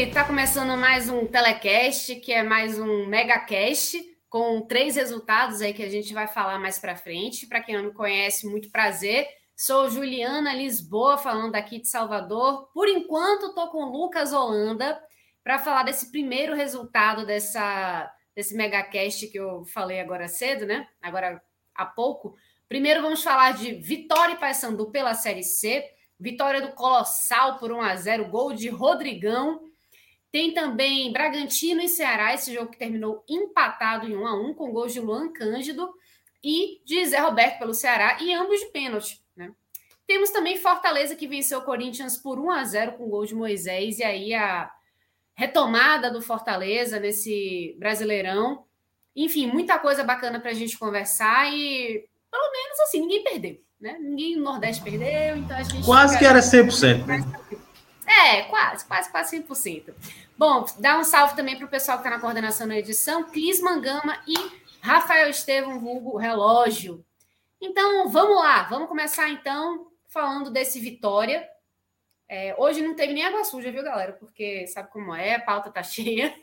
Gente! Tá começando mais um telecast, que é mais um megacast, com três resultados aí que a gente vai falar mais para frente. Para quem não me conhece, muito prazer. Sou Juliana Lisboa, falando aqui de Salvador. Por enquanto, tô com Lucas Holanda para falar desse primeiro resultado dessa desse megacast que eu falei agora cedo, né? Agora há pouco. Primeiro vamos falar de Vitória e Paysandu pela Série C. Vitória do Colossal por 1 a 0 gol de Rodrigão. Tem também Bragantino e Ceará, esse jogo que terminou empatado em 1 a 1 com gols de Luan Cândido e de Zé Roberto pelo Ceará e ambos de pênalti, né? Temos também Fortaleza que venceu o Corinthians por 1 a 0 com gol de Moisés e aí a retomada do Fortaleza nesse Brasileirão. Enfim, muita coisa bacana para a gente conversar e pelo menos assim, ninguém perdeu. Né? Ninguém no Nordeste perdeu, então a gente. Quase que era 100%. Né? É, quase, quase, quase 100%. Bom, dá um salve também para o pessoal que está na coordenação da edição, Clis Mangama e Rafael Estevam, vulgo relógio. Então, vamos lá, vamos começar então falando desse Vitória. É, hoje não teve nem água suja, viu, galera? Porque sabe como é, a pauta tá cheia.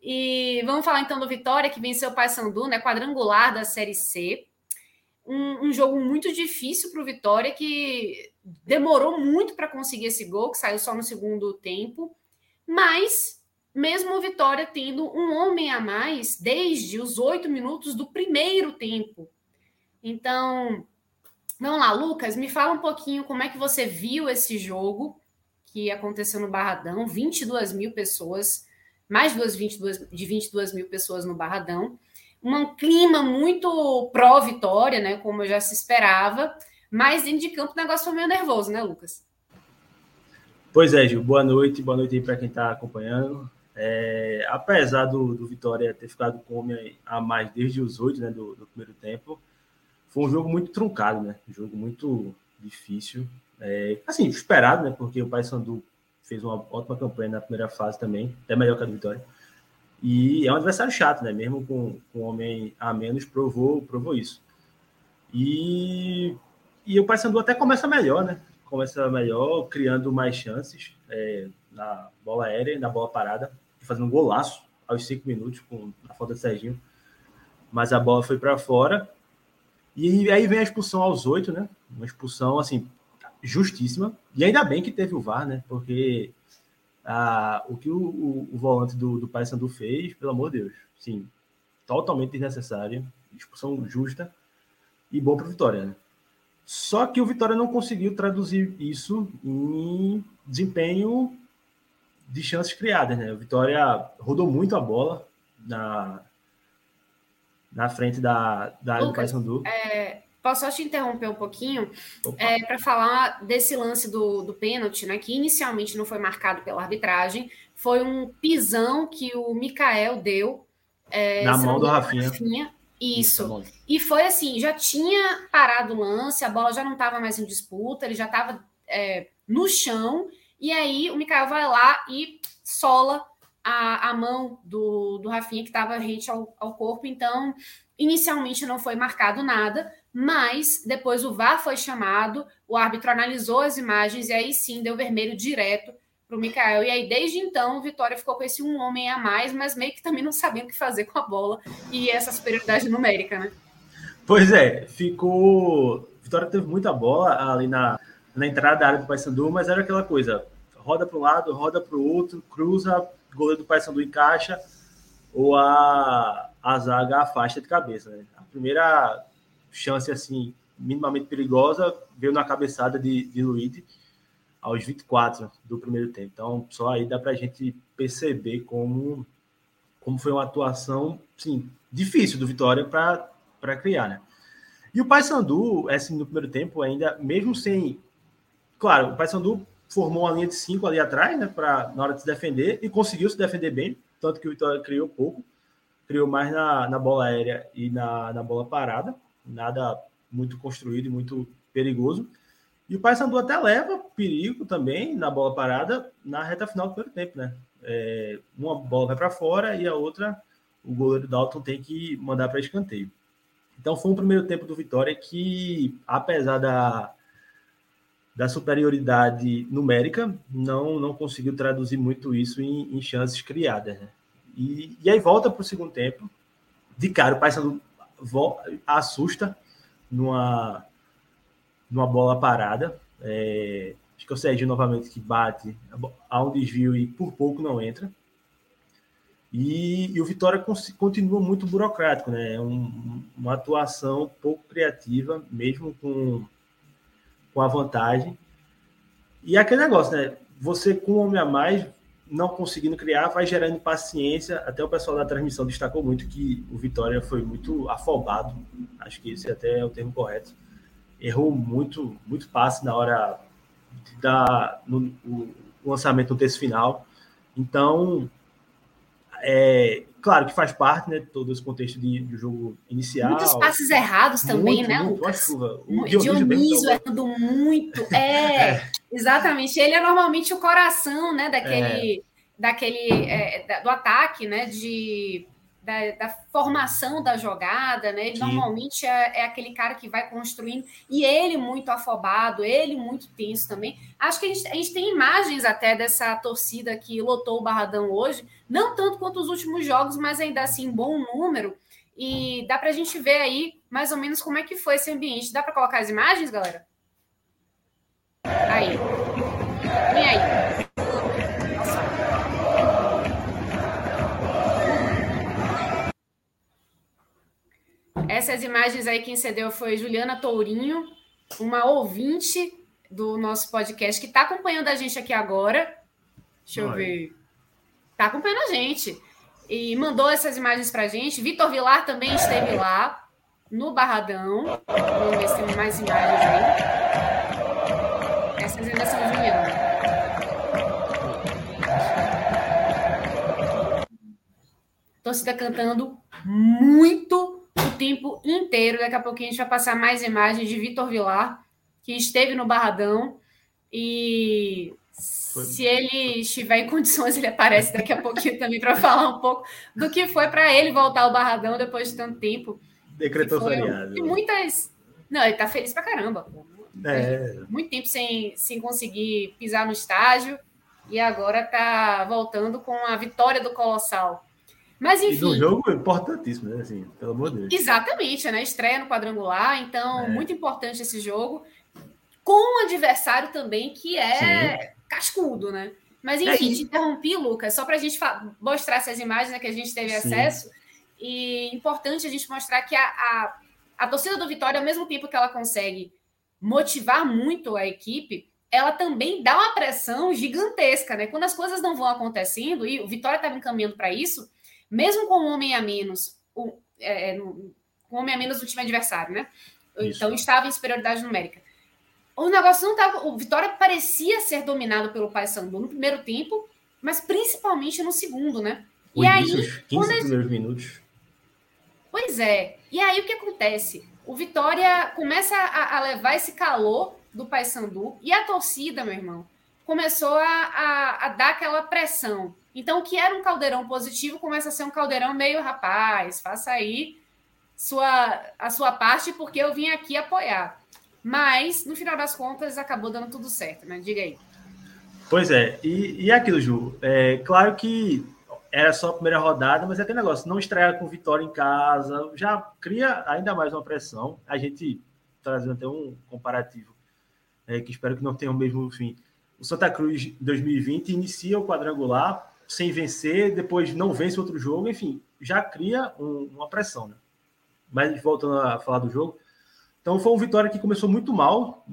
E vamos falar então do Vitória, que venceu o Paysandu, né? Quadrangular da Série C um, um jogo muito difícil para o Vitória, que demorou muito para conseguir esse gol, que saiu só no segundo tempo. Mas, mesmo Vitória tendo um homem a mais desde os oito minutos do primeiro tempo. Então, vamos lá, Lucas, me fala um pouquinho como é que você viu esse jogo que aconteceu no Barradão, 22 mil pessoas, mais de 22, de 22 mil pessoas no Barradão um clima muito pró-vitória, né? Como já se esperava, mas dentro de campo o negócio foi meio nervoso, né, Lucas? Pois é, Gil. Boa noite, boa noite aí para quem está acompanhando. É, apesar do, do, Vitória ter ficado com homem a mais desde os oito né, do, do, primeiro tempo, foi um jogo muito truncado, né? Um jogo muito difícil. É, assim, esperado, né? Porque o Paysandu fez uma ótima campanha na primeira fase também, até melhor que a do Vitória. E é um adversário chato, né? Mesmo com, com homem a menos, provou, provou isso. E, e o Paysandu até começa melhor, né? Começa melhor, criando mais chances é, na bola aérea, na bola parada, fazendo um golaço aos cinco minutos com a falta de Serginho. Mas a bola foi para fora. E aí vem a expulsão aos oito, né? Uma expulsão, assim, justíssima. E ainda bem que teve o VAR, né? Porque ah, o que o, o, o, volante do, do Paysandu fez, pelo amor de Deus, sim, totalmente desnecessário, expulsão justa e bom para Vitória. Né? Só que o Vitória não conseguiu traduzir isso em desempenho de chances criadas. Né? O Vitória rodou muito a bola na, na frente da, da área do Paysandu. É, Posso só te interromper um pouquinho é, para falar desse lance do, do pênalti, né? Que inicialmente não foi marcado pela arbitragem, foi um pisão que o Mikael deu é, na mão do Rafinha. Rafinha. Isso. E foi assim, já tinha parado o lance, a bola já não estava mais em disputa, ele já estava é, no chão, e aí o Mikael vai lá e sola a, a mão do, do Rafinha que estava rente ao, ao corpo, então inicialmente não foi marcado nada, mas depois o VAR foi chamado, o árbitro analisou as imagens e aí sim deu vermelho direto para o Mikael. E aí, desde então, o Vitória ficou com esse um homem a mais, mas meio que também não sabia o que fazer com a bola e essa superioridade numérica, né? Pois é, ficou. Vitória teve muita bola ali na, na entrada da área do Paysandu, mas era aquela coisa: roda para um lado, roda para o outro, cruza, goleiro do Paysandu encaixa, ou a, a zaga afasta de cabeça. Né? A primeira chance assim minimamente perigosa veio na cabeçada de, de Luiz aos 24 do primeiro tempo. Então, só aí dá para a gente perceber como, como foi uma atuação sim, difícil do Vitória para criar. Né? E o Paysandu, assim, no primeiro tempo, ainda, mesmo sem. Claro, o Paysandu formou uma linha de cinco ali atrás, né, pra, na hora de se defender, e conseguiu se defender bem, tanto que o Vitória criou pouco, criou mais na, na bola aérea e na, na bola parada, nada muito construído e muito perigoso. E o Paysandu até leva perigo também na bola parada na reta final do primeiro tempo, né? É, uma bola vai para fora e a outra o goleiro Dalton tem que mandar para escanteio. Então foi um primeiro tempo do Vitória que, apesar da, da superioridade numérica, não, não conseguiu traduzir muito isso em, em chances criadas. Né? E, e aí volta para o segundo tempo. De cara, o Paysandu assusta numa, numa bola parada. É, acho que é o Sérgio novamente que bate, há um desvio e por pouco não entra. E, e o Vitória continua muito burocrático, né? É um, uma atuação pouco criativa, mesmo com, com a vantagem. E aquele negócio, né? Você com um homem a mais, não conseguindo criar, vai gerando paciência. Até o pessoal da transmissão destacou muito que o Vitória foi muito afobado. Acho que esse até é o termo correto. Errou muito, muito passe na hora da no, o, lançamento do texto final. Então, é, claro que faz parte, né? Todo esse contexto de, jogo inicial. Muitos passes errados também, muito, né, muito, Lucas? Chuva. O Dionísio, Dionísio errando muito. É, é, exatamente. Ele é normalmente o coração, né? Daquele, é. daquele é, do ataque, né? De da, da, formação da jogada, né? Ele Sim. normalmente é, é, aquele cara que vai construindo, e ele muito afobado, ele muito tenso também. Acho que a gente, a gente, tem imagens até dessa torcida que lotou o Barradão hoje, não tanto quanto os últimos jogos, mas ainda assim, bom número. E dá para a gente ver aí mais ou menos como é que foi esse ambiente. Dá para colocar as imagens, galera? Aí. Vem aí. Essas imagens aí quem cedeu foi Juliana Tourinho, uma ouvinte do nosso podcast que está acompanhando a gente aqui agora. Deixa eu ver. Está acompanhando a gente. E mandou essas imagens para a gente. Vitor Vilar também esteve lá no Barradão. Vamos ver se tem mais imagens aí. Essas ainda são Juliana. Torcida cantando muito o tempo inteiro. Daqui a pouquinho a gente vai passar mais imagens de Vitor Vilar, que esteve no Barradão. E foi. se ele estiver em condições, ele aparece daqui a pouquinho também para falar um pouco do que foi para ele voltar ao Barradão depois de tanto tempo. Decretou feriado. E muitas. Não, ele tá feliz pra caramba. É. Muito tempo sem, sem conseguir pisar no estágio e agora tá voltando com a vitória do Colossal. Mas enfim. E do jogo importantíssimo, né? Assim, pelo amor de Deus. Exatamente, né? Estreia no quadrangular, então é. muito importante esse jogo. Com um adversário também que é Sim. cascudo, né? Mas é enfim, é te interrompi, Lucas, só para a gente mostrar essas imagens né, que a gente teve Sim. acesso. E importante a gente mostrar que a, a, a torcida do Vitória, ao mesmo tempo que ela consegue motivar muito a equipe, ela também dá uma pressão gigantesca, né? Quando as coisas não vão acontecendo, e o Vitória estava encaminhando para isso, mesmo com um homem a menos, um, é, é no, um homem a menos do time adversário, né? Isso. Então estava em superioridade numérica. O negócio não estava. O Vitória parecia ser dominado pelo Paysandu no primeiro tempo, mas principalmente no segundo, né? O e aí, 15 primeiros minutos. Pois é. E aí o que acontece? O Vitória começa a, a levar esse calor do Paysandu e a torcida, meu irmão, começou a, a, a dar aquela pressão. Então, o que era um caldeirão positivo começa a ser um caldeirão meio, rapaz, faça aí sua, a sua parte, porque eu vim aqui apoiar. Mas, no final das contas, acabou dando tudo certo, né? Diga aí. Pois é, e, e aquilo, Ju, é claro que era só a primeira rodada, mas é aquele negócio, não estrear com vitória em casa, já cria ainda mais uma pressão. A gente trazendo até um comparativo, é, que espero que não tenha o mesmo fim. O Santa Cruz 2020 inicia o quadrangular sem vencer, depois não vence outro jogo, enfim, já cria um, uma pressão, né? Mas voltando a falar do jogo, Então foi uma vitória que começou muito mal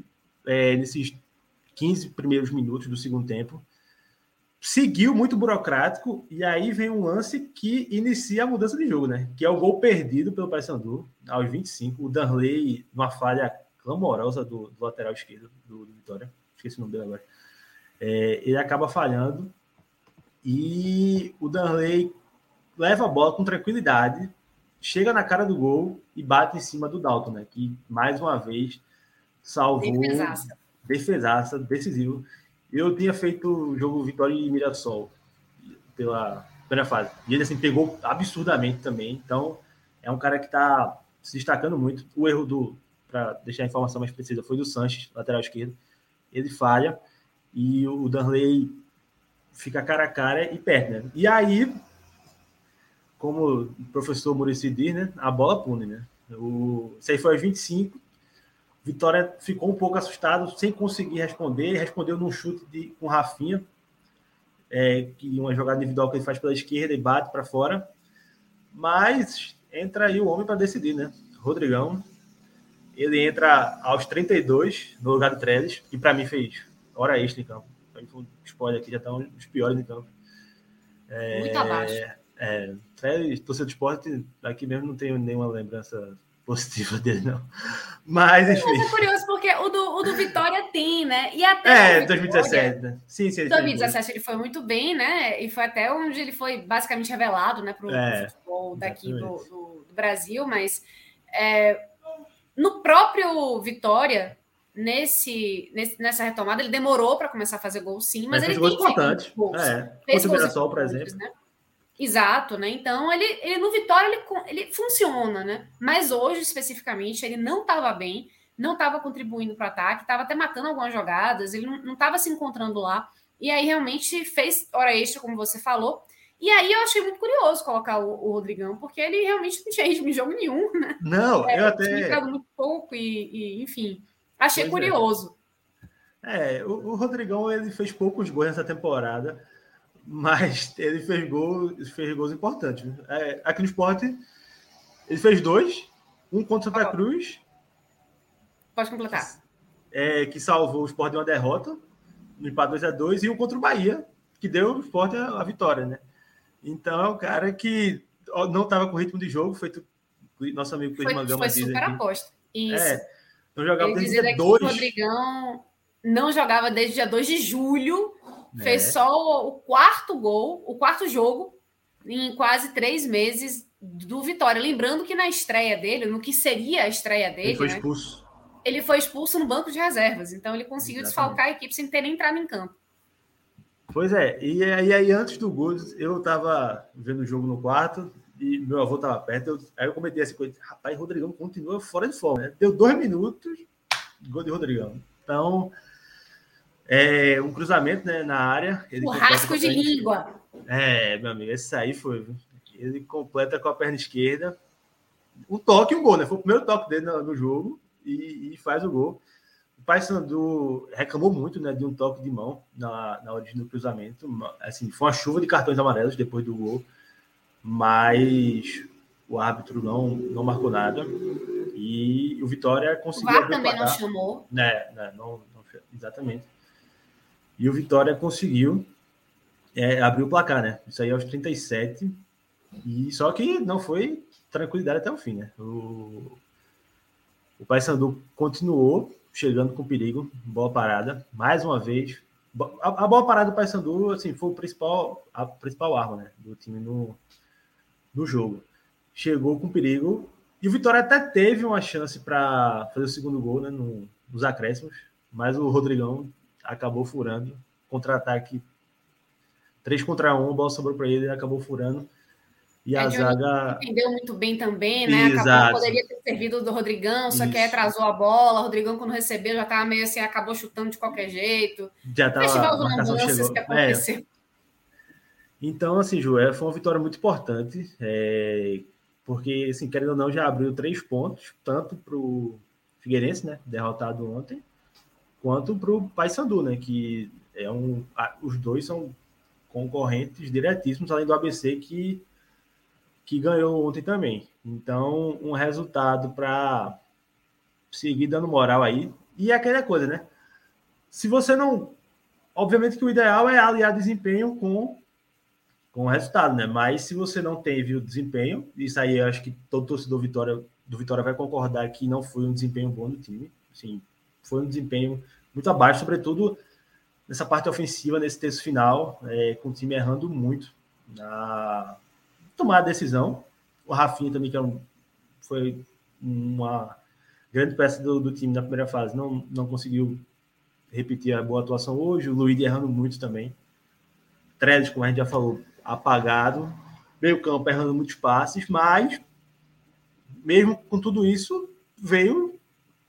é, nesses 15 primeiros minutos do segundo tempo. Seguiu muito burocrático, e aí vem um lance que inicia a mudança de jogo, né? Que é o gol perdido pelo Paysandu aos 25. O Danley, numa falha clamorosa do, do lateral esquerdo do, do, Vitória, esqueci o nome dele agora. É, ele acaba falhando e o Danley leva a bola com tranquilidade, chega na cara do gol e bate em cima do Dalton, né? Que mais uma vez salvou. Defesaça. Defesaça, decisivo. Eu tinha feito o jogo Vitória e Mirassol pela primeira fase. E ele assim pegou absurdamente também. Então, é um cara que está se destacando muito. O erro do, para deixar a informação mais precisa, foi do Sanches, lateral esquerdo. Ele falha e o Danley fica cara a cara e perde, né? E aí, como o professor Murici diz, né? A bola pune, né? O, isso aí foi aos 25. Vitória ficou um pouco assustado, sem conseguir responder. Ele respondeu num chute de, com Rafinha, é, que uma jogada individual que ele faz pela esquerda e bate para fora. Mas entra aí o homem para decidir, né? Rodrigão. Ele entra aos 32 no lugar do Trellis e para mim fez hora extra em campo foi um spoiler aqui, já tá um dos piores em campo. É, Muito abaixo. É, é, torcedor de esporte, aqui mesmo não tenho nenhuma lembrança positiva dele, não. Mas, enfim. Mas é curioso porque o do, o do Vitória tem, né? E até. É, 2017, né? Sim, sim. 2017 ele foi muito bem, né? E foi até onde ele foi basicamente revelado, né, para o é, futebol daqui do, do, do, Brasil, mas é, no próprio Vitória, nesse, nesse, nessa retomada, ele demorou para começar a fazer gol, sim, mas, mas ele tem importante. Gols. É. Fez gols Sol, por exemplo. Né? Exato, né? Então ele, ele no Vitória ele, ele funciona, né? Mas hoje especificamente ele não estava bem, não estava contribuindo para o ataque, estava até matando algumas jogadas, ele não estava se encontrando lá. E aí realmente fez hora extra, como você falou. E aí eu achei muito curioso colocar o, o Rodrigão, porque ele realmente não tinha ritmo de jogo nenhum, né? Não, é, eu até. muito pouco e, e enfim. Achei pois é. curioso. É, é o, o, Rodrigão ele fez poucos gols nessa temporada, mas ele fez gols, fez gols importantes. É, aqui no esporte, ele fez dois, um contra o Santa Cruz. Pode completar. É, que salvou o esporte de uma derrota, no empate 2 a 2 e um contra o Bahia, que deu o esporte a, a vitória, né? Então é um cara que não estava com ritmo de jogo, foi nosso amigo Cris Mangama foi super aposta. Isso. É, não jogava desde dia 2. O Rodrigão não jogava desde dia 2 de julho. É. Fez só o quarto gol, o quarto jogo, em quase três meses do Vitória. Lembrando que na estreia dele, no que seria a estreia dele. Ele foi né, expulso. Né, ele foi expulso no banco de reservas. Então ele conseguiu Exatamente. desfalcar a equipe sem ter nem entrado em campo. Pois é, e aí, aí antes do gol, eu estava vendo o jogo no quarto, e meu avô estava perto. Eu, aí eu comentei assim coisa, rapaz, Rodrigão continua fora de forma. Né? Deu dois minutos, gol de Rodrigão. Então, é um cruzamento né, na área. Ele rasco de língua. É, meu amigo, esse aí foi. Ele completa com a perna esquerda. Um toque e um gol, né? Foi o primeiro toque dele no, no jogo e, e, faz o gol. O Paysandu reclamou muito né, de um toque de mão na, na origem do cruzamento. Assim, foi uma chuva de cartões amarelos depois do gol mas o árbitro não, não marcou nada. E o Vitória conseguiu. O VAR também não chamou. Né, né, não, não, exatamente. E o Vitória conseguiu é, abrir o placar, né? Isso aí aos 37. E só que não foi tranquilidade até o fim, né? O, o Paysandu continuou chegando com perigo, boa parada, mais uma vez. A, a boa parada do Paysandu, assim, foi o principal, a principal arma, né, do time no, no jogo. Chegou com perigo. E o Vitória até teve uma chance para fazer o segundo gol né, no, nos acréscimos, mas o Rodrigão acabou furando. Contra-ataque 3 contra 1, a bola sobrou para ele e acabou furando. E é, a zaga. Entendeu muito bem também, né? Exato. Acabou, poderia ter servido do Rodrigão, só Isso. que aí atrasou a bola. O Rodrigão, quando recebeu, já estava meio assim, acabou chutando de qualquer jeito. Já estava. Festival chegou. que aconteceu. É. Então, assim, Ju, é, foi uma vitória muito importante, é, porque, assim, querendo ou não, já abriu três pontos, tanto para o Figueirense, né, derrotado ontem, quanto para o Paysandu, né, que é um, os dois são concorrentes diretíssimos, além do ABC, que, que ganhou ontem também. Então, um resultado para seguir dando moral aí. E é aquela coisa, né? Se você não. Obviamente que o ideal é aliar desempenho com, com o resultado, né? Mas se você não teve o desempenho, isso aí eu acho que todo torcedor Vitória, do Vitória vai concordar que não foi um desempenho bom do time. Assim, foi um desempenho muito abaixo, sobretudo nessa parte ofensiva, nesse terço final, é, com o time errando muito na tomar a decisão. O Rafinha também, que é um, foi uma grande peça do, do, time na primeira fase, não, não conseguiu repetir a boa atuação hoje. O Luiz errando muito também. Trellis, como a gente já falou, apagado. Meio campo errando muitos passes, mas mesmo com tudo isso, veio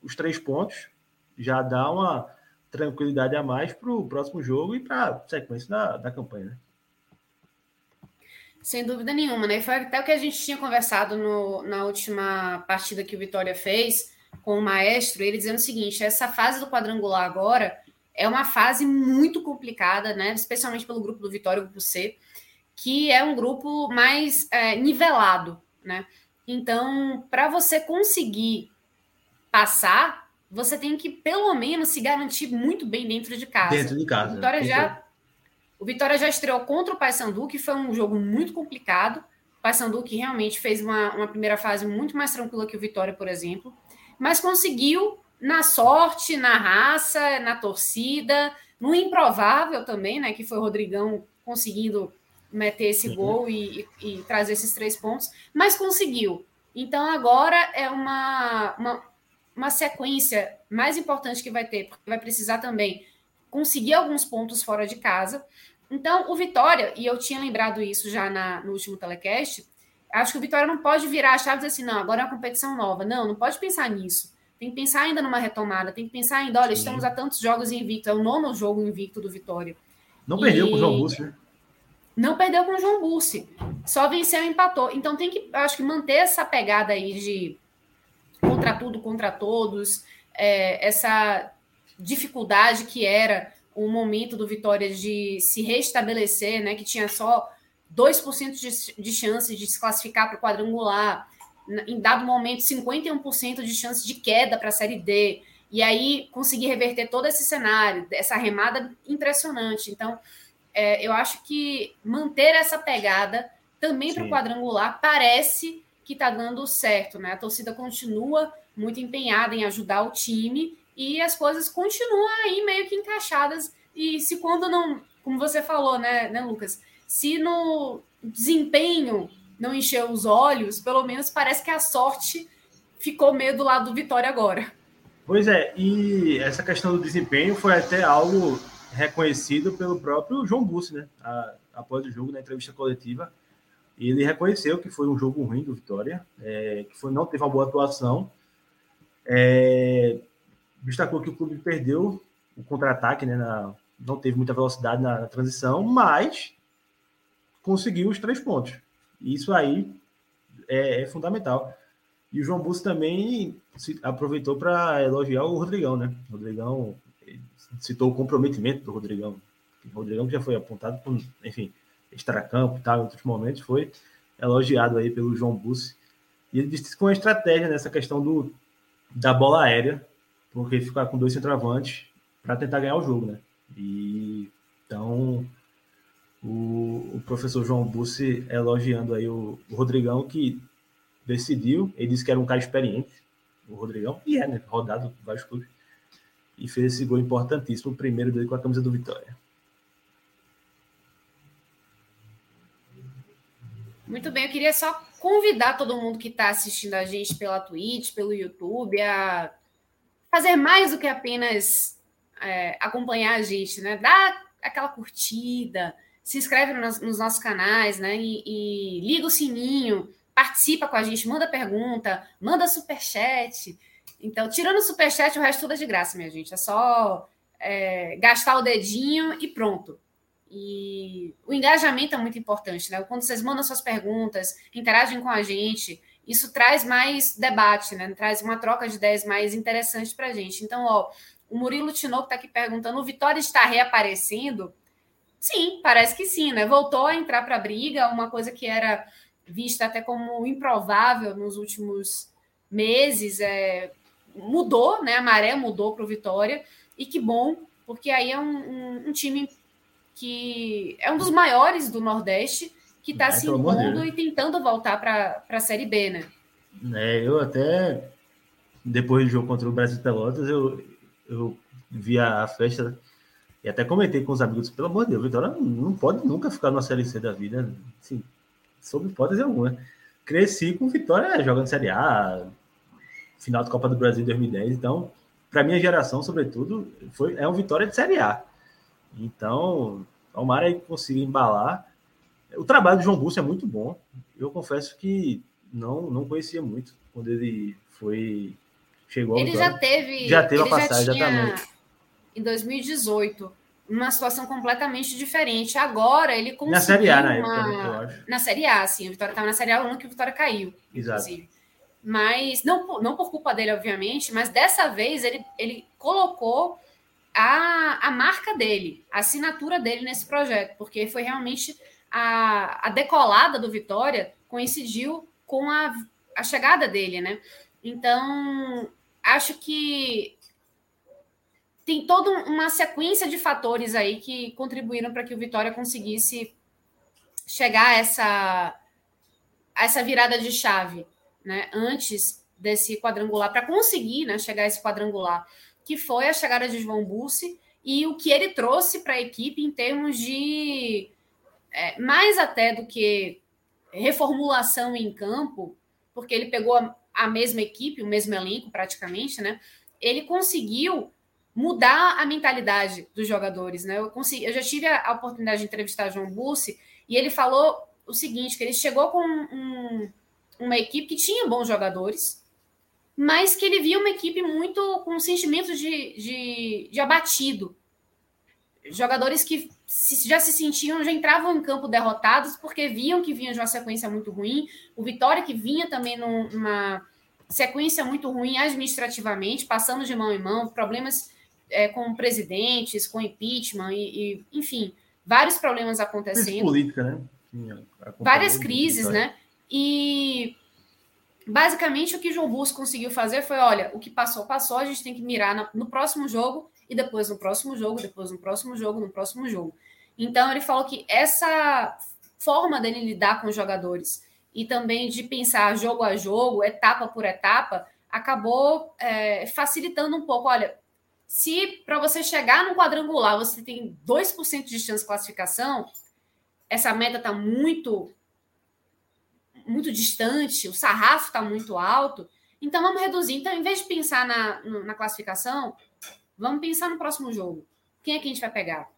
os três pontos. Já dá uma tranquilidade a mais para o próximo jogo e para a sequência da, da campanha. Né? Sem dúvida nenhuma, né? Foi até o que a gente tinha conversado no, na última partida que o Vitória fez com o maestro, ele dizendo o seguinte: essa fase do quadrangular agora é uma fase muito complicada, né? Especialmente pelo grupo do Vitória, o grupo C, que é um grupo mais é, nivelado, né? Então, para você conseguir passar, você tem que pelo menos se garantir muito bem dentro de casa. Dentro de casa. O Vitória já o Vitória já estreou contra o Paysandu, que foi um jogo muito complicado. O Paysandu que realmente fez uma, uma primeira fase muito mais tranquila que o Vitória, por exemplo, mas conseguiu na sorte, na raça, na torcida, no improvável também, né? Que foi o Rodrigão conseguindo meter esse uhum. gol e, e, e, trazer esses três pontos, mas conseguiu. Então agora é uma, uma, uma sequência mais importante que vai ter, porque vai precisar também conseguir alguns pontos fora de casa. Então, o Vitória, e eu tinha lembrado isso já na, no último telecast, acho que o Vitória não pode virar a chave e dizer assim, não, agora é uma competição nova. Não, não pode pensar nisso. Tem que pensar ainda numa retomada, tem que pensar ainda, olha, Sim. estamos a tantos jogos invicto, é o nono jogo invicto do Vitória. Não e... perdeu com o João né? Não perdeu com o João Bussi. Só venceu e empatou. Então tem que, acho que manter essa pegada aí de contra tudo, contra todos, é, essa dificuldade que era o momento do Vitória de se restabelecer, né, que tinha só 2% de, de chance de se classificar para o quadrangular, em dado momento 51% de chance de queda para a Série D, e aí conseguir reverter todo esse cenário, essa remada impressionante. Então, é, eu acho que manter essa pegada também para o quadrangular parece que está dando certo, né? A torcida continua muito empenhada em ajudar o time e as coisas continuam aí meio que encaixadas. E se quando não, como você falou, né, né Lucas? Se no desempenho não encheu os olhos, pelo menos parece que a sorte ficou meio do lado do Vitória agora. Pois é, e essa questão do desempenho foi até algo reconhecido pelo próprio João Bussi, né? A, após o jogo, na entrevista coletiva, ele reconheceu que foi um jogo ruim do Vitória, é, que foi, não teve uma boa atuação. É, destacou que o clube perdeu o contra-ataque, né? Na, não teve muita velocidade na, na, transição, mas conseguiu os três pontos. Isso aí é, é fundamental. E o João Bussi também se aproveitou para elogiar o Rodrigão, né? O Rodrigão citou o comprometimento do Rodrigão. O Rodrigão já foi apontado por, enfim, extracampo e tal, em outros momentos, foi elogiado aí pelo João Bussi. E ele disse com a estratégia nessa questão do, da bola aérea, porque ficar com dois centroavantes para tentar ganhar o jogo, né? E então o, o professor João Bussi elogiando aí o, o, Rodrigão que decidiu, ele disse que era um cara experiente, o Rodrigão, e é, né? Rodado vários clubes. E fez esse gol importantíssimo, o primeiro dele com a camisa do Vitória. Muito bem, eu queria só convidar todo mundo que está assistindo a gente pela Twitch, pelo YouTube, a fazer mais do que apenas é, acompanhar a gente, né? Dá aquela curtida, se inscreve nos, nos nossos canais, né? E, e, liga o sininho, participa com a gente, manda pergunta, manda superchat. Então, tirando o superchat, o resto tudo é de graça, minha gente. É só é, gastar o dedinho e pronto. E o engajamento é muito importante, né? Quando vocês mandam suas perguntas, interagem com a gente, isso traz mais debate, né? Traz uma troca de ideias mais interessante para a gente. Então, ó, o Murilo Tinoco está aqui perguntando: o Vitória está reaparecendo? Sim, parece que sim, né? Voltou a entrar para a briga, uma coisa que era vista até como improvável nos últimos meses. É, mudou, né? A maré mudou para o Vitória, e que bom, porque aí é um, um, um, time que é um dos maiores do Nordeste que está se impondo e tentando voltar para a Série B, né? É, eu até, depois do jogo contra o Brasil Pelotas, eu, eu vi a festa e até comentei com os amigos, pelo amor de Deus, Vitória não pode nunca ficar na Série C da vida, assim, sob hipótese alguma. Cresci com Vitória jogando Série A, final da Copa do Brasil em 2010. Então, para minha geração, sobretudo, foi é um Vitória de Série A. Então, tomara consiga embalar. O trabalho do João Búcio é muito bom. Eu confesso que não não conhecia muito quando ele foi chegou. Ele já teve já teve a passagem tinha, exatamente. Em 2018, uma situação completamente diferente. Agora ele conseguiu na Série A na época, né, eu acho. Na Série A, sim. A Vitória estava na Série A, o ano que a Vitória caiu, Exato. inclusive mas não, não por culpa dele, obviamente, mas dessa vez ele, ele colocou a, a marca dele, a assinatura dele nesse projeto, porque foi realmente a, a decolada do Vitória coincidiu com a, a chegada dele, né? Então, acho que tem toda uma sequência de fatores aí que contribuíram para que o Vitória conseguisse chegar a essa, a essa virada de chave né, antes desse quadrangular, para conseguir né, chegar a esse quadrangular, que foi a chegada de João Bussi e o que ele trouxe para a equipe em termos de é, mais até do que reformulação em campo, porque ele pegou a, a mesma equipe, o mesmo elenco praticamente, né? Ele conseguiu mudar a mentalidade dos jogadores, né? Eu, consegui, eu já tive a, oportunidade de entrevistar João Bussi e ele falou o seguinte, que ele chegou com um, uma equipe que tinha bons jogadores, mas que ele via uma equipe muito com um sentimento de, de, de abatido. Jogadores que se, já se sentiam, já entravam em campo derrotados porque viam que vinha de uma sequência muito ruim. O Vitória que vinha também numa sequência muito ruim administrativamente, passando de mão em mão, problemas é, com presidentes, com impeachment e, e enfim, vários problemas acontecendo. Política, né? Várias crises, né? E basicamente o que João Bus conseguiu fazer foi: olha, o que passou, passou, a gente tem que mirar no próximo jogo, e depois no próximo jogo, depois no próximo jogo, no próximo jogo. Então ele falou que essa forma dele lidar com os jogadores e também de pensar jogo a jogo, etapa por etapa, acabou é, facilitando um pouco. Olha, se para você chegar no quadrangular você tem 2% de chance de classificação, essa meta está muito muito distante, o sarrafo está muito alto. Então vamos reduzir. Então, em vez de pensar na, na classificação, vamos pensar no próximo jogo. Quem é que a gente vai pegar?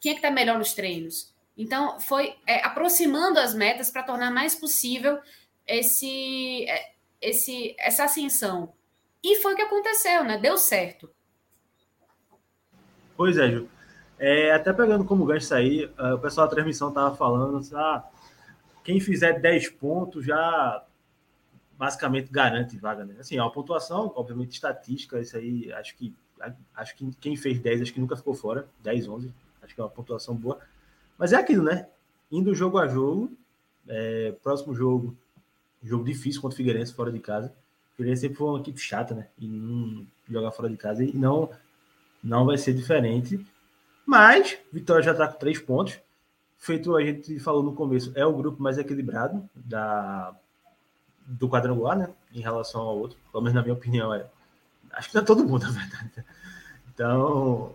Quem é que está melhor nos treinos? Então, foi é, aproximando as metas para tornar mais possível esse, é, esse, essa ascensão. E foi o que aconteceu, né? Deu certo. Pois é, Ju. É, até pegando como gancho aí, uh, o pessoal da transmissão estava falando, ah, quem fizer 10 pontos já basicamente garante vaga, né? Assim, a pontuação, obviamente, estatística, isso aí, acho que acho que quem fez 10, acho que nunca ficou fora, 10, 11, acho que é uma pontuação boa. Mas é aquilo, né? Indo jogo a jogo, é, próximo jogo, jogo difícil contra o Figueirense fora de casa. O Figueirense sempre foi uma equipe chata, né? E não jogar fora de casa e não não vai ser diferente. Mas Vitória já está com três pontos feito a gente falou no começo, é o grupo mais equilibrado da, do quadrangular, né? Em relação ao outro. Pelo menos na minha opinião, é. Acho que não é todo mundo, na verdade. Então,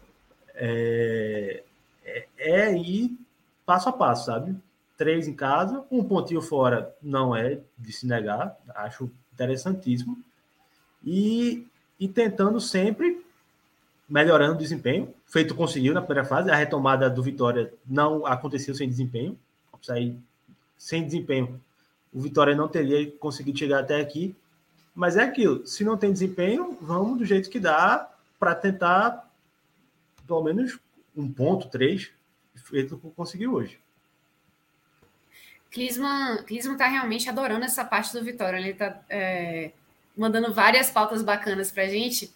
é, é, é ir passo a passo, sabe? Três em casa, um pontinho fora não é de se negar, acho interessantíssimo. E, e tentando sempre melhorando o desempenho. Feito conseguiu na primeira fase. A retomada do Vitória não aconteceu sem desempenho. Sair sem desempenho, o Vitória não teria conseguido chegar até aqui. Mas é aquilo. Se não tem desempenho, vamos do jeito que dá para tentar pelo menos um ponto, três, feito que conseguiu hoje. Clisman, Clisman tá realmente adorando essa parte do Vitória. Ele tá é, mandando várias pautas bacanas para gente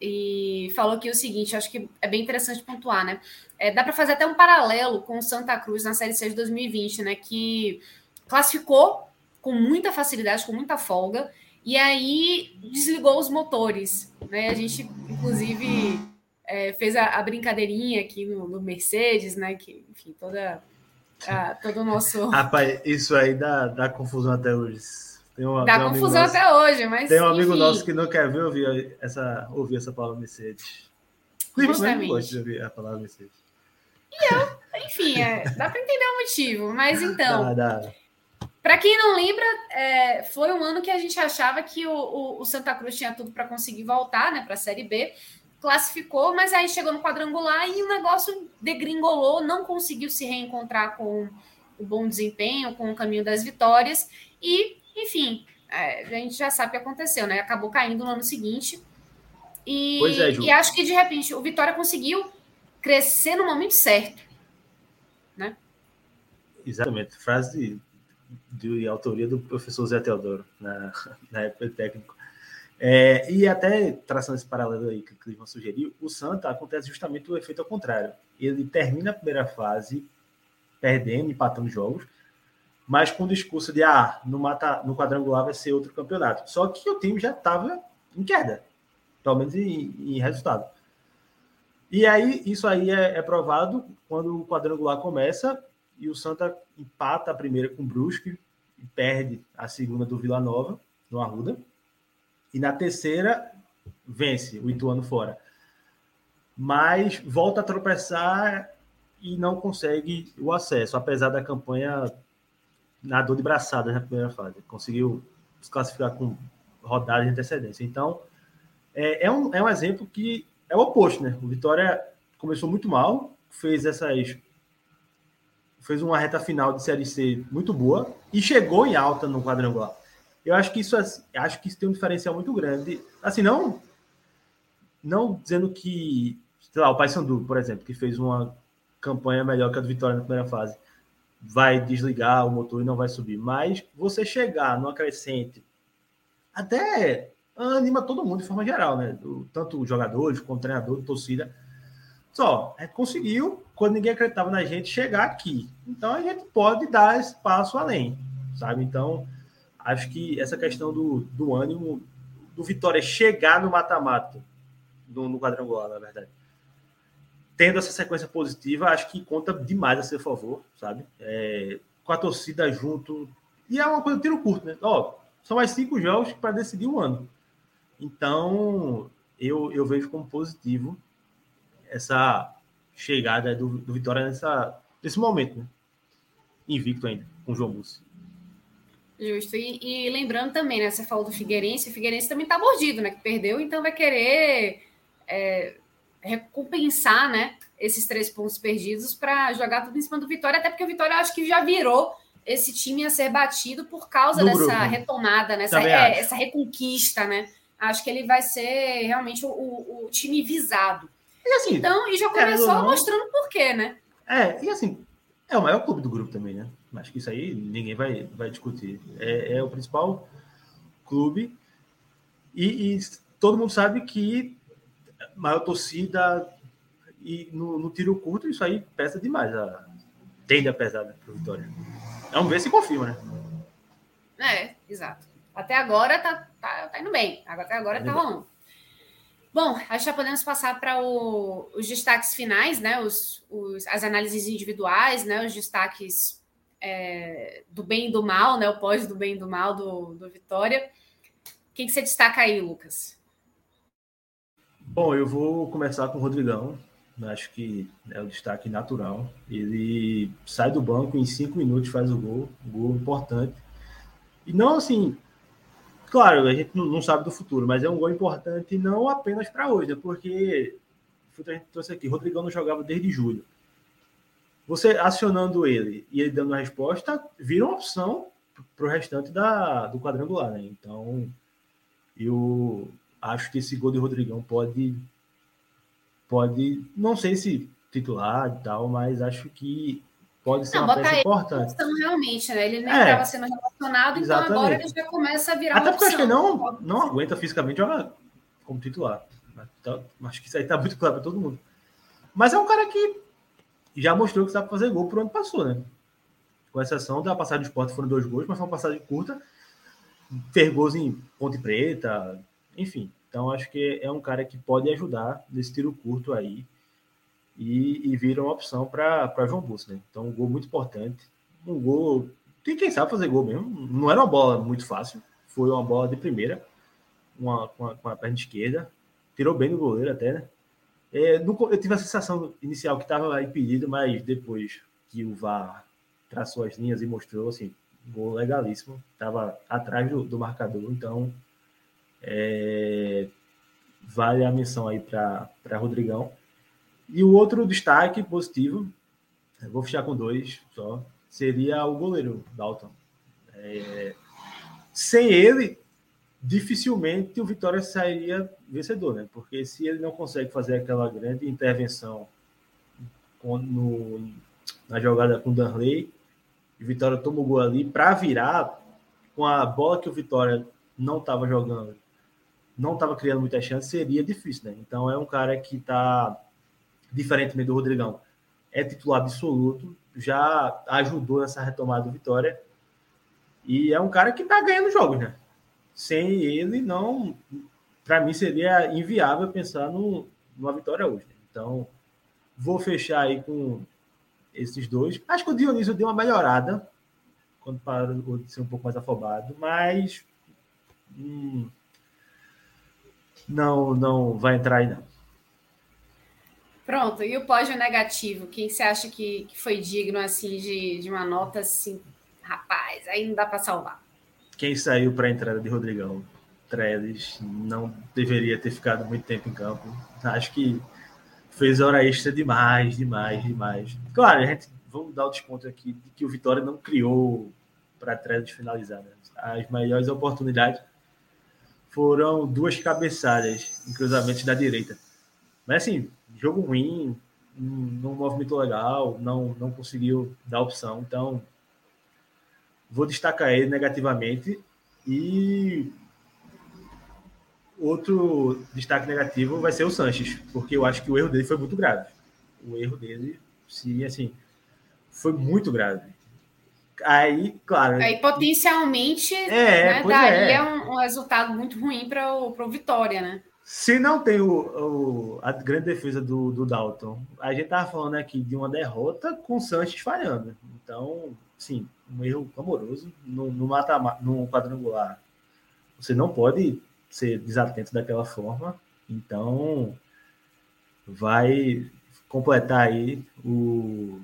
e falou que o seguinte, acho que é bem interessante pontuar, né? É, dá para fazer até um paralelo com o Santa Cruz na Série C de 2020, né? Que classificou com muita facilidade, com muita folga, E aí desligou os motores. Né? A gente, inclusive, é, fez a, a, brincadeirinha aqui no, no, Mercedes, né? Que, enfim, toda, todo o nosso. Rapaz, isso aí dá, dá confusão até hoje. Tem um, dá tem um confusão nosso, até hoje, mas. Tem um amigo enfim. nosso que não quer ver ouvir essa, ouvir essa palavra Mercedes. Justamente. gosta de ouvir a palavra Mercedes. E eu, enfim, é, dá para entender o motivo, mas então. Dá, dá. Para quem não lembra, é, foi um ano que a gente achava que o, o, o Santa Cruz tinha tudo para conseguir voltar né, para a Série B. Classificou, mas aí chegou no quadrangular e o negócio degringolou, não conseguiu se reencontrar com o bom desempenho, com o caminho das vitórias. E, enfim, é, a gente já sabe o que aconteceu, né? Acabou caindo no ano seguinte. E, é, e acho que de repente o Vitória conseguiu crescer no momento certo. Né? Exatamente. Frase de, de autoria do professor Zé Teodoro, na, na época técnico. É, e até traçando esse paralelo aí que o Clima sugeriu, o Santa acontece justamente o efeito ao contrário. Ele termina a primeira fase perdendo, empatando jogos, mas com o discurso de ah, no, mata, no quadrangular vai ser outro campeonato. Só que o time já estava em queda, pelo menos em, em resultado. E aí, isso aí é, é, provado quando o quadrangular começa e o Santa empata a primeira com o Brusque e perde a segunda do Vila Nova, no Arruda. E na terceira, vence o Ituano fora. Mas volta a tropeçar e não consegue o acesso, apesar da campanha na dor de braçada na primeira fase. Conseguiu se classificar com rodada de antecedência. Então, é, é, um, é um exemplo que é o oposto, né? O Vitória começou muito mal, fez essas. fez uma reta final de Série C muito boa e chegou em alta no quadrangular. Eu acho que isso, acho que isso tem um diferencial muito grande. Assim, não. Não dizendo que. Sei lá, o Paysandu, por exemplo, que fez uma campanha melhor que a do Vitória na primeira fase, vai desligar o motor e não vai subir. Mas você chegar numa crescente, até anima todo mundo de forma geral, né? Tanto os jogadores, como treinador, torcida. Só, gente conseguiu, quando ninguém acreditava na gente, chegar aqui. Então a gente pode dar esse passo além, sabe? Então, acho que essa questão do, do ânimo, do Vitória chegar no mata-mata, no, no quadrangular, na verdade. Tendo essa sequência positiva, acho que conta demais a seu favor, sabe? É, com a torcida junto. E é uma coisa tiro curto, né? Ó, são mais cinco jogos para decidir um ano. Então, eu, eu vejo como positivo essa chegada do, do Vitória nessa, nesse momento, né? Invicto ainda, com o João Mussi. Justo. E, e, lembrando também, né? Você falou do Figueirense, o Figueirense também tá mordido, né? Que perdeu, então vai querer é, recompensar, né? Esses três pontos perdidos para jogar tudo em cima do Vitória, até porque o Vitória acho que já virou esse time a ser batido por causa do dessa grupo. retomada, né? é, essa reconquista, né? acho que ele vai ser realmente o, o, o time visado. E assim, então, e já começou não, mostrando por quê, né? É, e assim, é o maior clube do grupo também, né? Acho que isso aí ninguém vai, vai discutir. É, é o principal clube e, e, todo mundo sabe que maior torcida e no, no, tiro curto isso aí pesa demais, a, tende a pesar né, para Vitória. Vamos ver se confirma, né? É, exato. Até agora tá, tá, tá indo bem. Até agora tá rolando. Bom, acho que já podemos passar para os destaques finais, né? Os, os, as análises individuais, né? Os destaques é, do bem e do mal, né? O pós do bem e do mal do, do Vitória. Quem que você destaca aí, Lucas? Bom, eu vou começar com o Rodrigão. Acho que é o destaque natural. Ele sai do banco em cinco minutos, faz o gol, um gol importante. E não assim, Claro, a gente não sabe do futuro, mas é um gol importante não apenas para hoje, né? porque a gente trouxe aqui, Rodrigão não jogava desde julho. Você acionando ele e ele dando a resposta, vira uma opção para o restante da, do quadrangular, né? Então, eu acho que esse gol de Rodrigão pode, pode, não sei se titular e tal, mas acho que pode ser não, uma peça importante. realmente, né? Ele nem estava é, sendo relacionado, exatamente. então agora ele já começa a virar Até porque acho que não, não aguenta fisicamente jogar como titular. Então, acho que isso aí está muito claro para todo mundo. Mas é um cara que já mostrou que sabe fazer gol por onde passou, né? Com exceção da passagem do esporte, foram dois gols, mas foi uma passagem curta. fez gols em Ponte Preta, enfim. Então acho que é um cara que pode ajudar nesse tiro curto aí e, e vira uma opção para João Busco, né? Então um gol muito importante, um gol tem quem sabe fazer gol mesmo. Não era uma bola muito fácil, foi uma bola de primeira, uma, com, a, com a perna esquerda, tirou bem do goleiro até, né? É, no, eu tive a sensação inicial que estava impedido, mas depois que o VAR traçou as linhas e mostrou, assim, gol legalíssimo, estava atrás do, do, marcador, então é, vale a menção aí para Rodrigão. E o outro destaque positivo, vou fechar com dois só, seria o goleiro Dalton. É, sem ele, dificilmente o Vitória sairia vencedor, né? Porque se ele não consegue fazer aquela grande intervenção no, na jogada com o Danley, o Vitória toma o gol ali para virar com a bola que o Vitória não estava jogando, não estava criando muita chance, seria difícil, né? Então é um cara que está, diferentemente do Rodrigão, é titular absoluto, já ajudou nessa retomada do Vitória e é um cara que está ganhando jogos, né? Sem ele, não. Para mim seria inviável pensar no, numa vitória hoje. Né? Então, vou fechar aí com esses dois. Acho que o Dionísio deu uma melhorada quando parou de ser um pouco mais afobado, mas hum, não, não vai entrar aí não. Pronto, e o pódio negativo? Quem você acha que, que foi digno assim de, de uma nota assim, rapaz, aí não dá para salvar? Quem saiu para a entrada de Rodrigão? Trellis não deveria ter ficado muito tempo em campo. Acho que fez hora extra demais, demais, demais. Claro, a gente vamos dar o desconto aqui de que o Vitória não criou para Trellis finalizar. Né? As maiores oportunidades foram duas cabeçadas em cruzamentos da direita. Mas assim, jogo ruim, não movimento legal, não, não conseguiu dar opção. Então, vou destacar ele negativamente. E outro destaque negativo vai ser o Sanches, porque eu acho que o erro dele foi muito grave. O erro dele, sim, assim, foi muito grave. Aí, claro. Aí, potencialmente, é, né, daria é. um, um, resultado muito ruim para o Vitória, né? Se não tem o, o, a grande defesa do, do Dalton, a gente tava falando aqui de uma derrota com o Sanches falhando. Então, sim, um erro amoroso no, no, mata, no quadrangular. Você não pode ser desatento daquela forma. Então, vai completar aí o,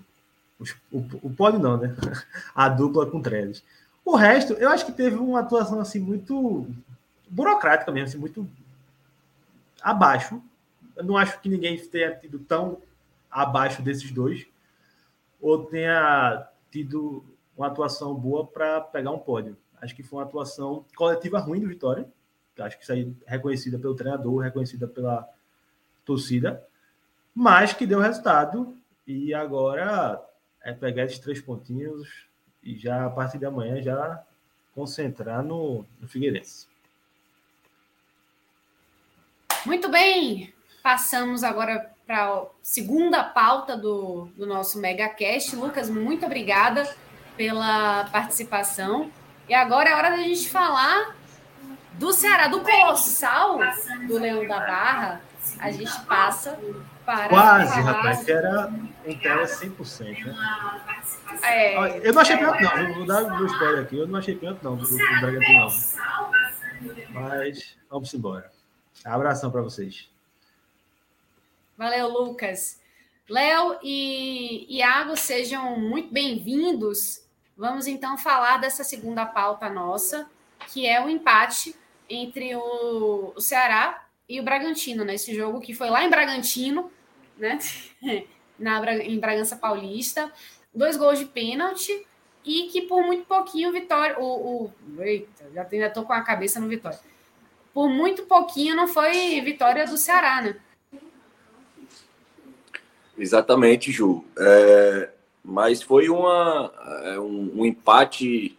o, o não, né? A dupla com Trellis. O resto, eu acho que teve uma atuação assim muito burocrática mesmo, assim, muito abaixo. Eu não acho que ninguém tenha tido tão abaixo desses dois, ou tenha tido uma atuação boa para pegar um pódio. Acho que foi uma atuação coletiva ruim do Vitória. Acho que isso aí é reconhecida pelo treinador, reconhecida pela torcida, mas que deu resultado. E agora é pegar esses três pontinhos e já a partir de amanhã já concentrar no, no Figueirense. Muito bem, passamos agora para a segunda pauta do, do nosso MegaCast. Lucas, muito obrigada pela participação. E agora é hora da gente falar do Ceará, do Colossal, do Leão da Barra. A gente passa para. Quase, falar... rapaz, que era um tela 100%. Né? É, eu não achei pênalti, não. Vou dar um spoiler aqui. Eu não achei pênalti, não, do, do Bragantino, não. Mas vamos embora. Abração para vocês. Valeu, Lucas. Léo e Iago, sejam muito bem-vindos. Vamos então falar dessa segunda pauta nossa, que é o empate entre o, o Ceará e o Bragantino, nesse né? jogo que foi lá em Bragantino, né? Na, em Bragança Paulista. Dois gols de pênalti e que por muito pouquinho Vitória. O, o, eita, já estou com a cabeça no Vitória por muito pouquinho não foi vitória do Ceará, né? Exatamente, Ju. É, mas foi uma, é, um, um, empate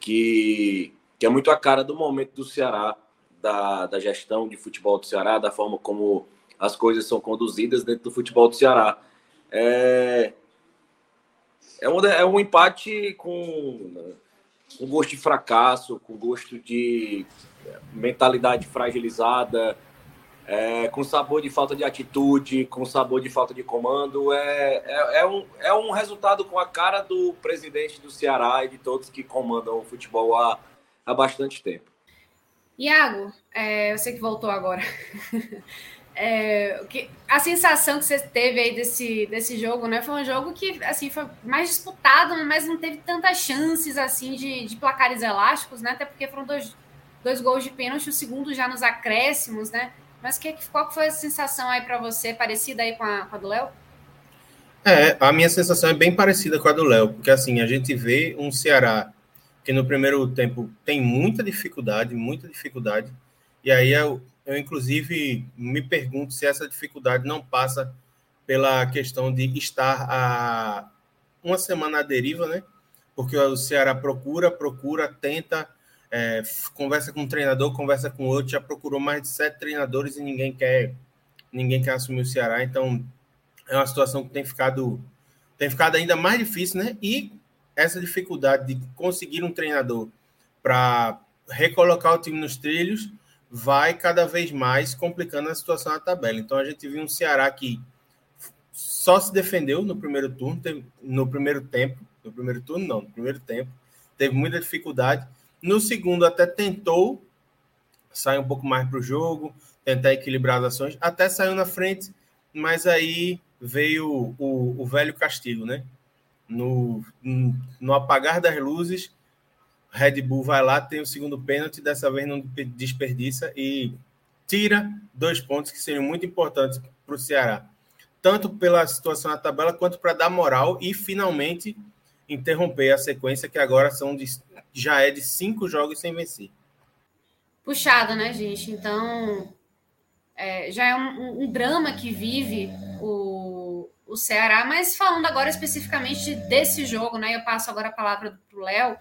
que, que é muito a cara do momento do Ceará, da, da gestão de futebol do Ceará, da forma como as coisas são conduzidas dentro do futebol do Ceará. É, é, um, é um empate com com gosto de fracasso, com gosto de mentalidade fragilizada, é, com sabor de falta de atitude, com sabor de falta de comando. É, é, é, um, é um resultado com a cara do presidente do Ceará e de todos que comandam o futebol há, há bastante tempo. Iago, é, eu sei que voltou agora. É, que, a sensação que você teve aí desse, desse jogo, né? Foi um jogo que assim foi mais disputado, mas não teve tantas chances assim de, de placares elásticos, né? Até porque foram dois, dois gols de pênalti, o segundo já nos acréscimos, né? Mas que, qual foi a sensação aí para você, parecida aí com a, com a do Léo? É, a minha sensação é bem parecida com a do Léo, porque assim, a gente vê um Ceará que no primeiro tempo tem muita dificuldade, muita dificuldade, e aí eu, eu inclusive me pergunto se essa dificuldade não passa pela questão de estar a uma semana à deriva, né? Porque o Ceará procura, procura, tenta, é, conversa com um treinador, conversa com outro, já procurou mais de sete treinadores e ninguém quer, ninguém quer assumir o Ceará. Então é uma situação que tem ficado, tem ficado ainda mais difícil, né? E essa dificuldade de conseguir um treinador para recolocar o time nos trilhos vai cada vez mais complicando a situação na tabela. Então a gente viu um Ceará que só se defendeu no primeiro turno, no primeiro tempo, no primeiro turno não, no primeiro tempo, teve muita dificuldade. No segundo até tentou sair um pouco mais para o jogo, tentar equilibrar as ações, até saiu na frente, mas aí veio o, o velho castigo, né? No, no apagar das luzes, Red Bull vai lá, tem o segundo pênalti, dessa vez não desperdiça e tira dois pontos que seriam muito importantes para o Ceará, tanto pela situação na tabela quanto para dar moral e finalmente interromper a sequência que agora são de, já é de cinco jogos sem vencer. Puxado, né, gente? Então é, já é um, um, drama que vive o, o Ceará, mas falando agora especificamente desse jogo, né? Eu passo agora a palavra para o Léo.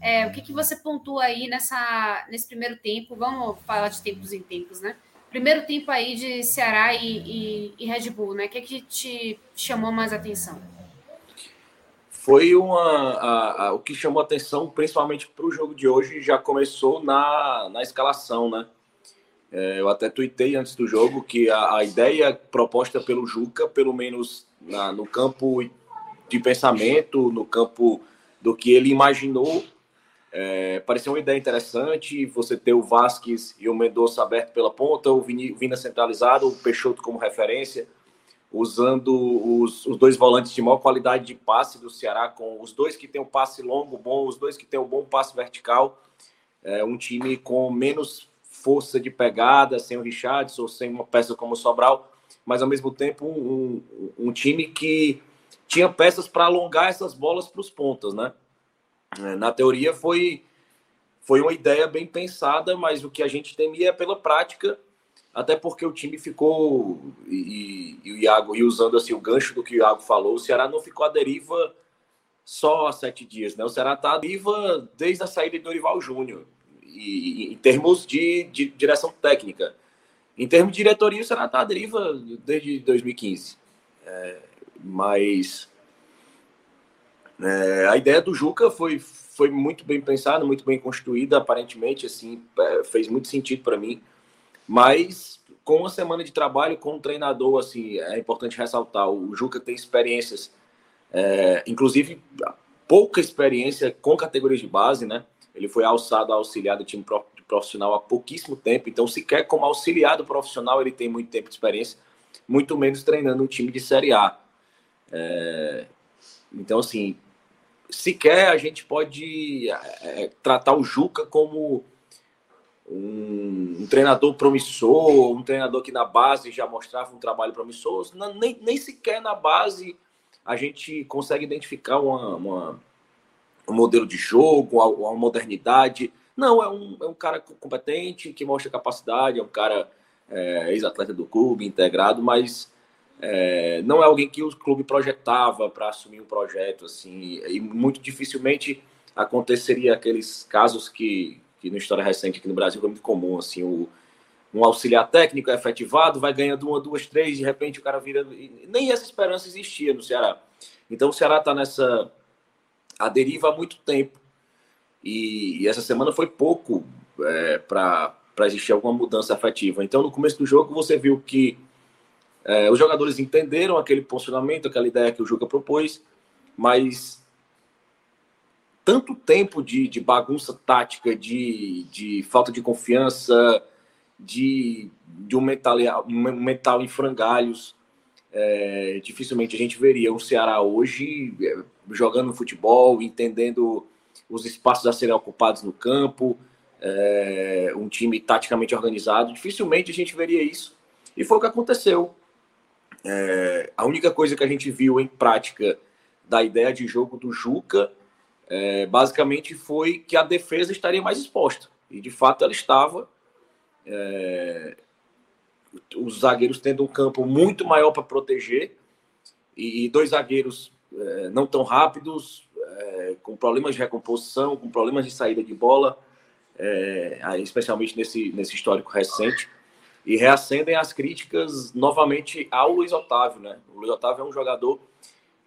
É, o que, que você pontua aí nessa, nesse primeiro tempo? Vamos falar de tempos em tempos, né? Primeiro tempo aí de Ceará e, e, e Red Bull, né? O que, que te chamou mais atenção? Foi uma. A, a, o que chamou atenção, principalmente para o jogo de hoje, já começou na, na escalação, né? É, eu até tuitei antes do jogo que a, a ideia proposta pelo Juca, pelo menos na, no campo de pensamento, no campo do que ele imaginou, é, parecia uma ideia interessante. Você ter o Vasquez e o Mendonça aberto pela ponta, o Vina centralizado, o Peixoto como referência, usando os, os dois volantes de maior qualidade de passe do Ceará, com os dois que têm um passe longo bom, os dois que têm um bom passe vertical. É, um time com menos força de pegada, sem o Richardson, sem uma peça como o Sobral, mas ao mesmo tempo um, um, time que tinha peças para alongar essas bolas para os pontas, né? É, na teoria foi foi uma ideia bem pensada, mas o que a gente temia é pela prática, até porque o time ficou e, e o Iago e usando assim o gancho do que o Iago falou, o Ceará não ficou à deriva só há sete dias, né? O Ceará está à deriva desde a saída de Dorival Júnior e, em termos de, de, direção técnica. Em termos de diretoria, o Ceará está à deriva desde 2015. É, mas é, a ideia do Juca foi, foi muito bem pensada, muito bem construída, aparentemente, assim, é, fez muito sentido para mim. Mas com uma semana de trabalho com um treinador, assim, é importante ressaltar, o Juca tem experiências, é, inclusive pouca experiência com categorias de base, né? Ele foi alçado a auxiliar do time profissional há pouquíssimo tempo, então sequer como auxiliado profissional ele tem muito tempo de experiência, muito menos treinando um time de Série A. É... Então, assim, sequer a gente pode é, tratar o Juca como um, um, treinador promissor, um treinador que na base já mostrava um trabalho promissor, nem, nem sequer na base a gente consegue identificar uma, uma um modelo de jogo, uma, modernidade. Não, é um, é um cara competente, que mostra capacidade, é um cara é, ex-atleta do clube, integrado, mas é, não é alguém que o clube projetava para assumir um projeto, assim, e muito dificilmente aconteceria aqueles casos que, que na história recente aqui no Brasil é muito comum, assim, o, um auxiliar técnico é efetivado, vai ganhando uma, duas, três, de repente o cara vira... Nem essa esperança existia no Ceará. Então o Ceará está nessa a deriva há muito tempo. E, e essa semana foi pouco é, para existir alguma mudança afetiva. Então, no começo do jogo, você viu que é, os jogadores entenderam aquele posicionamento, aquela ideia que o Juca propôs, mas tanto tempo de, de bagunça tática, de, de falta de confiança, de, de um, mental, um mental em frangalhos, é, dificilmente a gente veria o Ceará hoje é, jogando futebol, entendendo os espaços a serem ocupados no campo, é, um time taticamente organizado. Dificilmente a gente veria isso. E foi o que aconteceu. É, a única coisa que a gente viu em prática da ideia de jogo do Juca, é, basicamente, foi que a defesa estaria mais exposta. E de fato ela estava. É, os zagueiros tendo um campo muito maior para proteger e dois zagueiros é, não tão rápidos, é, com problemas de recomposição, com problemas de saída de bola, é, especialmente nesse, nesse histórico recente, e reacendem as críticas novamente ao Luiz Otávio. Né? O Luiz Otávio é um jogador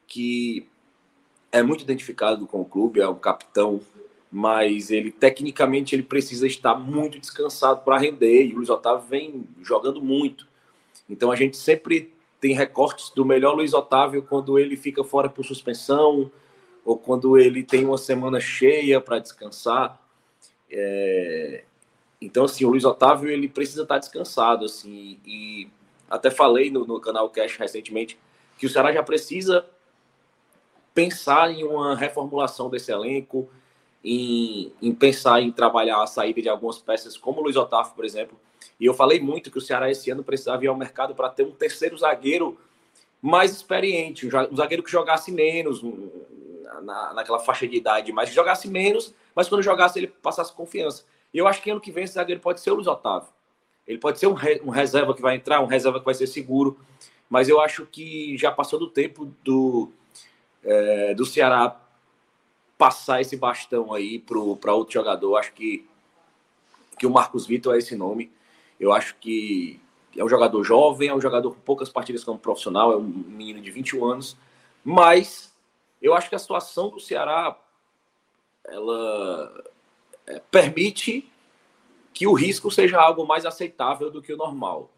que é muito identificado com o clube, é um capitão mas ele tecnicamente ele precisa estar muito descansado para render e o Luiz Otávio vem jogando muito. Então a gente sempre tem recortes do melhor Luiz Otávio quando ele fica fora por suspensão ou quando ele tem uma semana cheia para descansar. É... Então assim o Luiz Otávio ele precisa estar descansado assim e até falei no, no canal Cash recentemente que o Ceará já precisa pensar em uma reformulação desse elenco em, em, pensar em trabalhar a saída de algumas peças, como o Luiz Otávio, por exemplo. E eu falei muito que o Ceará esse ano precisava ir ao mercado para ter um terceiro zagueiro mais experiente, um zagueiro que jogasse menos na, naquela faixa de idade, mas que jogasse menos, mas quando jogasse ele passasse confiança. E eu acho que ano que vem esse zagueiro pode ser o Luiz Otávio. Ele pode ser um, re, um reserva que vai entrar, um reserva que vai ser seguro, mas eu acho que já passou do tempo do, é, do Ceará passar esse bastão aí para outro jogador. Acho que, que o Marcos Vitor é esse nome. Eu acho que é um jogador jovem, é um jogador com poucas partidas como profissional, é um menino de 21 anos, mas eu acho que a situação do Ceará ela é, permite que o risco seja algo mais aceitável do que o normal.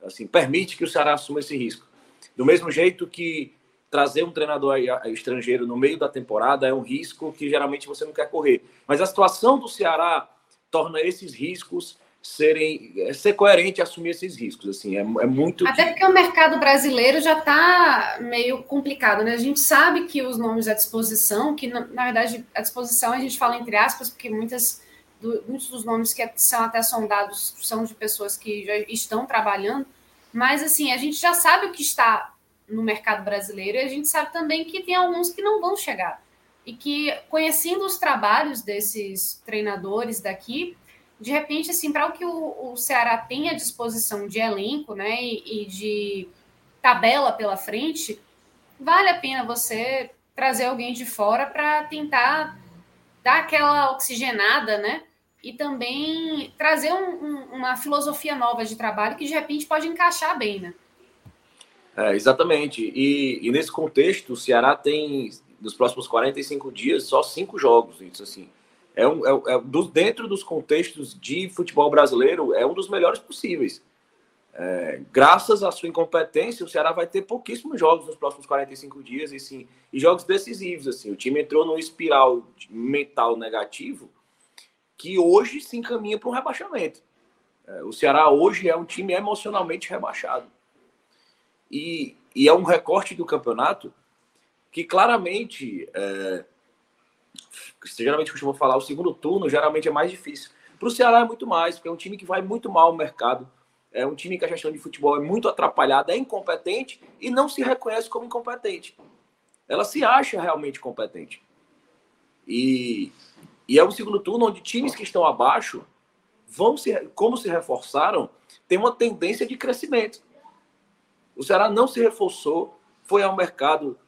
Assim, permite que o Ceará assuma esse risco. Do mesmo jeito que trazer um treinador estrangeiro no meio da temporada é um risco que geralmente você não quer correr. Mas a situação do Ceará torna esses riscos serem é, ser coerente e assumir esses riscos assim é, é muito até porque o mercado brasileiro já está meio complicado né a gente sabe que os nomes à disposição que na, na, verdade a disposição a gente fala entre aspas porque muitas do, muitos dos nomes que são até sondados são de pessoas que já estão trabalhando mas assim a gente já sabe o que está no mercado brasileiro, e a gente sabe também que tem alguns que não vão chegar. E que, conhecendo os trabalhos desses treinadores daqui, de repente, assim, para o que o, o, Ceará tem à disposição de elenco, né, e, e de tabela pela frente, vale a pena você trazer alguém de fora para tentar dar aquela oxigenada, né? E também trazer um, um, uma filosofia nova de trabalho que de repente pode encaixar bem, né? É, exatamente. E, e, nesse contexto, o Ceará tem, nos próximos 45 dias, só cinco jogos. Isso, assim, é, um, é, é dentro dos contextos de futebol brasileiro, é um dos melhores possíveis. É, graças à sua incompetência, o Ceará vai ter pouquíssimos jogos nos próximos 45 dias e, sim, e jogos decisivos. Assim, o time entrou num espiral mental negativo que hoje se encaminha para um rebaixamento. É, o Ceará hoje é um time emocionalmente rebaixado. E, e é um recorte do campeonato que claramente, é, geralmente costuma falar, o segundo turno geralmente é mais difícil. Para o Ceará é muito mais, porque é um time que vai muito mal no mercado. É um time que a gestão de futebol é muito atrapalhada, é incompetente e não se reconhece como incompetente. Ela se acha realmente competente. E, e é um segundo turno onde times que estão abaixo vão se, como se reforçaram, tem uma tendência de crescimento. O Ceará não se reforçou, foi ao mercado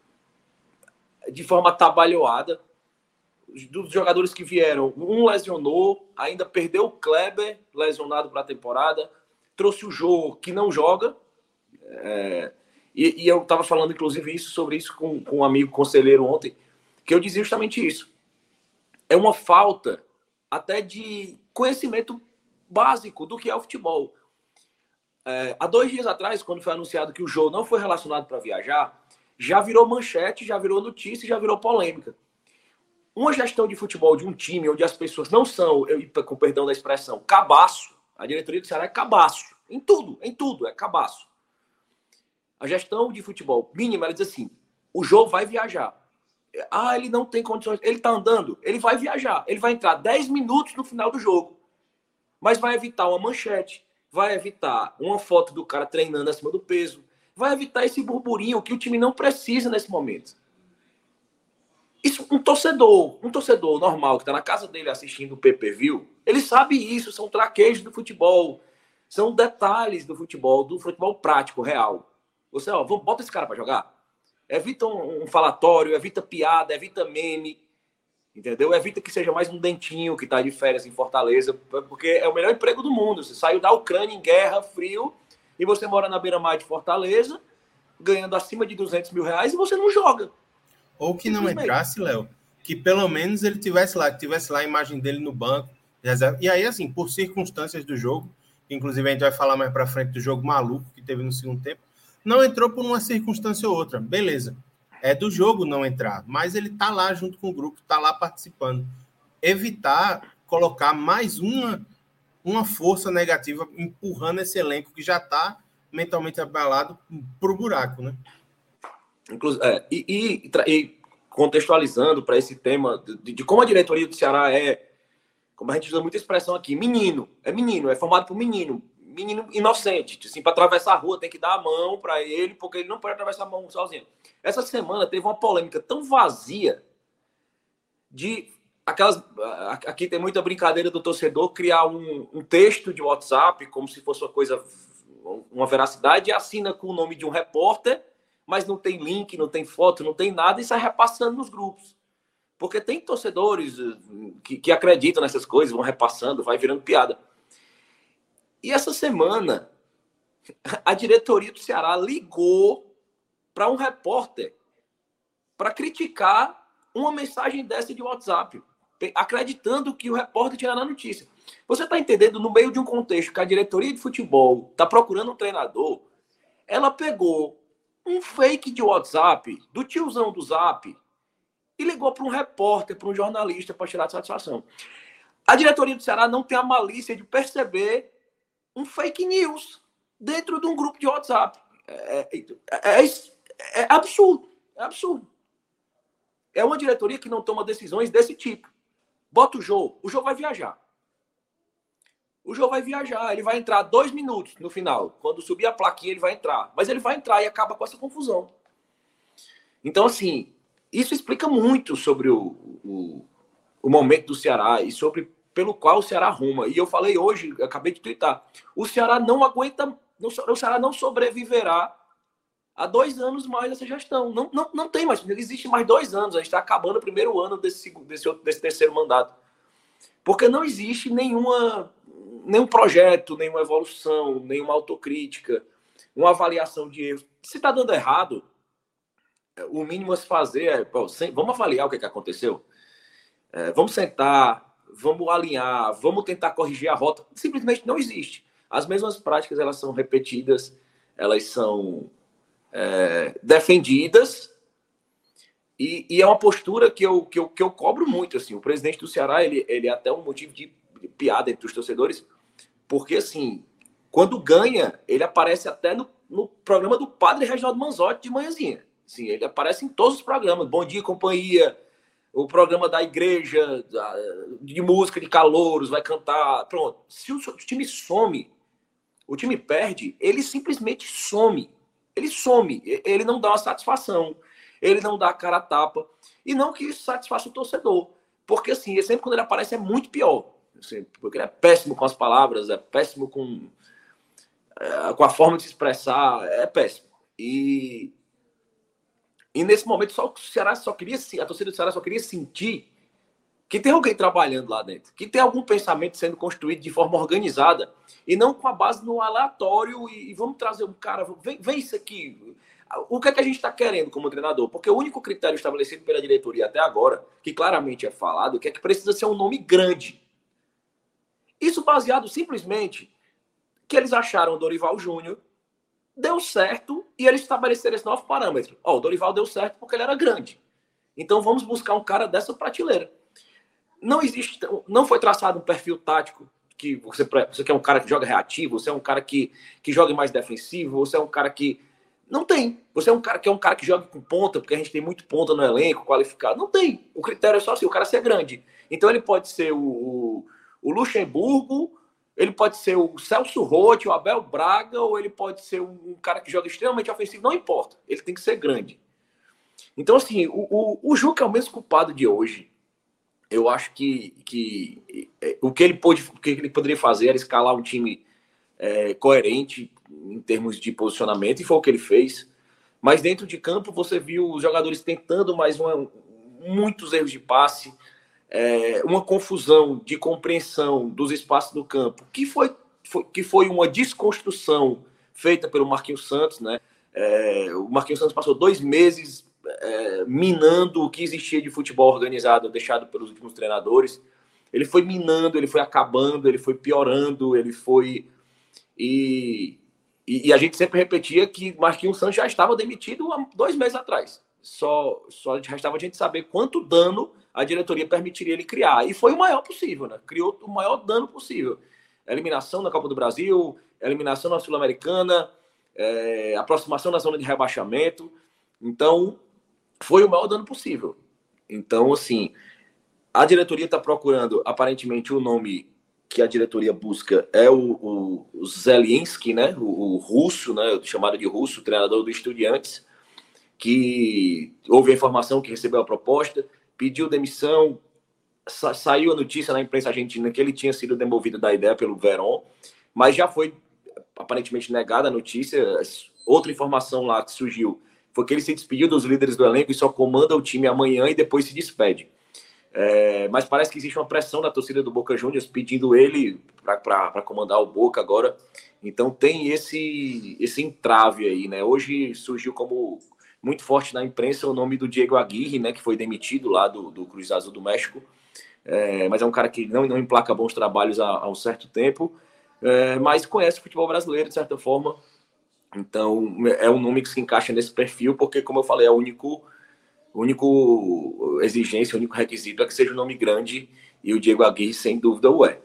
de forma trabalhada. Dos jogadores que vieram, um lesionou, ainda perdeu o Kleber, lesionado para a temporada, trouxe o Jô, que não joga. É, e, e, eu estava falando, inclusive, isso sobre isso com, com um amigo conselheiro ontem, que eu dizia justamente isso. é uma falta até de conhecimento básico do que é o futebol. É, há dois dias atrás, quando foi anunciado que o jogo não foi relacionado para viajar, já virou manchete, já virou notícia, já virou polêmica. Uma gestão de futebol de um time onde as pessoas não são, eu, com perdão da expressão, cabaço, a diretoria do Ceará é cabaço. Em tudo, em tudo, é cabaço. A gestão de futebol mínima, ela diz assim: o jogo vai viajar. Ah, ele não tem condições. Ele tá andando, ele vai viajar. Ele vai entrar 10 minutos no final do jogo. Mas vai evitar uma manchete, vai evitar uma foto do cara treinando acima do peso, vai evitar esse burburinho que o time não precisa nesse momento. Isso, um torcedor, um torcedor normal que está na casa dele assistindo o PPV, ele sabe isso, são traquejos do futebol, são detalhes do futebol, do futebol prático, real. Você, ó, bota esse cara para jogar. Evita um, um, falatório, evita piada, evita meme, entendeu? Evita que seja mais um dentinho que está de férias em Fortaleza, porque é o melhor emprego do mundo. Você saiu da Ucrânia em guerra, frio, e você mora na beira-mar de Fortaleza, ganhando acima de 200 mil reais, e você não joga. Ou que não entrasse, Léo, que pelo menos ele tivesse lá, tivesse lá a imagem dele no banco, e aí, assim, por circunstâncias do jogo, inclusive a gente vai falar mais para frente do jogo maluco que teve no segundo tempo, não entrou por uma circunstância ou outra, beleza. É do jogo não entrar, mas ele tá lá junto com o grupo, tá lá participando. Evitar colocar mais uma uma força negativa empurrando esse elenco que já está mentalmente abalado para o buraco, né? Inclusive, é, e, e, e, contextualizando para esse tema de, de, como a diretoria do Ceará é, como a gente usa muita expressão aqui, menino, é menino, é formado por menino, menino inocente, assim, para atravessar a rua tem que dar a mão para ele, porque ele não pode atravessar a mão sozinho. Essa semana teve uma polêmica tão vazia de aquelas aqui tem muita brincadeira do torcedor criar um, um, texto de WhatsApp como se fosse uma coisa uma veracidade e assina com o nome de um repórter mas não tem link não tem foto não tem nada e sai repassando nos grupos porque tem torcedores eh, que, que acreditam nessas coisas vão repassando vai virando piada e essa semana a diretoria do Ceará ligou para um repórter para criticar uma mensagem dessa de WhatsApp acreditando que o repórter tinha na notícia. Você está entendendo, no meio de um contexto que a diretoria de futebol está procurando um treinador, ela pegou um fake de WhatsApp do tiozão do Zap e ligou para um repórter, para um jornalista, para tirar satisfação. A diretoria do Ceará não tem a malícia de perceber um fake news dentro de um grupo de WhatsApp. É, é, é, é absurdo. É absurdo. É uma diretoria que não toma decisões desse tipo. Bota o jogo, o jogo vai viajar. O jogo vai viajar, ele vai entrar dois minutos no final. Quando subir a plaquinha, ele vai entrar. Mas ele vai entrar e acaba com essa confusão. Então, assim, isso explica muito sobre o, o, o momento do Ceará e sobre pelo qual o Ceará arruma. E eu falei hoje, acabei de twittar, o Ceará não aguenta, o Ceará não sobreviverá há dois anos mais essa gestão. Não, não, não tem mais, existe mais dois anos. A gente está acabando o primeiro ano desse, desse, desse terceiro mandato. Porque não existe nenhuma, nenhum projeto, nenhuma evolução, nenhuma autocrítica, uma avaliação de erros. Se está dando errado, o mínimo a se fazer é vamos avaliar o que, é que aconteceu. É, vamos sentar, vamos alinhar, vamos tentar corrigir a rota. Simplesmente não existe. As mesmas práticas elas são repetidas, elas são é, defendidas e, e, é uma postura que eu, que, eu, que eu cobro muito. Assim, o presidente do Ceará ele, ele é até um motivo de piada entre os torcedores, porque assim, quando ganha, ele aparece até no, no programa do padre Reginaldo Manzotti de manhãzinha. Assim, ele aparece em todos os programas, Bom Dia Companhia, o programa da igreja, de música de calouros, vai cantar. Pronto. Se o time some, o time perde, ele simplesmente some. Ele some, ele não dá uma satisfação, ele não dá a cara a tapa. E não que isso satisfaça o torcedor. Porque, assim, sempre quando ele aparece é muito pior. Assim, porque ele é péssimo com as palavras, é péssimo com, é, com a forma de se expressar, é péssimo. E, e nesse momento só o Ceará só queria, a torcida do Ceará só queria sentir que tem alguém trabalhando lá dentro, que tem algum pensamento sendo construído de forma organizada e não com a base no aleatório e, e vamos trazer um cara, vem, vem isso aqui. o que é que a gente está querendo como treinador? Porque o único critério estabelecido pela diretoria até agora, que claramente é falado, que é que precisa ser um nome grande. Isso baseado simplesmente que eles acharam Dorival Júnior, deu certo e eles estabeleceram esse novo parâmetro. O Dorival deu certo porque ele era grande. Então vamos buscar um cara dessa prateleira. Não existe, não foi traçado um perfil tático que você, você quer um cara que joga reativo, você é um cara que, que joga mais defensivo, você é um cara que não tem. Você é um cara que é um cara que joga com ponta, porque a gente tem muito ponta no elenco, qualificado. Não tem. O critério é só assim, o cara ser grande. Então ele pode ser o, o, o Luxemburgo, ele pode ser o Celso Roth, o Abel Braga, ou ele pode ser um cara que joga extremamente ofensivo, não importa. Ele tem que ser grande. Então, assim, o, o, o Juca é o mesmo culpado de hoje. Eu acho que, que é, o, que ele pôde, o que ele poderia fazer era escalar um time é, coerente, em termos de posicionamento, e foi o que ele fez. Mas dentro de campo você viu os jogadores tentando mais uma, muitos erros de passe, é, uma confusão de compreensão dos espaços do campo, que foi, foi, que foi uma desconstrução feita pelo Marquinhos Santos, né? É, o Marquinhos Santos passou dois meses é, minando o que existia de futebol organizado deixado pelos últimos treinadores. Ele foi minando, ele foi acabando, ele foi piorando, ele foi e, e, e, a gente sempre repetia que Marquinhos Santos já estava demitido há dois meses atrás. Só, só restava a gente saber quanto dano a diretoria permitiria ele criar. E foi o maior possível, né? Criou o maior dano possível. Eliminação da Copa do Brasil, eliminação da Sul-Americana, é, aproximação da zona de rebaixamento. Então, foi o maior dano possível. Então, assim, a diretoria está procurando, aparentemente, o nome que a diretoria busca é o, o, o né? O, o, russo, né? Chamado de russo, treinador do Estudiantes, que houve a informação que recebeu a proposta, pediu demissão, sa saiu a notícia na imprensa argentina que ele tinha sido demovido da ideia pelo Verón, mas já foi aparentemente negada a notícia. Outra informação lá que surgiu foi que ele se despediu dos líderes do elenco e só comanda o time amanhã e depois se despede. É, mas parece que existe uma pressão da torcida do Boca Juniors pedindo ele para comandar o Boca agora. Então tem esse esse entrave aí, né? Hoje surgiu como muito forte na imprensa o nome do Diego Aguirre, né? Que foi demitido lá do, do Cruz Azul do México. É, mas é um cara que não, não emplaca bons trabalhos há, há um certo tempo, é, mas conhece o futebol brasileiro de certa forma. Então é um nome que se encaixa nesse perfil, porque, como eu falei, é o único único exigência, o único requisito é que seja um nome grande e o Diego Aguirre, sem dúvida, o é.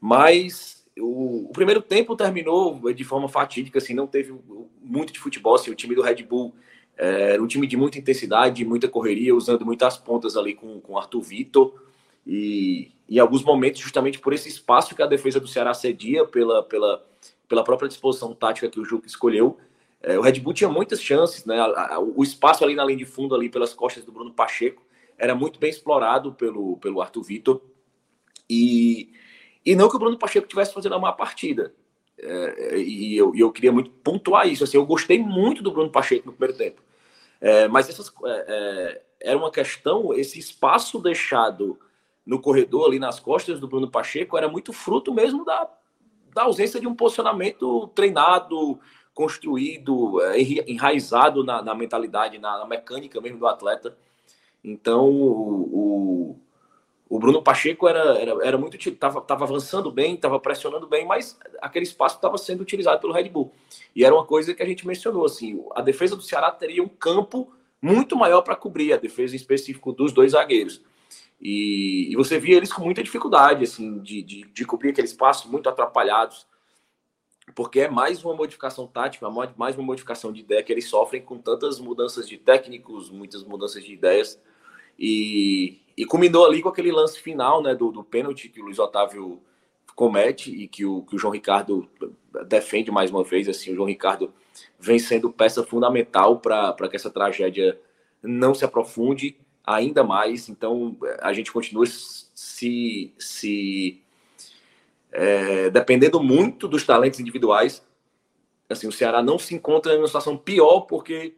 Mas o primeiro tempo terminou de forma fatídica, assim, não teve muito de futebol. Assim, o time do Red Bull é, era um time de muita intensidade, muita correria, usando muitas pontas ali com, com Arthur Vitor. E em alguns momentos, justamente por esse espaço que a defesa do Ceará cedia, pela, pela, pela própria disposição tática que o Juca escolheu, é, o Red Bull tinha muitas chances, né? O espaço ali na linha de fundo, ali pelas costas do Bruno Pacheco, era muito bem explorado pelo, pelo Arthur Vitor. E, e não que o Bruno Pacheco tivesse fazendo uma partida. É, e eu, eu queria muito pontuar isso. Assim, eu gostei muito do Bruno Pacheco no primeiro tempo. É, mas essas, é, é era uma questão, esse espaço deixado no corredor, ali nas costas do Bruno Pacheco, era muito fruto mesmo da, da ausência de um posicionamento treinado, construído, é, enraizado na, na mentalidade, na, na, mecânica mesmo do atleta. Então, o, o, Bruno Pacheco era, era, era muito. Estava tava avançando bem, estava pressionando bem, mas aquele espaço estava sendo utilizado pelo Red Bull. E era uma coisa que a gente mencionou: assim, a defesa do Ceará teria um campo muito maior para cobrir, a defesa em específico dos dois zagueiros. E, e, você via eles com muita dificuldade, assim, de, de, de cobrir aquele espaço, muito atrapalhados porque é mais uma modificação tática, mais uma modificação de ideia que eles sofrem com tantas mudanças de técnicos, muitas mudanças de ideias. E, e culminou ali com aquele lance final né, do, do pênalti que o Luiz Otávio comete e que o, que o João Ricardo defende mais uma vez. Assim, o João Ricardo vem sendo peça fundamental para que essa tragédia não se aprofunde ainda mais. Então, a gente continua se, se é, dependendo muito dos talentos individuais, assim, o Ceará não se encontra em uma situação pior porque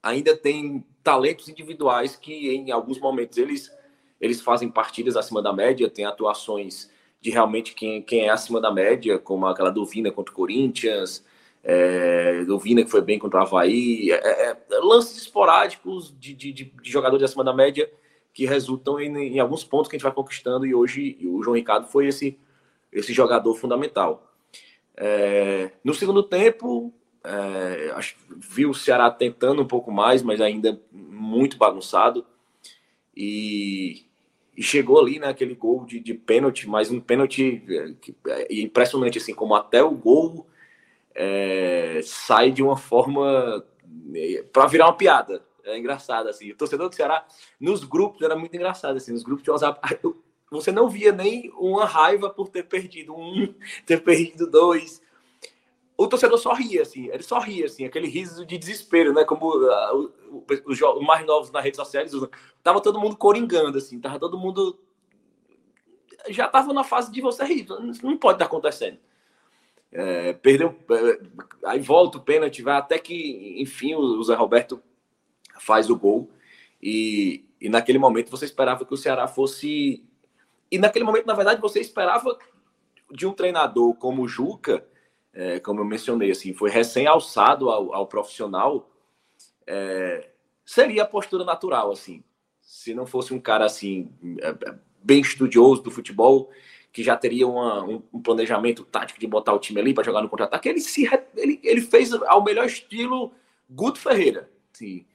ainda tem talentos individuais que em alguns momentos eles eles fazem partidas acima da média, tem atuações de realmente quem, quem é acima da média, como aquela do Vina contra o Corinthians, é, do Vina, que foi bem contra o Havaí, é, é, é lances esporádicos de, de, de, jogadores acima da média que resultam em, em, alguns pontos que a gente vai conquistando, e hoje o João Ricardo foi esse, esse jogador fundamental. É, no segundo tempo, é, acho, vi o Ceará tentando um pouco mais, mas ainda muito bagunçado. E, e chegou ali naquele né, gol de, de pênalti, mas um pênalti é, é impressionante, assim, como até o gol é, sai de uma forma é, para virar uma piada. É engraçado, assim. O torcedor do Ceará, nos grupos, era muito engraçado, assim. Nos grupos de WhatsApp, você não via nem uma raiva por ter perdido um, ter perdido dois. O torcedor só ria, assim. Ele só ria, assim. Aquele riso de desespero, né? Como uh, os, os mais novos nas redes sociais Tava todo mundo coringando, assim. Tava todo mundo... Já tava na fase de você rir. Não pode estar acontecendo. É, perdeu, é, aí volta o pênalti, vai até que, enfim, o, Zé Roberto faz o gol. E, e naquele momento você esperava que o Ceará fosse. E naquele momento, na verdade, você esperava de um treinador como o Juca, é, como eu mencionei, assim, foi recém-alçado ao, ao, profissional, é, seria a postura natural, assim. Se não fosse um cara assim, é, é, bem estudioso do futebol, que já teria uma, um, um, planejamento tático de botar o time ali para jogar no contra-ataque, ele, se, ele, ele fez ao melhor estilo Guto Ferreira. Sim.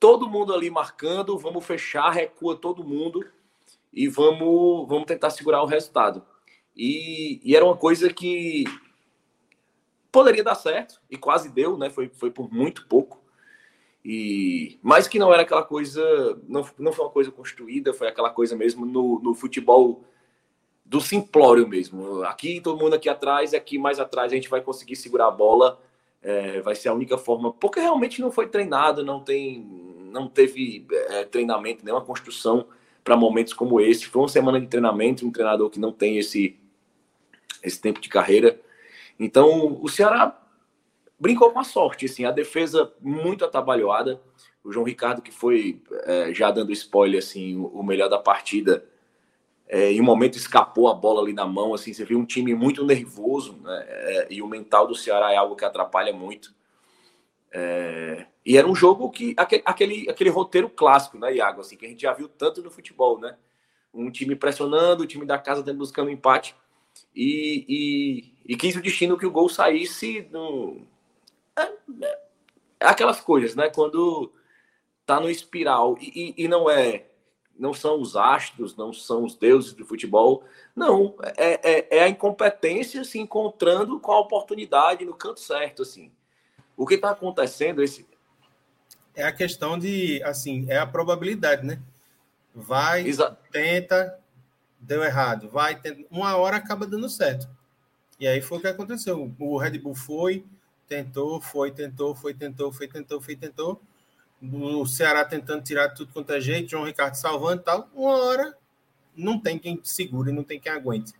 Todo mundo ali marcando, vamos fechar, recua todo mundo e vamos, vamos tentar segurar o resultado. E, e era uma coisa que poderia dar certo, e quase deu, né? Foi, foi por muito pouco. E, mas que não era aquela coisa, não, não foi uma coisa construída, foi aquela coisa mesmo no, no futebol do simplório mesmo. Aqui, todo mundo aqui atrás, aqui mais atrás a gente vai conseguir segurar a bola. É, vai ser a única forma, porque realmente não foi treinado, não tem, não teve é, treinamento, nenhuma construção para momentos como esse. Foi uma semana de treinamento, um treinador que não tem esse, esse tempo de carreira. Então, o Ceará brincou com a sorte, assim, a defesa muito atabalhoada. O João Ricardo, que foi, é, já dando spoiler, assim, o melhor da partida, é, em um momento escapou a bola ali na mão, assim, você viu um time muito nervoso, né? É, e o mental do Ceará é algo que atrapalha muito. É, e era um jogo que aquele, aquele, aquele roteiro clássico, né, Iago, assim, que a gente já viu tanto no futebol, né? Um time pressionando, o time da casa buscando empate e, e, e quis o destino que o gol saísse no... é, é, aquelas coisas, né? Quando tá no espiral e, e, e não é não são os astros, não são os deuses do futebol. Não, é, é, é, a incompetência se encontrando com a oportunidade no canto certo, assim. O que está acontecendo esse é a questão de, assim, é a probabilidade, né? Vai, Exato. tenta, deu errado, vai, tenta, uma hora acaba dando certo. E aí foi o que aconteceu. O Red Bull foi, tentou, foi, tentou, foi, tentou, foi, tentou, foi, tentou o Ceará tentando tirar tudo quanto é jeito, João Ricardo salvando e tal, uma hora não tem quem segure, não tem quem aguente.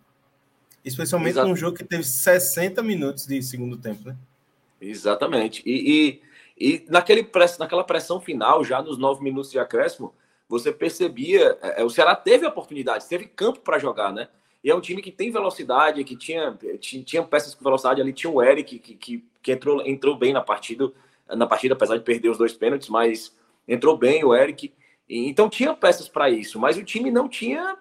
Especialmente Exato. num jogo que teve 60 minutos de segundo tempo, né? Exatamente. E, e, e naquele press, naquela pressão final, já nos nove minutos de acréscimo, você percebia, é, é o Ceará teve oportunidade, teve campo para jogar, né? E é um time que tem velocidade, que tinha, tinha, tinha peças com velocidade ali, tinha o Eric, que, que, que entrou, entrou bem na partida, na partida, apesar de perder os dois pênaltis, mas entrou bem o Eric. Então tinha peças para isso, mas o time não tinha,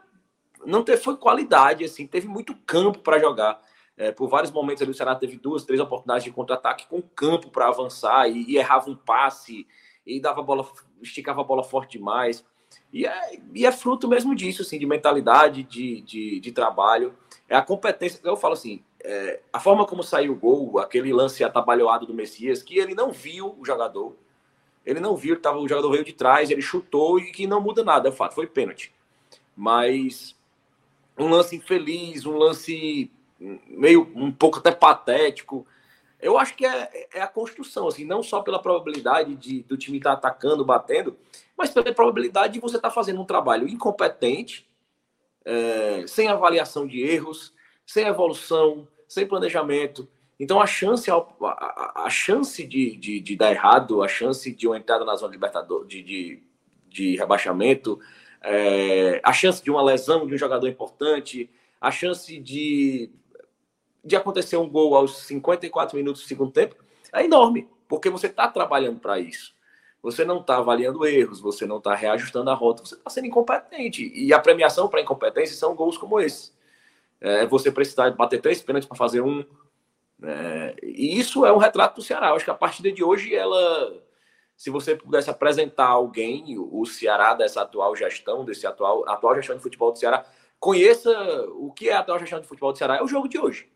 não teve, foi qualidade, assim, teve muito campo para jogar. É, por vários momentos ali o Ceará teve duas, três oportunidades de contra-ataque com campo para avançar e, e, errava um passe e dava bola, esticava a bola forte demais. E é, e é fruto mesmo disso, assim, de mentalidade, de, de, de trabalho. É a competência. Eu falo assim, é, a forma como saiu o gol, aquele lance atabalhoado do Messias, que ele não viu o jogador, ele não viu, tava, o jogador veio de trás, ele chutou e que não muda nada, é fato, foi pênalti. Mas um lance infeliz, um lance meio um pouco até patético. Eu acho que é, é a construção, assim, não só pela probabilidade de, do time estar tá atacando, batendo, mas pela probabilidade de você estar tá fazendo um trabalho incompetente, é, sem avaliação de erros, sem evolução, sem planejamento. Então a chance, a, a chance de, de, de, dar errado, a chance de uma entrada na zona de libertador, de, de, de rebaixamento, é, a chance de uma lesão de um jogador importante, a chance de de acontecer um gol aos 54 minutos do segundo tempo é enorme, porque você está trabalhando para isso. Você não está avaliando erros, você não está reajustando a rota, você está sendo incompetente. E a premiação para incompetência são gols como esse. É você precisar bater três pênaltis para fazer um. É, e isso é um retrato do Ceará. Eu acho que a partida de hoje, ela, se você pudesse apresentar alguém, o Ceará dessa atual gestão, desse atual, atual gestão de futebol do Ceará, conheça o que é a atual gestão de futebol do Ceará, é o jogo de hoje.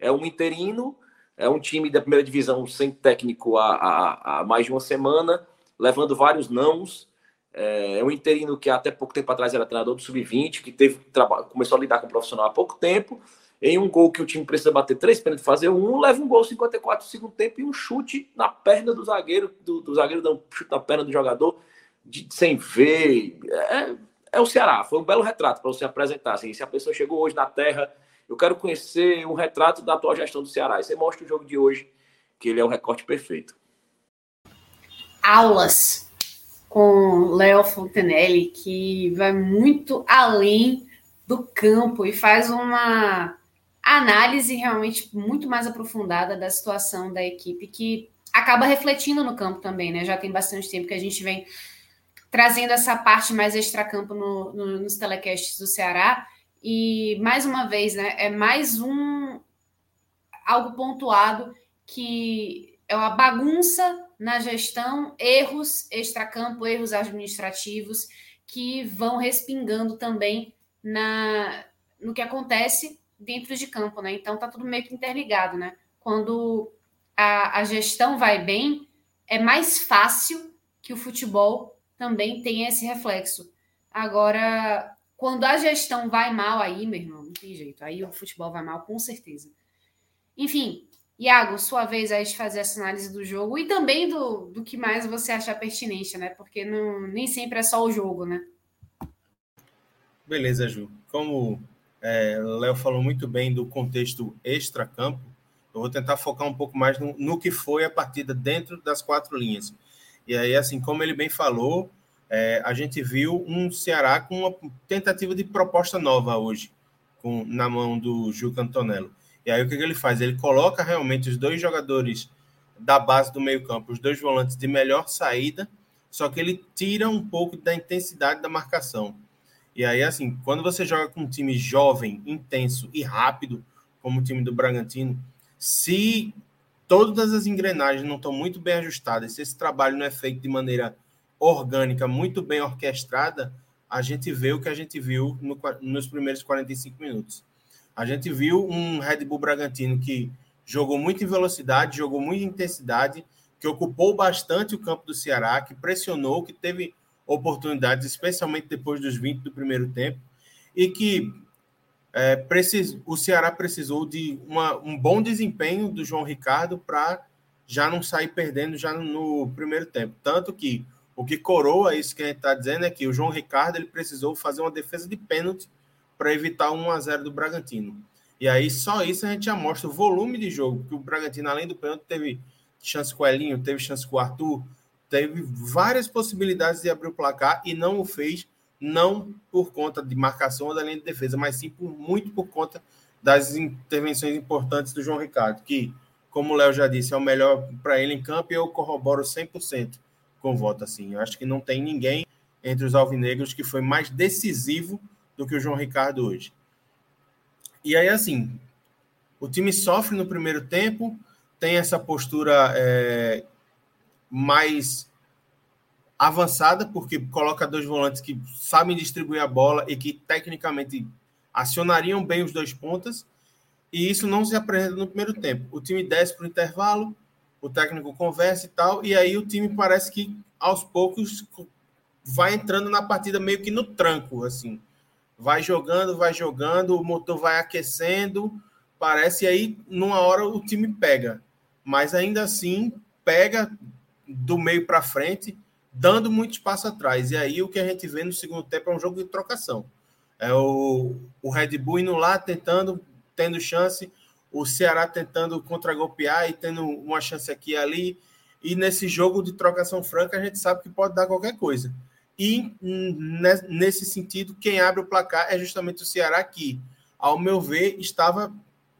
É um interino é um time da primeira divisão sem técnico há, há, há mais de uma semana, levando vários nãos. É, é um interino que até pouco tempo atrás era treinador do Sub-20, que teve começou a lidar com o profissional há pouco tempo. Em um gol que o time precisa bater três pênaltis, fazer um, leva um gol 54 no segundo tempo e um chute na perna do zagueiro, do, do zagueiro dá um chute na perna do jogador, de, sem ver. É, é o Ceará, foi um belo retrato para você apresentar. Assim, se a pessoa chegou hoje na terra eu quero conhecer um retrato da atual gestão do Ceará. E você mostra o jogo de hoje, que ele é o recorte perfeito. Aulas com Léo Fontenelle, que vai muito além do campo e faz uma análise realmente muito mais aprofundada da situação da equipe, que acaba refletindo no campo também, né? Já tem bastante tempo que a gente vem trazendo essa parte mais extracampo no, no, nos telecasts do Ceará. E mais uma vez, né, é mais um algo pontuado que é uma bagunça na gestão, erros extracampo, erros administrativos que vão respingando também na no que acontece dentro de campo, né? Então tá tudo meio que interligado, né? Quando a, a gestão vai bem, é mais fácil que o futebol também tenha esse reflexo. Agora, quando a gestão vai mal aí, meu irmão, não tem jeito. Aí o futebol vai mal, com certeza. Enfim, Iago, sua vez aí de fazer essa análise do jogo e também do, do que mais você achar pertinente, né? Porque não, nem sempre é só o jogo, né? Beleza, Ju. Como é, Léo falou muito bem do contexto extra-campo, eu vou tentar focar um pouco mais no, no que foi a partida dentro das quatro linhas. E aí, assim, como ele bem falou, é, a gente viu um Ceará com uma tentativa de proposta nova hoje, com, na mão do Juca Antonello. E aí o que, que ele faz? Ele coloca realmente os dois jogadores da base do meio-campo, os dois volantes de melhor saída, só que ele tira um pouco da intensidade da marcação. E aí, assim, quando você joga com um time jovem, intenso e rápido, como o time do Bragantino, se todas as engrenagens não estão muito bem ajustadas, se esse trabalho não é feito de maneira orgânica, muito bem orquestrada, a gente vê o que a gente viu no, nos primeiros 45 minutos. A gente viu um Red Bull Bragantino que jogou muito em velocidade, jogou muito em intensidade, que ocupou bastante o campo do Ceará, que pressionou, que teve oportunidades, especialmente depois dos 20 do primeiro tempo, e que é, precis, o Ceará precisou de uma, um bom desempenho do João Ricardo para já não sair perdendo já no, no primeiro tempo. Tanto que o que coroa isso que a gente está dizendo é que o João Ricardo ele precisou fazer uma defesa de pênalti para evitar 1 a 0 do Bragantino. E aí só isso a gente já mostra o volume de jogo, que o Bragantino, além do pênalti, teve chance com o Elinho, teve chance com o Arthur, teve várias possibilidades de abrir o placar e não o fez, não por conta de marcação ou da linha de defesa, mas sim por, muito por conta das intervenções importantes do João Ricardo, que, como o Léo já disse, é o melhor para ele em campo e eu corroboro 100% com voto assim. Eu acho que não tem ninguém entre os alvinegros que foi mais decisivo do que o João Ricardo hoje. E aí, assim, o time sofre no primeiro tempo, tem essa postura é, mais avançada, porque coloca dois volantes que sabem distribuir a bola e que tecnicamente acionariam bem os dois pontas, e isso não se apresenta no primeiro tempo. O time desce para o intervalo, o técnico conversa e tal, e aí o time parece que aos poucos vai entrando na partida meio que no tranco, assim. Vai jogando, vai jogando, o motor vai aquecendo, parece, e aí numa hora o time pega. Mas ainda assim, pega do meio para frente, dando muito espaço atrás. E aí o que a gente vê no segundo tempo é um jogo de trocação. É o, o Red Bull indo lá, tentando, tendo chance, o Ceará tentando contragolpear e tendo uma chance aqui e ali. E nesse jogo de trocação franca, a gente sabe que pode dar qualquer coisa. E nesse sentido, quem abre o placar é justamente o Ceará, que, ao meu ver, estava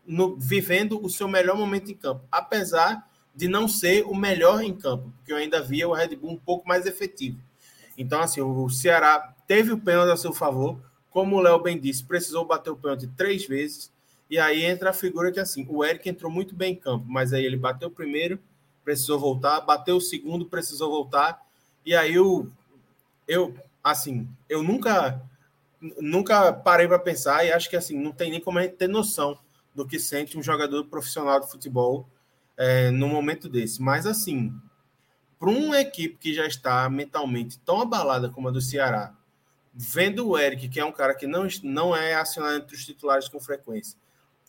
no, vivendo o seu melhor momento em campo, apesar de não ser o melhor em campo, porque eu ainda via o Red Bull um pouco mais efetivo. Então, assim, o Ceará teve o pênalti a seu favor, como o Léo bem disse, precisou bater o pênalti três vezes, e aí entra a figura que, assim, o Eric entrou muito bem em campo, mas aí ele bateu o primeiro, precisou voltar, bateu o segundo, precisou voltar, e aí eu, eu assim, eu nunca nunca parei para pensar e acho que assim não tem nem como a gente ter noção do que sente um jogador profissional de futebol é, no momento desse. Mas assim, para uma equipe que já está mentalmente tão abalada como a do Ceará, vendo o Eric, que é um cara que não, não é acionado entre os titulares com frequência,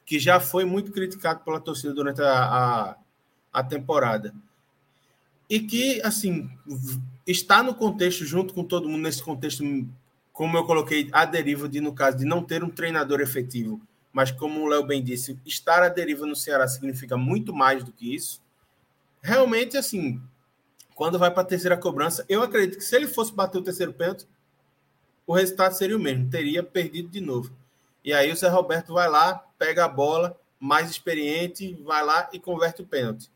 que já foi muito criticado pela torcida durante a, a, a temporada, e que, assim, está no contexto, junto com todo mundo, nesse contexto como eu coloquei, a deriva de, no caso de não ter um treinador efetivo, mas como o Léo bem disse, estar à deriva no Ceará significa muito mais do que isso. Realmente, assim, quando vai para a terceira cobrança, eu acredito que se ele fosse bater o terceiro pênalti, o resultado seria o mesmo, teria perdido de novo. E aí o Zé Roberto vai lá, pega a bola, mais experiente, vai lá e converte o pênalti.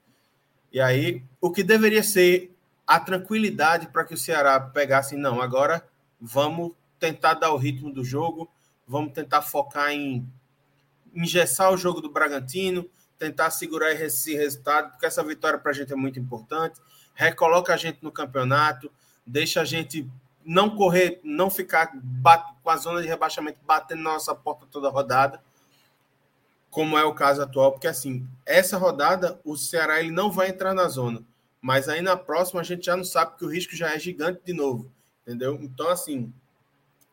E aí, o que deveria ser a tranquilidade para que o Ceará pegasse, não, agora vamos tentar dar o ritmo do jogo, vamos tentar focar em engessar o jogo do Bragantino, tentar segurar esse resultado, porque essa vitória para a gente é muito importante, recoloca a gente no campeonato, deixa a gente não correr, não ficar com a zona de rebaixamento batendo na nossa porta toda rodada, como é o caso atual, porque assim, essa rodada o Ceará ele não vai entrar na zona, mas aí na próxima a gente já não sabe que o risco já é gigante de novo, entendeu? Então assim,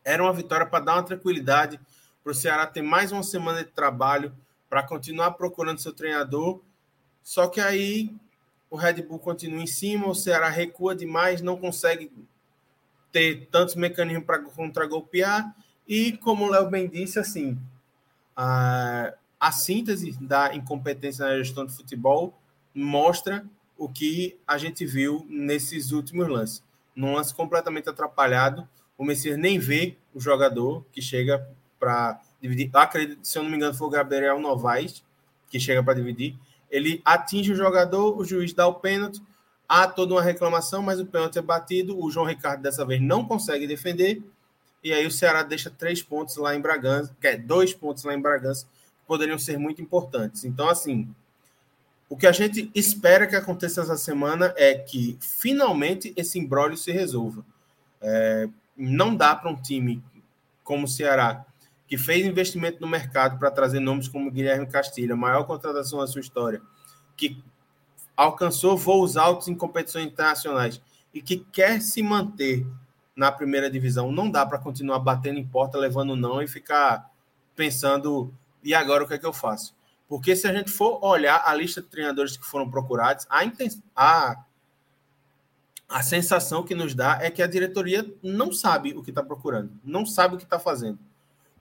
era uma vitória para dar uma tranquilidade para o Ceará ter mais uma semana de trabalho para continuar procurando seu treinador. Só que aí o Red Bull continua em cima, o Ceará recua demais, não consegue ter tantos mecanismos para contragolpear. E como o Léo bem disse, assim, a, a síntese da incompetência na gestão de futebol mostra o que a gente viu nesses últimos lances. Num lance completamente atrapalhado, o Messias nem vê o jogador que chega para dividir. Acredito, se eu não me engano, foi o Gabriel Novaes que chega para dividir. Ele atinge o jogador, o juiz dá o pênalti, há toda uma reclamação, mas o pênalti é batido. O João Ricardo dessa vez não consegue defender. E aí o Ceará deixa três pontos lá em Bragança, quer dois pontos lá em Bragança, poderiam ser muito importantes. Então, assim, o que a gente espera que aconteça essa semana é que finalmente esse embrólio se resolva. É, não dá para um time como o Ceará, que fez investimento no mercado para trazer nomes como Guilherme Castilho, a maior contratação da sua história, que alcançou voos altos em competições internacionais e que quer se manter na primeira divisão, não dá para continuar batendo em porta, levando não e ficar pensando, e agora o que é que eu faço? Porque se a gente for olhar a lista de treinadores que foram procurados, a, a a sensação que nos dá é que a diretoria não sabe o que está procurando, não sabe o que está fazendo.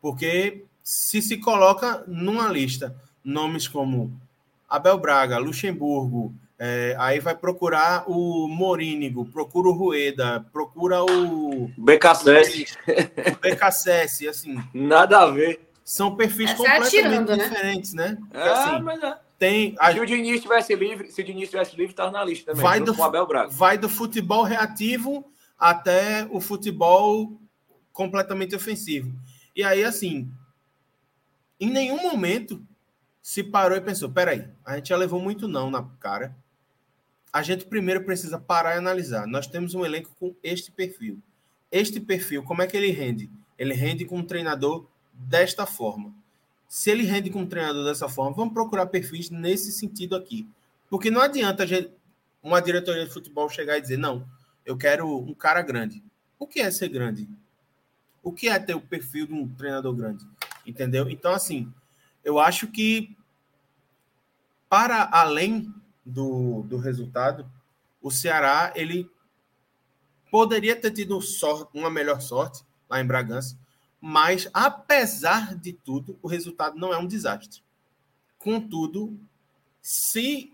Porque se se coloca numa lista nomes como Abel Braga, Luxemburgo, é, aí vai procurar o Morínigo, procura o Rueda, procura o. BKSS. BKSS, assim. Nada a ver. São perfis Essa é completamente é atirando, diferentes, né? né? É, assim, mas é tem. A... Se o Diniz estivesse livre, se o Diniz estivesse livre, estava na lista também. Vai do, vai do futebol reativo até o futebol completamente ofensivo. E aí, assim, em nenhum momento se parou e pensou: peraí, a gente já levou muito não na cara. A gente primeiro precisa parar e analisar. Nós temos um elenco com este perfil. Este perfil, como é que ele rende? Ele rende com um treinador desta forma se ele rende com um treinador dessa forma, vamos procurar perfis nesse sentido aqui. Porque não adianta gente, uma diretoria de futebol chegar e dizer, não, eu quero um cara grande. O que é ser grande? O que é ter o perfil de um treinador grande? Entendeu? Então, assim, eu acho que para além do, do resultado, o Ceará ele poderia ter tido sorte, uma melhor sorte lá em Bragança, mas, apesar de tudo, o resultado não é um desastre. Contudo, se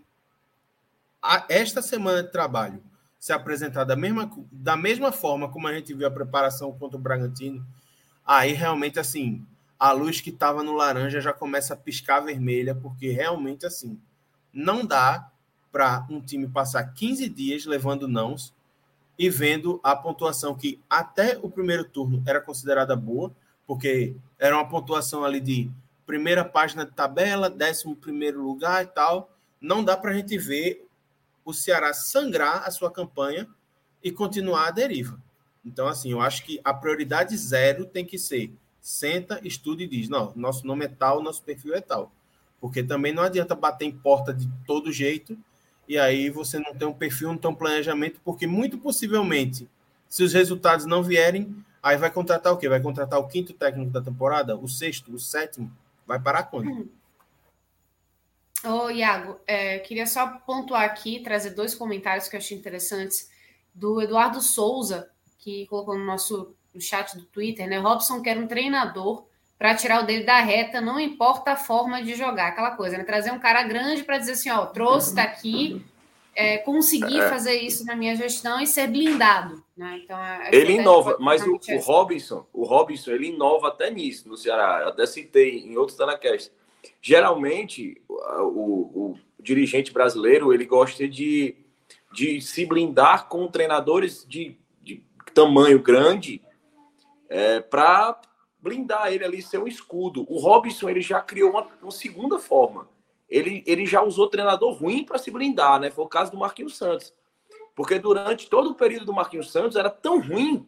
a, esta semana de trabalho se apresentar da mesma, da mesma forma como a gente viu a preparação contra o Bragantino, aí realmente, assim, a luz que estava no laranja já começa a piscar vermelha, porque realmente assim, não dá para um time passar 15 dias levando nãos e vendo a pontuação que até o primeiro turno era considerada boa, porque era uma pontuação ali de primeira página de tabela, décimo primeiro lugar e tal. Não dá para a gente ver o Ceará sangrar a sua campanha e continuar a deriva. Então, assim, eu acho que a prioridade zero tem que ser senta, estuda e diz: não, nosso nome é tal, nosso perfil é tal. Porque também não adianta bater em porta de todo jeito e aí você não tem um perfil, não tem um planejamento, porque muito possivelmente, se os resultados não vierem, aí vai contratar o quê? Vai contratar o quinto técnico da temporada, o sexto, o sétimo, vai parar quando? Ô, Iago, é, queria só pontuar aqui, trazer dois comentários que eu achei interessantes, do Eduardo Souza, que colocou no nosso no chat do Twitter, né? Robson quer um treinador para tirar o dele da reta, não importa a forma de jogar, aquela coisa, né? Trazer um cara grande para dizer assim, ó, trouxe, tá aqui, é, conseguir é. fazer isso na minha gestão e ser blindado, né? Então, ele inova, mas o, o, Robinson, o Robinson, ele inova até nisso no Ceará. Eu até citei em outros Telecast. Geralmente, o, o, o, dirigente brasileiro ele gosta de, de se blindar com treinadores de, de tamanho grande é, para blindar ele ali, ser um escudo. O Robson ele já criou uma, uma segunda forma. Ele, ele já usou treinador ruim para se blindar, né? Foi o caso do Marquinhos Santos. Porque durante todo o período do Marquinhos Santos era tão ruim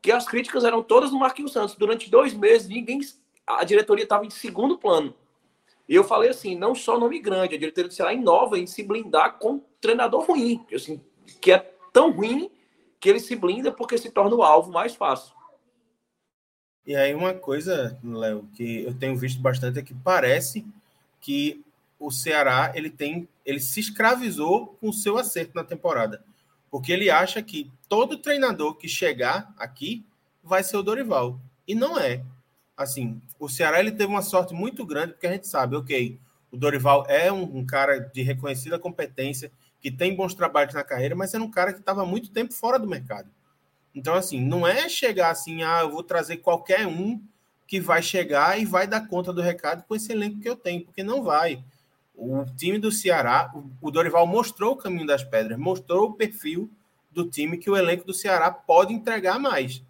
que as críticas eram todas do Marquinhos Santos. Durante dois meses, ninguém. A diretoria estava em segundo plano. E eu falei assim: não só nome grande, a diretoria do Ceará inova em se blindar com treinador ruim. Assim, que é tão ruim que ele se blinda porque se torna o alvo mais fácil. E aí uma coisa, Léo, que eu tenho visto bastante é que parece que o Ceará ele tem, ele se escravizou com o seu acerto na temporada, porque ele acha que todo treinador que chegar aqui vai ser o Dorival e não é. Assim, o Ceará ele teve uma sorte muito grande porque a gente sabe, ok, o Dorival é um, um cara de reconhecida competência que tem bons trabalhos na carreira, mas era um cara que estava muito tempo fora do mercado. Então, assim, não é chegar assim, ah, eu vou trazer qualquer um que vai chegar e vai dar conta do recado com esse elenco que eu tenho, porque não vai. O time do Ceará, o Dorival mostrou o caminho das pedras, mostrou o perfil do time que o elenco do Ceará pode entregar mais.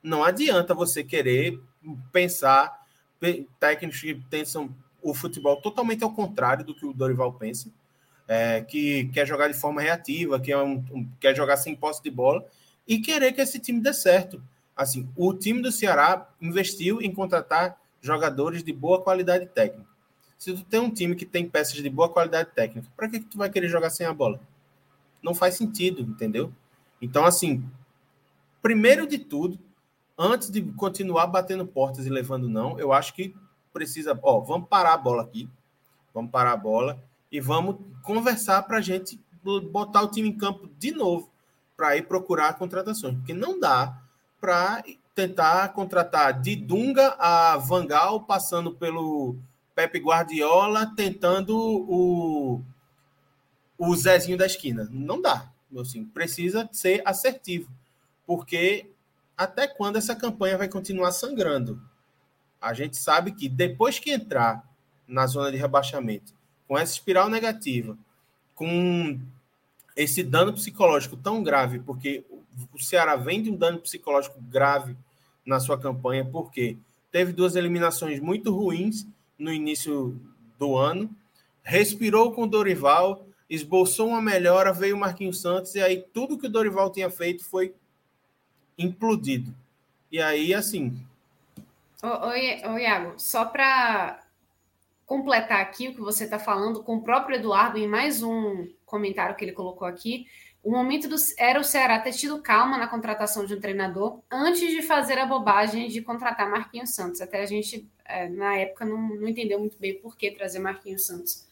Não adianta você querer pensar técnicos que pensam o futebol totalmente ao contrário do que o Dorival pensa, é, que quer jogar de forma reativa, que é um, um, quer jogar sem posse de bola e querer que esse time dê certo. Assim, o time do Ceará investiu em contratar jogadores de boa qualidade técnica. Se tu tem um time que tem peças de boa qualidade técnica, para que, que tu vai querer jogar sem a bola? Não faz sentido, entendeu? Então, assim, primeiro de tudo, antes de continuar batendo portas e levando não, eu acho que precisa, ó, vamos parar a bola aqui, vamos parar a bola e vamos conversar para a gente botar o time em campo de novo para ir procurar contratações, porque não dá para tentar contratar de Dunga a Vangal, passando pelo Pepe Guardiola, tentando o, o Zezinho da esquina. Não dá. Assim, precisa ser assertivo, porque até quando essa campanha vai continuar sangrando? A gente sabe que depois que entrar na zona de rebaixamento, com essa espiral negativa, com esse dano psicológico tão grave, porque o Ceará vem de um dano psicológico grave na sua campanha, porque teve duas eliminações muito ruins no início do ano, respirou com o Dorival, esboçou uma melhora, veio o Marquinhos Santos, e aí tudo que o Dorival tinha feito foi implodido. E aí, assim. Oi, oi Iago, só para completar aqui o que você está falando com o próprio Eduardo em mais um comentário que ele colocou aqui. O momento do, era o Ceará ter tido calma na contratação de um treinador antes de fazer a bobagem de contratar Marquinhos Santos. Até a gente, é, na época, não, não entendeu muito bem por que trazer Marquinhos Santos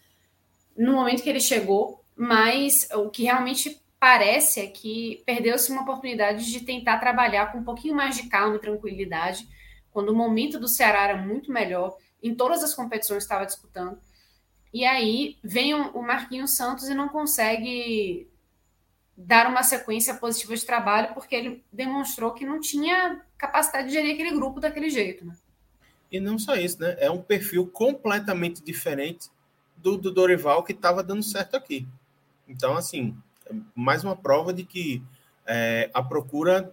no momento que ele chegou, mas o que realmente parece é que perdeu-se uma oportunidade de tentar trabalhar com um pouquinho mais de calma e tranquilidade, quando o momento do Ceará era muito melhor em todas as competições estava disputando. E aí vem o Marquinhos Santos e não consegue dar uma sequência positiva de trabalho porque ele demonstrou que não tinha capacidade de gerir aquele grupo daquele jeito. Né? E não só isso, né? É um perfil completamente diferente do, do Dorival que estava dando certo aqui. Então, assim, é mais uma prova de que é, a procura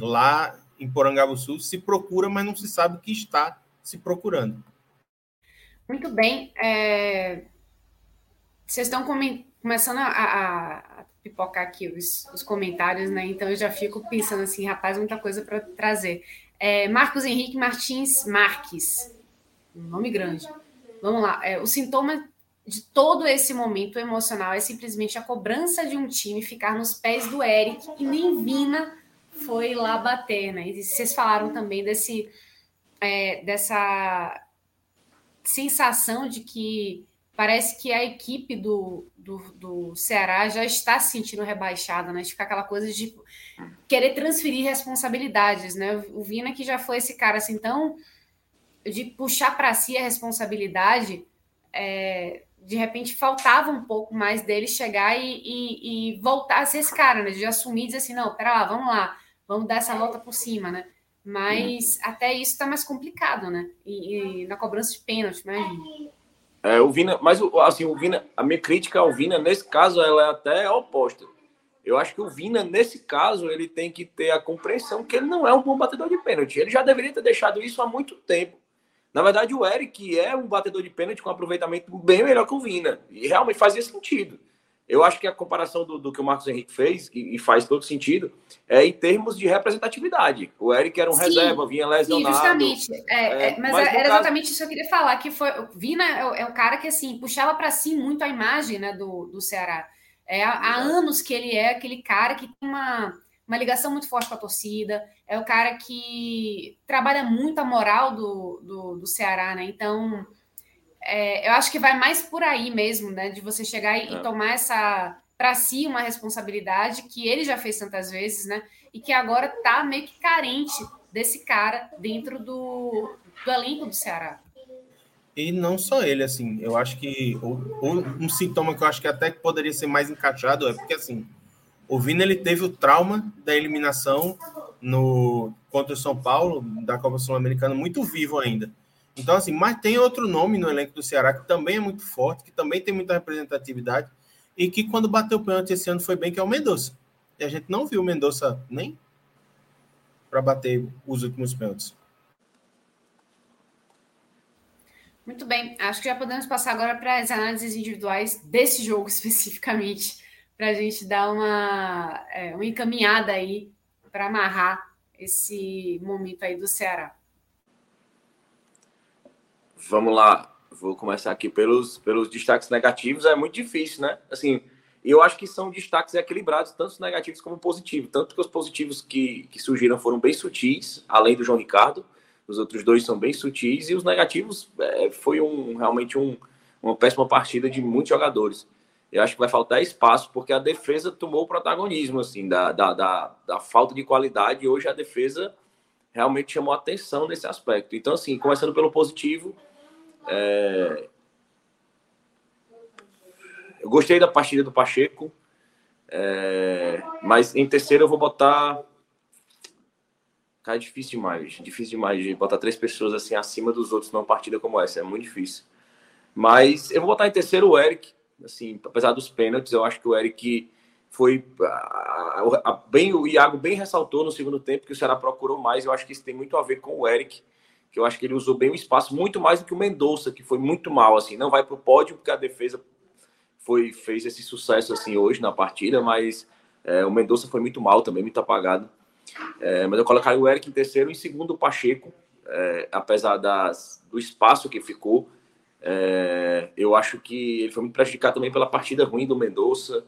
lá em Porangabuçu se procura, mas não se sabe o que está se procurando. Muito bem. É... Vocês estão começando a, a, a, pipocar aqui os, os, comentários, né? Então eu já fico pensando assim, rapaz, muita coisa para trazer. É, Marcos Henrique Martins Marques, um nome grande. Vamos lá. É, o sintoma de todo esse momento emocional é simplesmente a cobrança de um time ficar nos pés do Eric e nem Vina foi lá bater, né? E vocês falaram também desse é, dessa sensação de que parece que a equipe do, do, do, Ceará já está se sentindo rebaixada, né? De ficar aquela coisa de querer transferir responsabilidades, né? O Vina que já foi esse cara assim, então de puxar para si a responsabilidade, é, de repente faltava um pouco mais dele chegar e, e, e, voltar a ser esse cara, né? De assumir e dizer assim, não, pera lá, vamos lá, vamos dar essa volta por cima, né? Mas até isso está mais complicado, né? E, e, na cobrança de pênalti, imagina. É, o Vina, mas assim, o Vina, a minha crítica ao Vina, nesse caso, ela é até oposta. Eu acho que o Vina, nesse caso, ele tem que ter a compreensão que ele não é um bom batedor de pênalti. Ele já deveria ter deixado isso há muito tempo. Na verdade, o Eric é um batedor de pênalti com aproveitamento bem melhor que o Vina. E realmente fazia sentido. Eu acho que a comparação do, do que o Marcos Henrique fez, e, e, faz todo sentido, é em termos de representatividade. O Eric era um sim, reserva, vinha lesionado. Sim, justamente. É, é, é mas, mas era exatamente caso... isso que eu queria falar, que foi, Vina é, é o cara que, assim, puxava para si muito a imagem né, do, do Ceará. É, há, há anos que ele é aquele cara que tem uma, uma ligação muito forte com a torcida, é o cara que trabalha muito a moral do, do, do Ceará, né? Então é, eu acho que vai mais por aí mesmo, né? De você chegar e, é. e tomar essa para si uma responsabilidade que ele já fez tantas vezes, né? E que agora tá meio que carente desse cara dentro do, do elenco do Ceará. E não só ele, assim, eu acho que o, o, um sintoma que eu acho que até poderia ser mais encaixado é porque assim, o Vina ele teve o trauma da eliminação no contra o São Paulo da Copa Sul-Americana muito vivo ainda. Então, assim, mas tem outro nome no elenco do Ceará que também é muito forte, que também tem muita representatividade e que quando bateu o pênalti esse ano foi bem, que é o Mendonça. E a gente não viu o Mendonça nem para bater os últimos pênaltis. Muito bem, acho que já podemos passar agora para as análises individuais desse jogo especificamente, para a gente dar uma, é, uma encaminhada aí para amarrar esse momento aí do Ceará. Vamos lá, vou começar aqui pelos, pelos destaques negativos. É muito difícil, né? Assim, eu acho que são destaques equilibrados, tanto negativos como positivos. Tanto que os positivos que, que surgiram foram bem sutis, além do João Ricardo. Os outros dois são bem sutis. E os negativos é, foi um, realmente um, uma péssima partida de muitos jogadores. Eu acho que vai faltar espaço, porque a defesa tomou o protagonismo, assim, da, da, da, da falta de qualidade. E hoje a defesa realmente chamou atenção nesse aspecto. Então, assim, começando pelo positivo, é... Eu gostei da partida do Pacheco, é... mas em terceiro eu vou botar. Cara, é difícil demais, difícil demais de botar três pessoas assim acima dos outros numa partida como essa, é muito difícil. Mas eu vou botar em terceiro o Eric, assim, apesar dos pênaltis, eu acho que o Eric foi a, a, a, bem o Iago bem ressaltou no segundo tempo que o Ceará procurou mais. Eu acho que isso tem muito a ver com o Eric que eu acho que ele usou bem o espaço, muito mais do que o Mendonça, que foi muito mal, assim, não vai para o pódio porque a defesa foi fez esse sucesso assim hoje na partida, mas é, o Mendonça foi muito mal também, muito apagado. É, mas eu colocaria o Eric em terceiro, em segundo o Pacheco, é, apesar das, do espaço que ficou. É, eu acho que ele foi muito prejudicado também pela partida ruim do Mendonça.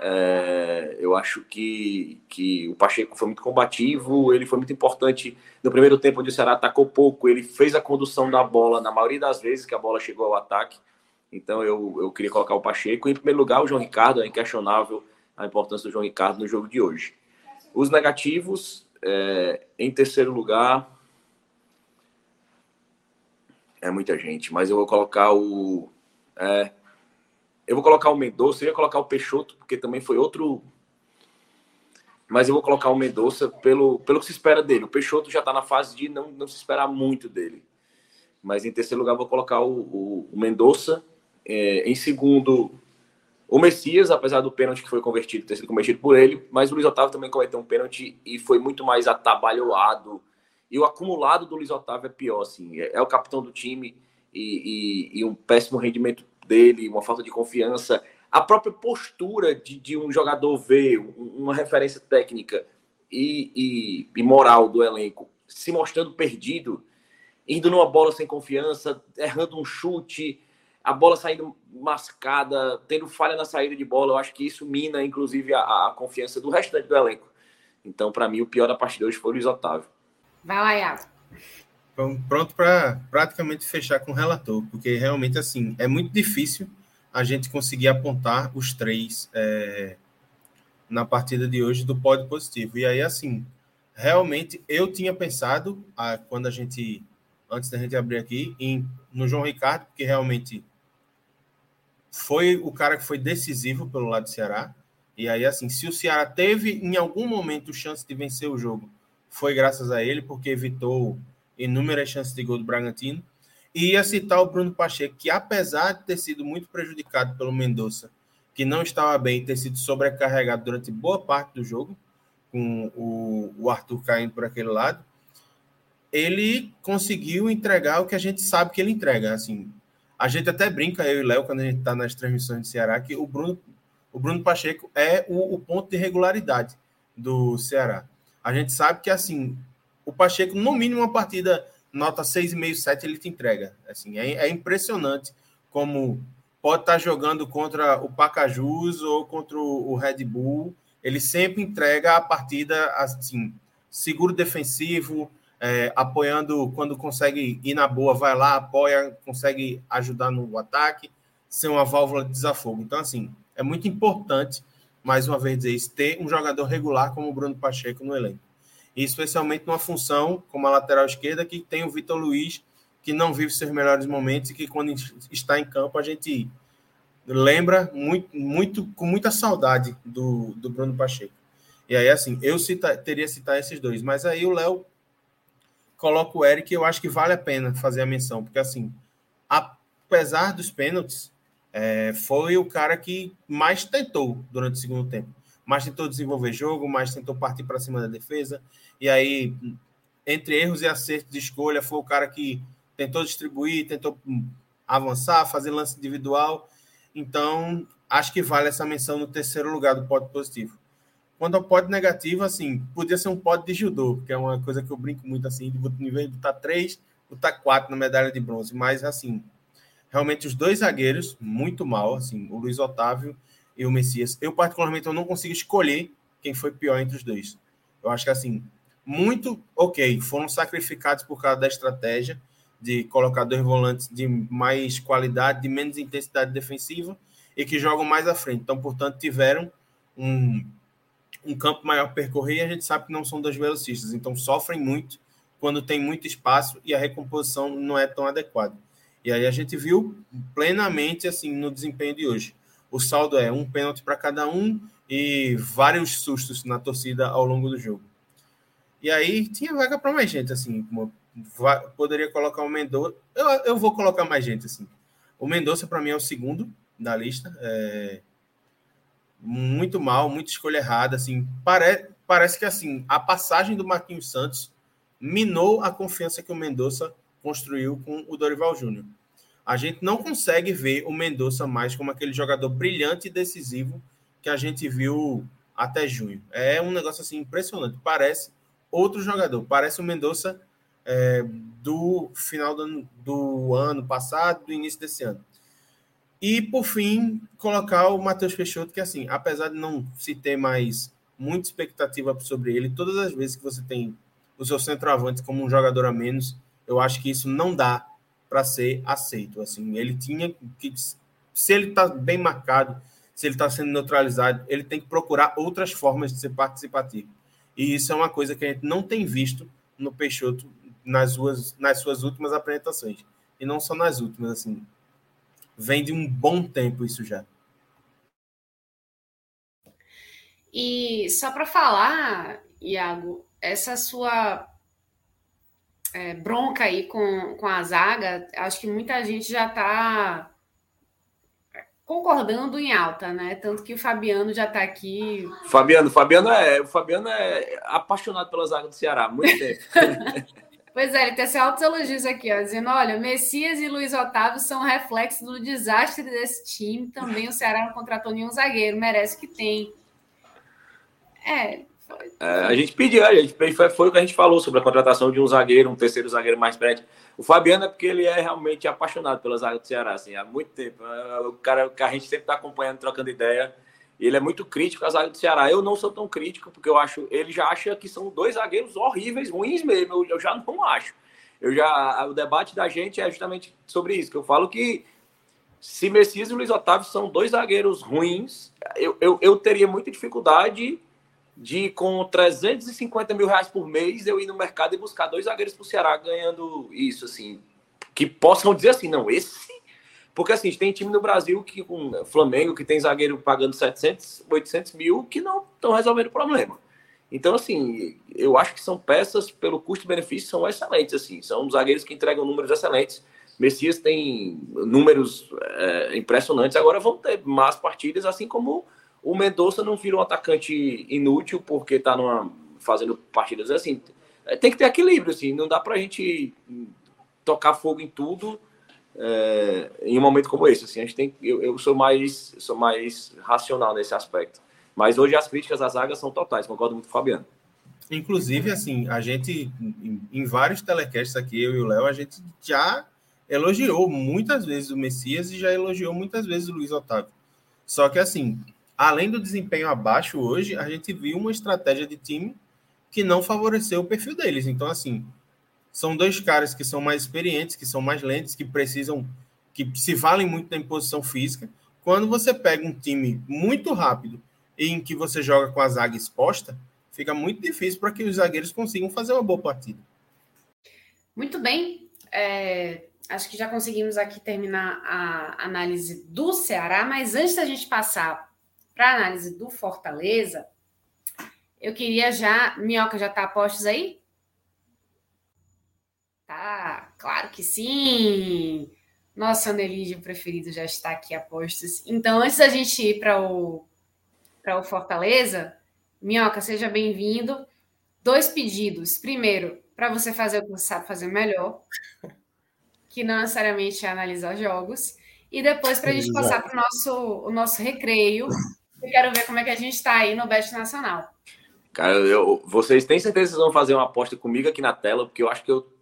É, eu acho que, que o Pacheco foi muito combativo, ele foi muito importante no primeiro tempo, onde o Ceará atacou pouco, ele fez a condução da bola na maioria das vezes que a bola chegou ao ataque. Então eu, eu queria colocar o Pacheco. Em primeiro lugar, o João Ricardo, é inquestionável a importância do João Ricardo no jogo de hoje. Os negativos, é, em terceiro lugar, é muita gente, mas eu vou colocar o. É, eu vou colocar o Mendonça, eu ia colocar o Peixoto, porque também foi outro mas eu vou colocar o Mendonça pelo, pelo que se espera dele. O Peixoto já está na fase de não, não se esperar muito dele. Mas em terceiro lugar, vou colocar o, o, o Mendonça. É, em segundo, o Messias, apesar do pênalti que foi convertido, ter sido convertido por ele. Mas o Luiz Otávio também cometeu um pênalti e foi muito mais atabalhoado. E o acumulado do Luiz Otávio é pior, assim. É, é o capitão do time e, e, e um péssimo rendimento dele, uma falta de confiança a própria postura de, de um jogador ver uma referência técnica e, e, e, moral do elenco se mostrando perdido, indo numa bola sem confiança, errando um chute, a bola saindo mascada, tendo falha na saída de bola, eu acho que isso mina, inclusive, a, a confiança do restante do elenco. Então, para mim, o pior da partida hoje foi o Luiz Otávio. Vai lá, Iago. Pronto para praticamente fechar com o relator, porque realmente, assim, é muito difícil a gente conseguir apontar os três é, na partida de hoje do pódio positivo. E aí, assim, realmente eu tinha pensado, a, quando a gente, antes da gente abrir aqui, em, no João Ricardo, porque realmente foi o cara que foi decisivo pelo lado do Ceará. E aí, assim, se o Ceará teve em algum momento chance de vencer o jogo, foi graças a ele, porque evitou inúmeras chances de gol do Bragantino. E ia citar o Bruno Pacheco, que apesar de ter sido muito prejudicado pelo Mendonça, que não estava bem, ter sido sobrecarregado durante boa parte do jogo, com o, o Arthur caindo por aquele lado, ele conseguiu entregar o que a gente sabe que ele entrega. Assim, a gente até brinca, eu e Léo, quando a gente está nas transmissões de Ceará, que o Bruno, o Bruno Pacheco é o, o ponto de regularidade do Ceará. A gente sabe que, assim, o Pacheco, no mínimo, uma partida nota 6,5, 7 ele te entrega. Assim, é, é impressionante como pode estar jogando contra o Pacajus ou contra o Red Bull, ele sempre entrega a partida assim, seguro defensivo, é, apoiando quando consegue ir na boa, vai lá, apoia, consegue ajudar no ataque, ser uma válvula de desafogo. Então, assim, é muito importante, mais uma vez dizer isso, ter um jogador regular como o Bruno Pacheco no elenco especialmente numa função como a lateral esquerda, que tem o Vitor Luiz, que não vive seus melhores momentos e que quando está em campo a gente lembra muito, muito com muita saudade do, do Bruno Pacheco. E aí, assim, eu cita, teria citar esses dois, mas aí o Léo coloca o Eric, eu acho que vale a pena fazer a menção, porque assim, apesar dos pênaltis, é, foi o cara que mais tentou durante o segundo tempo mais tentou desenvolver jogo, mais tentou partir para cima da defesa. E aí, entre erros e acertos de escolha, foi o cara que tentou distribuir, tentou avançar, fazer lance individual. Então, acho que vale essa menção no terceiro lugar do pódio positivo. Quando ao pódio negativo, assim, podia ser um pódio de judô, que é uma coisa que eu brinco muito assim, de nível botar três, botar quatro na medalha de bronze. Mas, assim, realmente os dois zagueiros, muito mal, assim, o Luiz Otávio e o Messias. Eu, particularmente, eu não consigo escolher quem foi pior entre os dois. Eu acho que, assim, muito ok, foram sacrificados por causa da estratégia de colocar dois volantes de mais qualidade, de menos intensidade defensiva e que jogam mais à frente. Então, portanto, tiveram um, um campo maior percorrer e a gente sabe que não são dois velocistas, então sofrem muito quando tem muito espaço e a recomposição não é tão adequada. E aí a gente viu plenamente assim no desempenho de hoje. O saldo é um pênalti para cada um e vários sustos na torcida ao longo do jogo. E aí tinha vaga para mais gente, assim, poderia colocar o Mendonça. Eu, eu vou colocar mais gente, assim. O Mendonça, para mim, é o segundo da lista. É... Muito mal, muita escolha errada, assim. Pare... Parece que, assim, a passagem do Marquinhos Santos minou a confiança que o Mendonça construiu com o Dorival Júnior a gente não consegue ver o Mendonça mais como aquele jogador brilhante e decisivo que a gente viu até junho. É um negócio assim impressionante. Parece outro jogador. Parece o Mendonça é, do final do, do, ano passado, do início desse ano. E, por fim, colocar o Matheus Peixoto, que assim, apesar de não se ter mais muita expectativa sobre ele, todas as vezes que você tem o seu centroavante como um jogador a menos, eu acho que isso não dá para ser aceito. Assim, ele tinha que, se ele está bem marcado, se ele está sendo neutralizado, ele tem que procurar outras formas de ser participativo. E isso é uma coisa que a gente não tem visto no Peixoto nas suas, nas suas últimas apresentações. E não só nas últimas, assim. Vem de um bom tempo isso já. E só para falar, Iago, essa sua é, bronca aí com, com a zaga, acho que muita gente já está concordando em alta, né? Tanto que o Fabiano já está aqui. Fabiano, Fabiano é, o Fabiano é apaixonado pela zaga do Ceará, muito tempo. Pois é, ele tem esses altos elogios aqui, ó, dizendo: olha, Messias e Luiz Otávio são reflexo do desastre desse time. Também o Ceará não contratou nenhum zagueiro, merece que tem. É. É a gente pediu, a gente foi, foi o que a gente falou sobre a contratação de um zagueiro, um terceiro zagueiro mais perto. O Fabiano é porque ele é realmente apaixonado pela zaga do Ceará, assim, há muito tempo. É, o cara que a gente sempre está acompanhando, trocando ideia. Ele é muito crítico à zaga do Ceará. Eu não sou tão crítico, porque eu acho. Ele já acha que são dois zagueiros horríveis, ruins mesmo. Eu, eu já não acho. Eu já, o debate da gente é justamente sobre isso, que eu falo que se Messias e Luiz Otávio são dois zagueiros ruins, eu, eu, eu teria muita dificuldade de, com 350 mil reais por mês, eu ir no mercado e buscar dois zagueiros para o Ceará ganhando isso, assim. Que possam dizer assim, não, esse porque assim, tem time no Brasil que com Flamengo que tem zagueiro pagando 700, 800 mil que não estão resolvendo o problema. Então, assim, eu acho que são peças, pelo custo-benefício, são excelentes, assim. São zagueiros que entregam números excelentes. Messias tem números é, impressionantes. Agora vão ter más partidas, assim como o Mendonça não vira um atacante inútil porque está fazendo partidas assim. Tem que ter equilíbrio, assim. Não dá para a gente tocar fogo em tudo é, em um momento como esse. Assim, a gente tem, eu, eu sou mais sou mais racional nesse aspecto. Mas hoje as críticas às zagas são totais, concordo muito com o Fabiano. Inclusive, assim, a gente, em vários telecasts aqui, eu e o Léo, a gente já elogiou muitas vezes o Messias e já elogiou muitas vezes o Luiz Otávio. Só que, assim, além do desempenho abaixo hoje, a gente viu uma estratégia de time que não favoreceu o perfil deles. Então, assim, são dois caras que são mais experientes, que são mais lentos, que precisam, que se valem muito da imposição física. Quando você pega um time muito rápido em que você joga com a zaga exposta, fica muito difícil para que os zagueiros consigam fazer uma boa partida. Muito bem. É, acho que já conseguimos aqui terminar a análise do Ceará, mas antes da gente passar para a análise do Fortaleza, eu queria já. Minhoca já está a postos aí? Tá, claro que sim. Nosso anelídeo preferido já está aqui a postos. Então, antes da gente ir para o, o Fortaleza, Minhoca, seja bem-vindo. Dois pedidos. Primeiro, para você fazer o que você sabe fazer melhor, que não necessariamente é analisar jogos. E depois, para a gente passar para o nosso, o nosso recreio, eu quero ver como é que a gente está aí no Best Nacional. Cara, eu, vocês têm certeza que vocês vão fazer uma aposta comigo aqui na tela? Porque eu acho que eu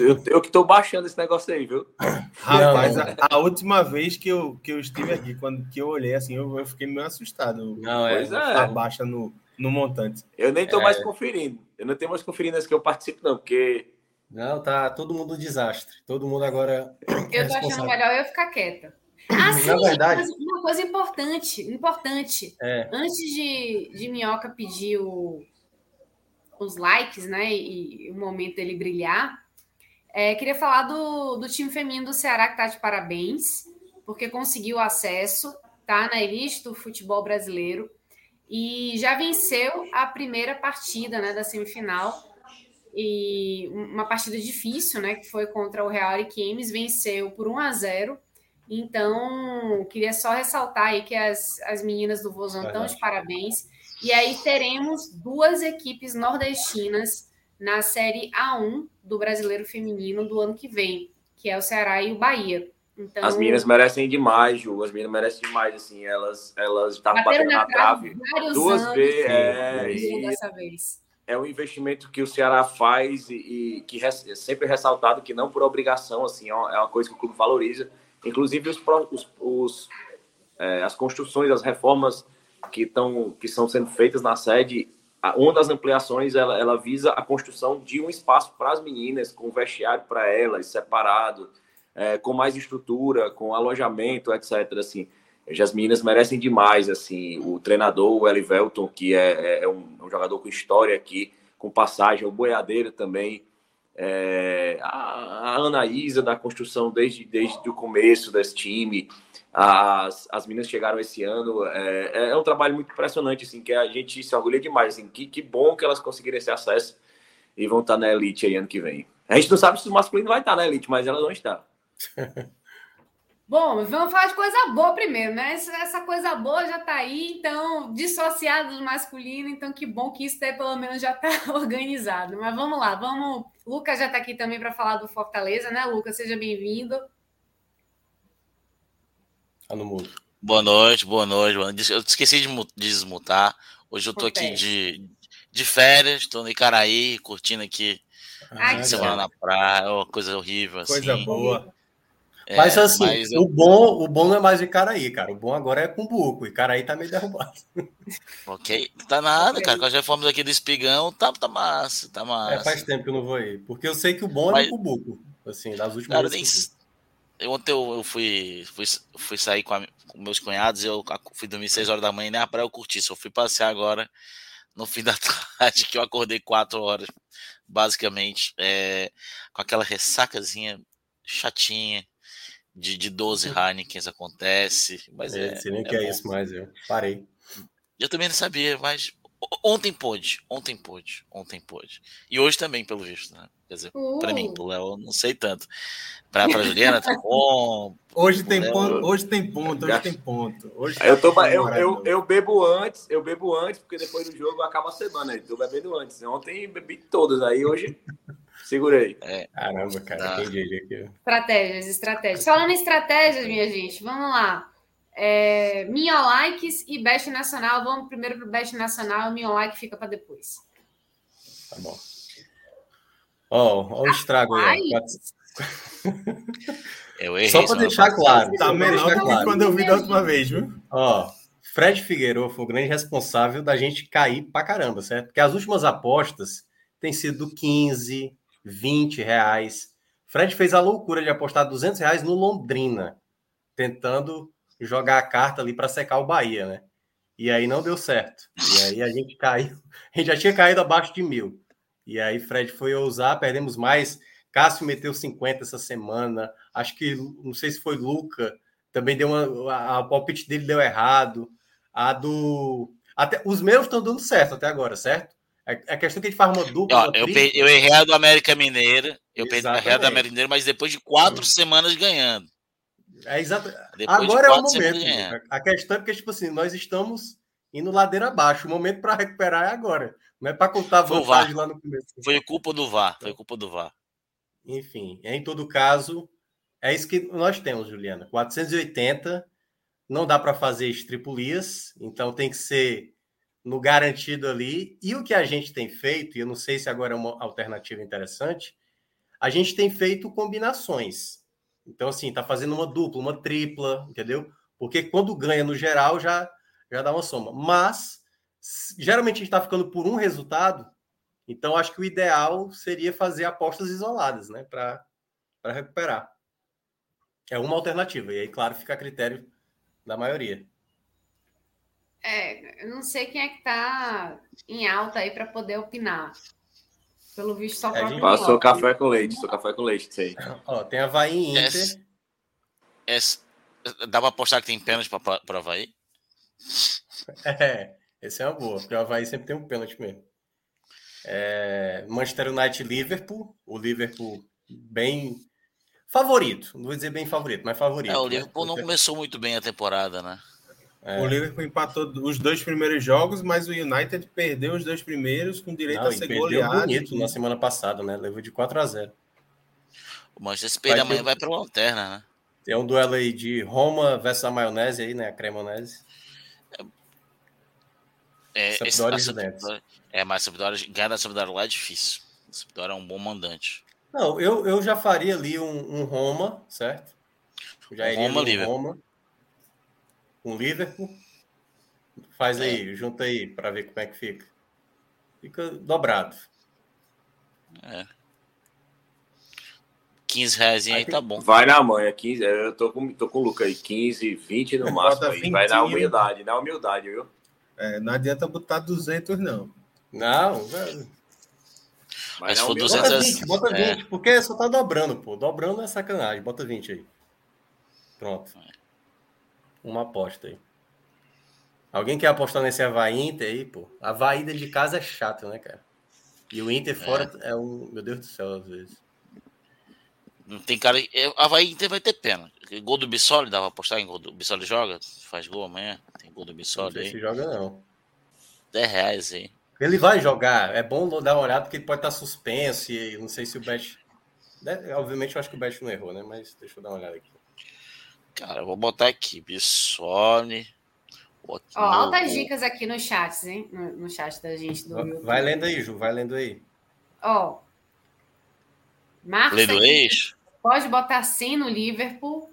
eu, eu que estou baixando esse negócio aí, viu? Rapaz, a, a, última vez que eu, que eu estive aqui, quando que eu olhei assim, eu, eu fiquei meio assustado. Não, é. Pois é. baixa no, no montante. Eu nem estou é. mais conferindo. Eu não tenho mais conferindo as que eu participo, não, porque. Não, tá todo mundo desastre. Todo mundo agora. Eu tô achando melhor eu ficar quieta. Ah, sim, verdade, uma coisa importante, importante. É. Antes de, de Minhoca pedir o, os likes, né, e, e o momento dele brilhar, é, queria falar do, do time feminino do Ceará, que está de parabéns, porque conseguiu acesso, tá na elite do futebol brasileiro e já venceu a primeira partida né, da semifinal. E uma partida difícil, né? Que foi contra o Real Ariquemes, venceu por 1 a 0. Então, queria só ressaltar aí que as, as meninas do Vozão estão de parabéns. E aí teremos duas equipes nordestinas na Série A1 do Brasileiro Feminino do ano que vem, que é o Ceará e o Bahia. Então, as meninas merecem demais, Ju. As meninas merecem demais, assim. Elas elas estavam batendo na trave, duas anos, vezes. É, e dessa vez. é um investimento que o Ceará faz e, e que é sempre ressaltado que não por obrigação, assim, é uma coisa que o clube valoriza. Inclusive os, os, os é, as construções, as reformas que estão que são sendo feitas na sede uma das ampliações ela, ela visa a construção de um espaço para as meninas, com vestiário para elas, separado, é, com mais estrutura, com alojamento, etc. Assim, as meninas merecem demais. Assim, o treinador, o Elivelton, que é, é, é um, um, jogador com história aqui, com passagem, o Boiadeiro também, é, a, a Anaísa da construção desde, desde o começo desse time, As, as meninas chegaram esse ano. É, é um trabalho muito impressionante, assim, que a gente se orgulha demais. Assim, que, que bom que elas conseguiram esse acesso e vão estar na elite aí ano que vem. A gente não sabe se o masculino vai estar na elite, mas elas vão estar. Bom, vamos falar de coisa boa primeiro, né? Essa coisa boa já está aí, então, dissociado do masculino, então que bom que isso daí pelo menos já está organizado. Mas vamos lá, vamos. Lucas já está aqui também para falar do Fortaleza, né, Lucas? Seja bem-vindo. Tá no mudo. Boa noite, boa noite. Eu esqueci de desmutar. Hoje eu tô aqui de, de férias, tô no Icaraí, curtindo aqui ah, semana na praia, uma coisa horrível. Coisa assim. boa. É, mas assim, mas eu... o, bom, o bom não é mais Icaraí, cara. O bom agora é com buco. O Icaraí tá meio derrubado. Ok, tá nada, cara. Com as reformas aqui do Espigão, tá, tá massa, tá massa. É, faz tempo que eu não vou aí. Porque eu sei que o bom é mas... o buco. Assim, das últimas cara, vezes. Nem... Ontem eu, eu fui, fui, fui sair com, a, com, meus cunhados, eu fui dormir 6 horas da manhã e nem a praia eu curti. Só fui passear agora no fim da tarde, que eu acordei 4 horas, basicamente, é, com aquela ressacazinha chatinha de, de 12 Heineken acontece. Mas é, é, sei nem é que é isso mais, eu parei. Eu também não sabia, mas ontem pôde, ontem pôde, ontem pôde. E hoje também, pelo visto, né? Quer dizer, uh. para mim, pro Léo, não sei tanto. Para a Juliana, tá bom. Hoje tem, Léo, ponto, hoje tem ponto, hoje tem ponto. Hoje eu, tô, eu, eu, eu, bebo antes, eu bebo antes, porque depois do jogo acaba a semana. Estou bebendo antes. Ontem bebi todas, aí hoje Segurei. É. Caramba, cara, quem diria que... Estratégias, estratégias. Falando em estratégias, minha gente, vamos lá. É, Minha Likes e Best Nacional. Vamos primeiro para o Best Nacional, o Minha Like fica para depois. Tá bom. Ó, oh, ó o estrago aí. Eu errei, Só para deixar claro. Tá melhor do que quando eu vi da última vez, viu? Ó, Fred Figueiredo foi o grande responsável da gente cair pra caramba, certo? Porque as últimas apostas têm sido 15, 20 reais. Fred fez a loucura de apostar 200 reais no Londrina, tentando jogar a carta ali para secar o Bahia, né? E aí não deu certo. E aí a gente caiu, a gente já tinha caído abaixo de mil. E aí Fred foi ousar, perdemos mais. Cássio meteu 50 essa semana. Acho que, não sei se foi Luca, também deu uma. A, a palpite dele deu errado. A do. Até, os meus estão dando certo até agora, certo? É, é questão que a gente faz uma dupla. Ó, eu, eu errei a do América Mineira. Eu errei a do América Mineira, mas depois de quatro semanas ganhando. É exato. Agora é o momento. A questão é porque, tipo assim, nós estamos indo ladeira abaixo. O momento para recuperar é agora. Não é para contar a vantagem lá no começo. Foi culpa do VAR. Foi culpa do VAR. Enfim, em todo caso, é isso que nós temos, Juliana. 480. Não dá para fazer estripulias, então tem que ser no garantido ali. E o que a gente tem feito, e eu não sei se agora é uma alternativa interessante, a gente tem feito combinações. Então, assim, tá fazendo uma dupla, uma tripla, entendeu? Porque quando ganha no geral já, já dá uma soma. Mas, geralmente a gente está ficando por um resultado, então acho que o ideal seria fazer apostas isoladas, né? Para recuperar. É uma alternativa. E aí, claro, fica a critério da maioria. É, eu não sei quem é que tá em alta aí para poder opinar. Pelo visto, só é, Passou café com leite, sou café com leite, sei. Ó, tem Havaí e Inter. Esse, esse, dá para apostar que tem pênalti para Havaí? É, esse é uma boa, porque o Havaí sempre tem um pênalti mesmo. É, Manchester United Liverpool, o Liverpool bem favorito, não vou dizer bem favorito, mas favorito. É, o né? Liverpool né? não começou muito bem a temporada, né? É. O Liverpool empatou os dois primeiros jogos, mas o United perdeu os dois primeiros com direito Não, a ser goleado. bonito na semana passada, né? Levou de 4 a 0. O Manchester City amanhã ter... vai para lanterna, né? Tem um duelo aí de Roma versus a maionese aí, né? A cremonese. É, esse, Sampdoria, é, mas a Sampdoria, ganhar da Sampdoria lá é difícil. A Sampdoria é um bom mandante. Não, eu, eu já faria ali um, um Roma, certo? já iria Roma, um Roma com o Liverpool. Faz é. aí, junta aí para ver como é que fica. Fica dobrado. É. 15 reais aí, aí tá bom. Vai na manhã, 15. Eu tô com, tô com o Luca aí, 15, 20 no máximo. Aí. Vai na humildade, na humildade, viu? É, não adianta botar 200, não. Não, velho. Mas se for 200... Bota 20, bota 20, é. porque só tá dobrando, pô. Dobrando é sacanagem. Bota 20 aí. Pronto. É. uma aposta aí. Alguém quer apostar nesse Havaí Inter aí, pô? Havaí de casa é chato, né, cara? E o Inter fora é, é um. Meu Deus do céu, às vezes. Não tem cara. É, Havaí Inter vai ter pena. Gol do Bissoli, dava pra apostar em gol do Bissoli joga? Faz gol amanhã? Tem gol do Bissoli aí. Se joga, não. 10 reais aí. Ele vai jogar. É bom dar uma olhada porque ele pode estar suspenso. E não sei se o Bet. Né, obviamente, eu acho que o Bet não errou, né? Mas deixa eu dar uma olhada aqui. Cara, eu vou botar aqui. Bissoli. Ó, altas dicas aqui no chat, hein? No, no chat da gente do Vai lendo aí, Ju, vai lendo aí. Ó. Marcos. Lendo eixo. Pode botar sim no Liverpool.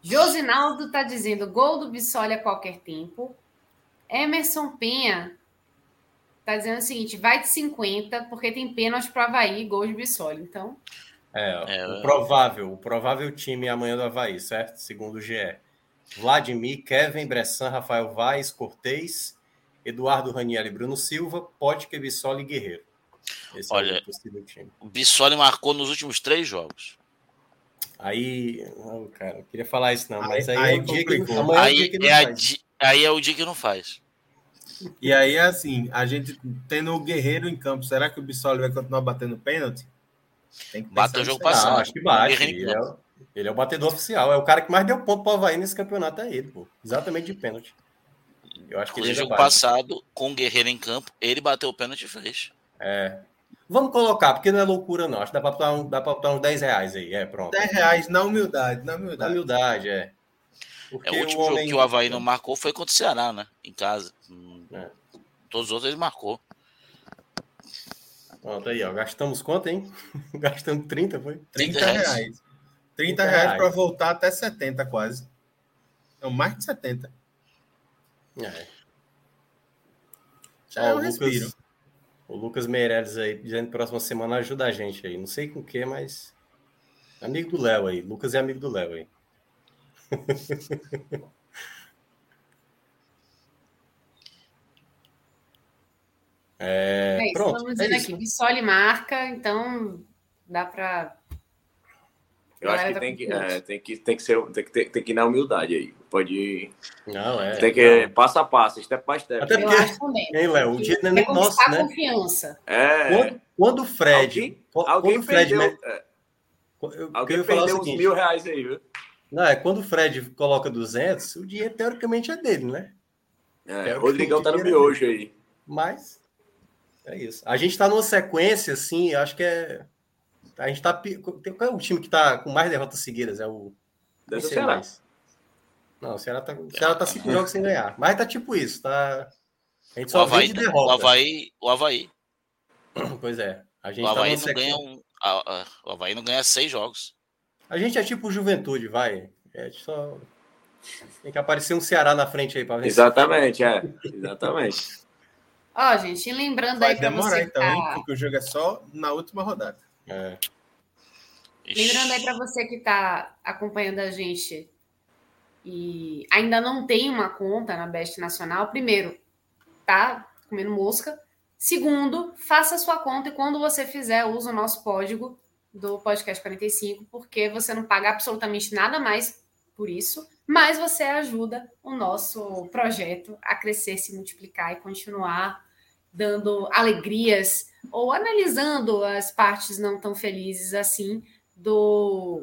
Josinaldo tá dizendo gol do Bissoli a qualquer tempo. Emerson Penha tá dizendo o seguinte: vai de 50, porque tem pênalti para Havaí, gol de Bissoli. Então. É, é, o provável, o provável time amanhã do Havaí, certo? Segundo o GE. Vladimir, Kevin, Bressan, Rafael Vaz, Cortez, Eduardo Raniel e Bruno Silva, Potker, Bissoli e Guerreiro. Esse é Olha, é o possível time. O Bissoli marcou nos últimos três jogos. Aí, oh, cara, eu queria falar isso não, mas aí, aí, é o dia que, não, aí, é, que não é di, aí é o dia que não faz. E aí, assim, a gente tendo o Guerreiro em campo, será que o Bissoli vai continuar batendo pênalti? Bateu o jogo passado. acho que bate. Ele é, ele é, o batedor oficial. É o cara que mais deu ponto para o Havaí nesse campeonato, é ele, pô. Exatamente de pênalti. Eu acho que ele jogo passado, com o Guerreiro em campo, ele bateu o pênalti e fez. É. Vamos colocar, porque não é loucura, não. Acho que dá para botar, um, dá botar uns 10 reais aí. É, pronto. 10 reais na humildade, na humildade. Na humildade, é. Porque é, o último o homem... jogo que o Havaí não marcou foi contra o Ceará, né? Em casa. É. Todos os outros ele marcou. Pronto aí, ó. Gastamos quanto, hein? Gastamos 30, foi? 30, 30 reais. 30, 30 reais, reais. para voltar até 70 quase. É mais de 70. É. Já ó, é um Lucas, respiro. O Lucas Meirelles aí, dizendo que próxima semana ajuda a gente aí. Não sei com o que, mas. Amigo do Léo aí. Lucas é amigo do Léo aí. É, é pronto. Estamos dizendo é aqui, Bissoli marca, então dá para. Eu acho que tá tem que, é, tem que tem que ser tem que, tem, tem que ir na humildade aí. Pode ir. Não, é. Tem que não. passo a passo, step by step. Até porque, eu acho também. Hein, Léo, o dia não é nem nosso, né? confiança. É. Quando, quando o Fred. Alguém, quando alguém o Fred. Perdeu, é, eu, alguém perdeu uns seguinte, mil reais aí, viu? Não, é quando o Fred coloca 200, o dinheiro teoricamente é dele, né? É, Rodrigão tá no miojo aí. Mas é isso. A gente tá numa sequência, assim, acho que é. A gente tá. Qual é o time que tá com mais derrotas seguidas? É o. Deve ser Ceará. Mais. Não, o Ceará tá, o Ceará tá cinco jogos sem ganhar. Mas tá tipo isso, tá. A gente só o Havaí, de derrota. O Havaí, o Havaí. Pois é. A gente o Havaí tá não ganha um. O Havaí não ganha seis jogos. A gente é tipo juventude, vai. É só. Tem que aparecer um Ceará na frente aí para ver. Exatamente, é. Exatamente. Ó, oh, gente, lembrando Vai aí para você. então, tá... hein, porque o jogo é só na última rodada. É. Lembrando aí para você que está acompanhando a gente e ainda não tem uma conta na Best Nacional, primeiro, tá comendo mosca. Segundo, faça sua conta e quando você fizer, use o nosso código do Podcast 45, porque você não paga absolutamente nada mais por isso, mas você ajuda o nosso projeto a crescer, se multiplicar e continuar dando alegrias ou analisando as partes não tão felizes assim do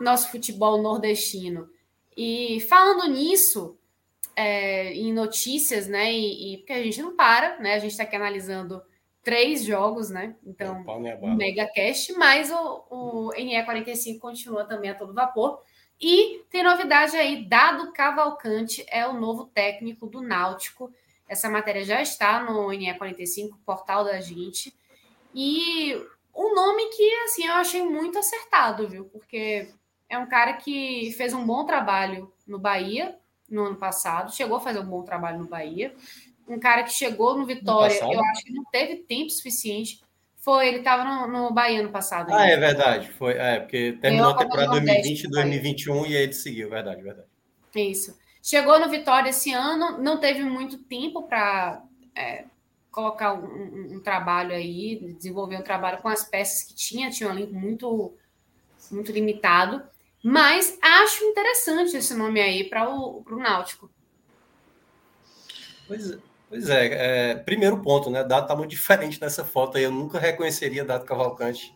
nosso futebol nordestino. E falando nisso, é, em notícias, né? E, e, porque a gente não para, né? A gente está aqui analisando três jogos, né? Então, um mega cast, mas o, o NE45 continua também a todo vapor. E tem novidade aí, Dado Cavalcante é o novo técnico do Náutico. Essa matéria já está no NE45, portal da gente. E um nome que, assim, eu achei muito acertado, viu? Porque é um cara que fez um bom trabalho no Bahia no ano passado, chegou a fazer um bom trabalho no Bahia. Um cara que chegou no Vitória, no eu acho que não teve tempo suficiente. Foi, ele estava no, no Bahia no passado. Ah, é verdade. Foi, é, porque terminou a temporada 2020 e 2021 e aí ele seguiu, verdade, verdade. Isso. Chegou no Vitória esse ano, não teve muito tempo para é, colocar um, um, um, trabalho aí, desenvolver um trabalho com as peças que tinha, tinha um elenco muito, muito limitado. Mas acho interessante esse nome aí para o Náutico. Pois é. Pois é, é, primeiro ponto, né? Dado tá muito diferente nessa foto aí. Eu nunca reconheceria Dado Cavalcante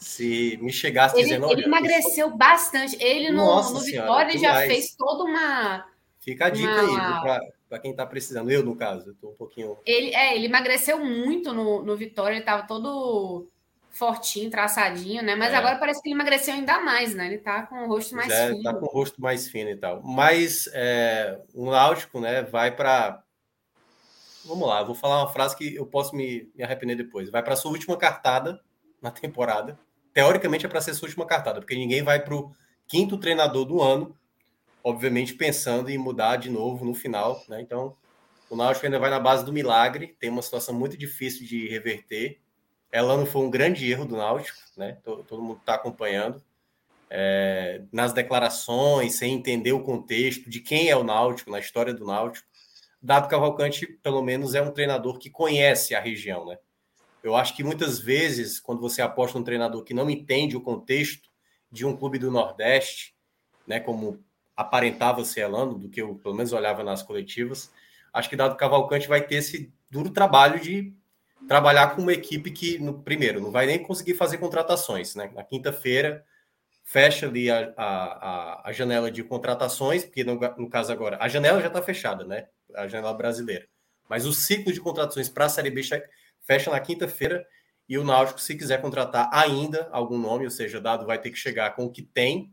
se me chegasse ele, dizendo. Ele emagreceu bastante. Ele no, no Vitória já fez toda uma. Fica a dica uma... aí para quem está precisando. Eu, no caso, eu tô um pouquinho. Ele, é, ele emagreceu muito no, no Vitória, ele estava todo fortinho, traçadinho, né? Mas é. agora parece que ele emagreceu ainda mais, né? Ele tá com o rosto mais é, fino. Tá com o rosto mais fino e tal. Mas é, o Náutico, né, vai para Vamos lá, vou falar uma frase que eu posso me, me arrepender depois. Vai para sua última cartada na temporada. Teoricamente é para ser sua última cartada, porque ninguém vai para o quinto treinador do ano, obviamente pensando em mudar de novo no final, né? Então, o Náutico ainda vai na base do milagre, tem uma situação muito difícil de reverter. Ela não foi um grande erro do Náutico, né? Todo, todo mundo está acompanhando. É, nas declarações, sem entender o contexto de quem é o Náutico, na história do Náutico. Dado Cavalcante, pelo menos, é um treinador que conhece a região, né? Eu acho que muitas vezes, quando você aposta um treinador que não entende o contexto de um clube do Nordeste, né, como aparentava ser Elano, do que eu pelo menos olhava nas coletivas, acho que Dado Cavalcante vai ter esse duro trabalho de trabalhar com uma equipe que, no, primeiro, não vai nem conseguir fazer contratações, né? Na quinta-feira, fecha ali a, a, a, janela de contratações, porque no, no caso agora, a janela já está fechada, né? a janela brasileira. Mas o ciclo de contratações para a Série B fecha na quinta-feira e o Náutico, se quiser contratar ainda algum nome, ou seja, dado vai ter que chegar com o que tem,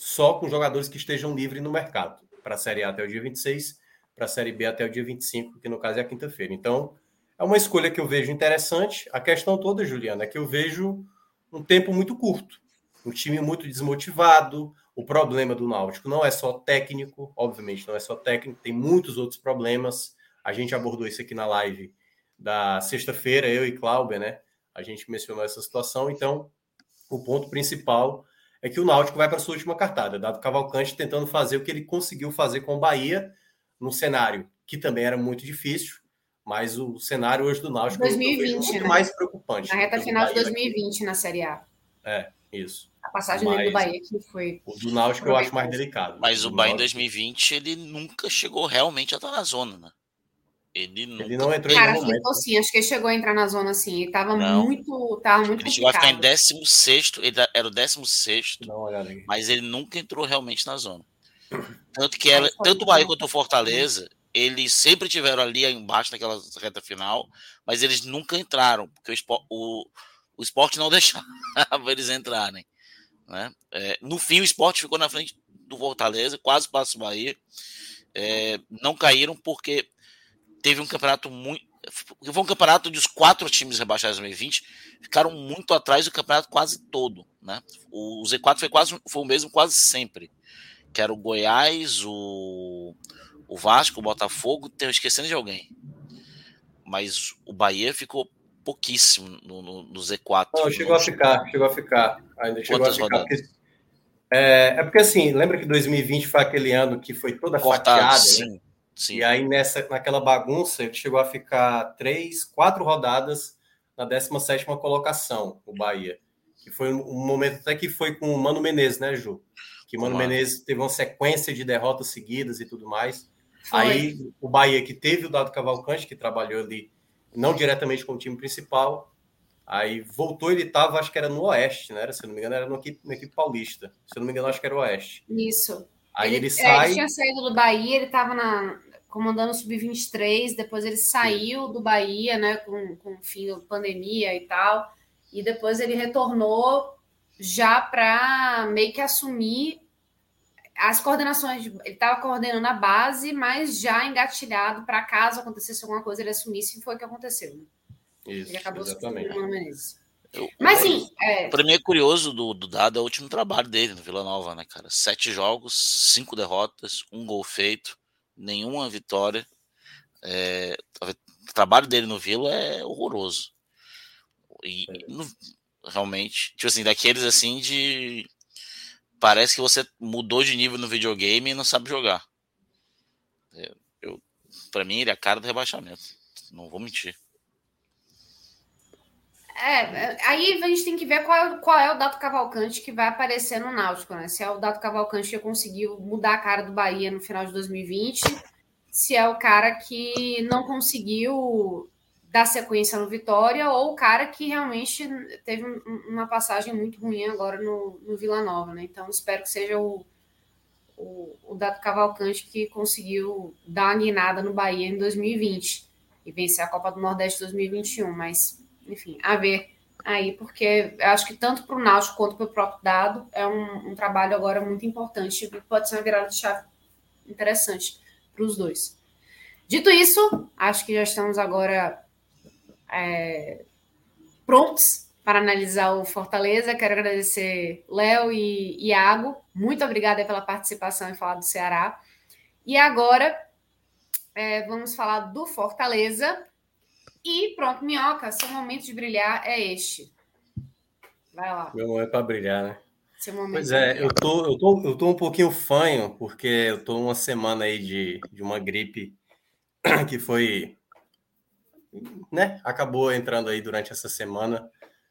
só com jogadores que estejam livres no mercado. Para a Série A até o dia 26, para a Série B até o dia 25, que no caso é a quinta-feira. Então, é uma escolha que eu vejo interessante. A questão toda, Juliana, é que eu vejo um tempo muito curto. Um time muito desmotivado, o problema do Náutico não é só técnico, obviamente não é só técnico, tem muitos outros problemas. A gente abordou isso aqui na live da sexta-feira, eu e Cláudia, né? A gente mencionou essa situação. Então, o ponto principal é que o Náutico vai para sua última cartada, dado Cavalcante tentando fazer o que ele conseguiu fazer com o Bahia no cenário que também era muito difícil, mas o cenário hoje do Náutico 2020, é muito né? mais preocupante. Na reta final de 2020 na Série A. É, isso. A passagem mas, dele do Bahia que foi. O do Náutico eu acho mais delicado. Mas o Bahia em 2020 ele nunca chegou realmente a estar na zona, né? Ele, nunca... ele não entrou Cara, ficou sim, acho que ele chegou a entrar na zona assim. Ele tava não. muito. Tava muito ele chegou a ficar em 16, ele era o 16, mas ele nunca entrou realmente na zona. Tanto que ela, tanto o Bahia quanto o Fortaleza, eles sempre tiveram ali embaixo naquela reta final, mas eles nunca entraram, porque o, o, o esporte não deixava eles entrarem. Né? É, no fim, o esporte ficou na frente do Fortaleza, quase passa o Bahia. É, não caíram porque teve um campeonato muito. Foi um campeonato dos quatro times rebaixados em 2020, ficaram muito atrás do campeonato quase todo. Né? O Z4 foi, quase, foi o mesmo quase sempre. Que era o Goiás, o, o Vasco, o Botafogo, tenho esquecendo de alguém. Mas o Bahia ficou pouquíssimo no, no, no Z4. Não, chegou a ficar, chegou a ficar. Ainda chegou Quantas a ficar. Porque, é, é, porque assim, lembra que 2020 foi aquele ano que foi toda Cortado, fatiada, sim, né? Sim. E aí nessa, naquela bagunça ele chegou a ficar três, quatro rodadas na 17 colocação, o Bahia. Que foi um momento até que foi com o Mano Menezes, né, Ju? Que o Mano Claro. Menezes teve uma sequência de derrotas seguidas e tudo mais. Foi. Aí o Bahia, que teve o Dado Cavalcante, que trabalhou ali não diretamente com o time principal. Aí voltou, ele estava, acho que era no Oeste, né? Se não me engano, era no equipe, na equipe paulista. Se não me engano, acho que era o Oeste. Isso. Aí ele, ele sai. É, ele tinha saído do Bahia, ele estava na, comandando o Sub-23, depois ele saiu do Bahia, né? Com, com o fim da pandemia e tal. E depois ele retornou já para meio que assumir as coordenações, ele estava coordenando a base, mas já engatilhado para caso acontecesse alguma coisa, ele assumisse, e foi o que aconteceu. Né? Isso, ele acabou exatamente. Eu, mas sim. É... Para mim é curioso do, do Dado é o último trabalho dele no Vila Nova, né, cara? Sete jogos, cinco derrotas, um gol feito, nenhuma vitória. É, o trabalho dele no Vila é horroroso. E é. no, realmente, tipo assim, daqueles assim de parece que você mudou de nível no videogame e não sabe jogar. É, eu, para mim, ele é a cara do rebaixamento. Não vou mentir. É, aí a gente tem que ver qual é, qual é o Dato Cavalcante que vai aparecer no Náutico, né? Se é o Dato Cavalcante que conseguiu mudar a cara do Bahia no final de 2020, se é o cara que não conseguiu dar sequência no Vitória, ou o cara que realmente teve uma passagem muito ruim agora no, no Vila Nova, né? Então espero que seja o, o, o Dato Cavalcante que conseguiu dar uma guinada no Bahia em 2020 e vencer a Copa do Nordeste 2021, mas enfim, a ver aí, porque acho que tanto para o Náutico quanto para o próprio Dado é um, um, trabalho agora muito importante e pode ser uma virada de chave interessante para os dois. Dito isso, acho que já estamos agora é, prontos para analisar o Fortaleza. Quero agradecer Léo e Iago. Muito obrigada pela participação e falar do Ceará. E agora é, vamos falar do Fortaleza. E pronto, Minhoca, seu momento de brilhar é este. Vai lá. Meu momento é para brilhar, né? pois é, eu tô, eu, tô, eu tô um pouquinho fanho, porque eu tô uma semana aí de, de uma gripe que foi. Né? Acabou entrando aí durante essa semana.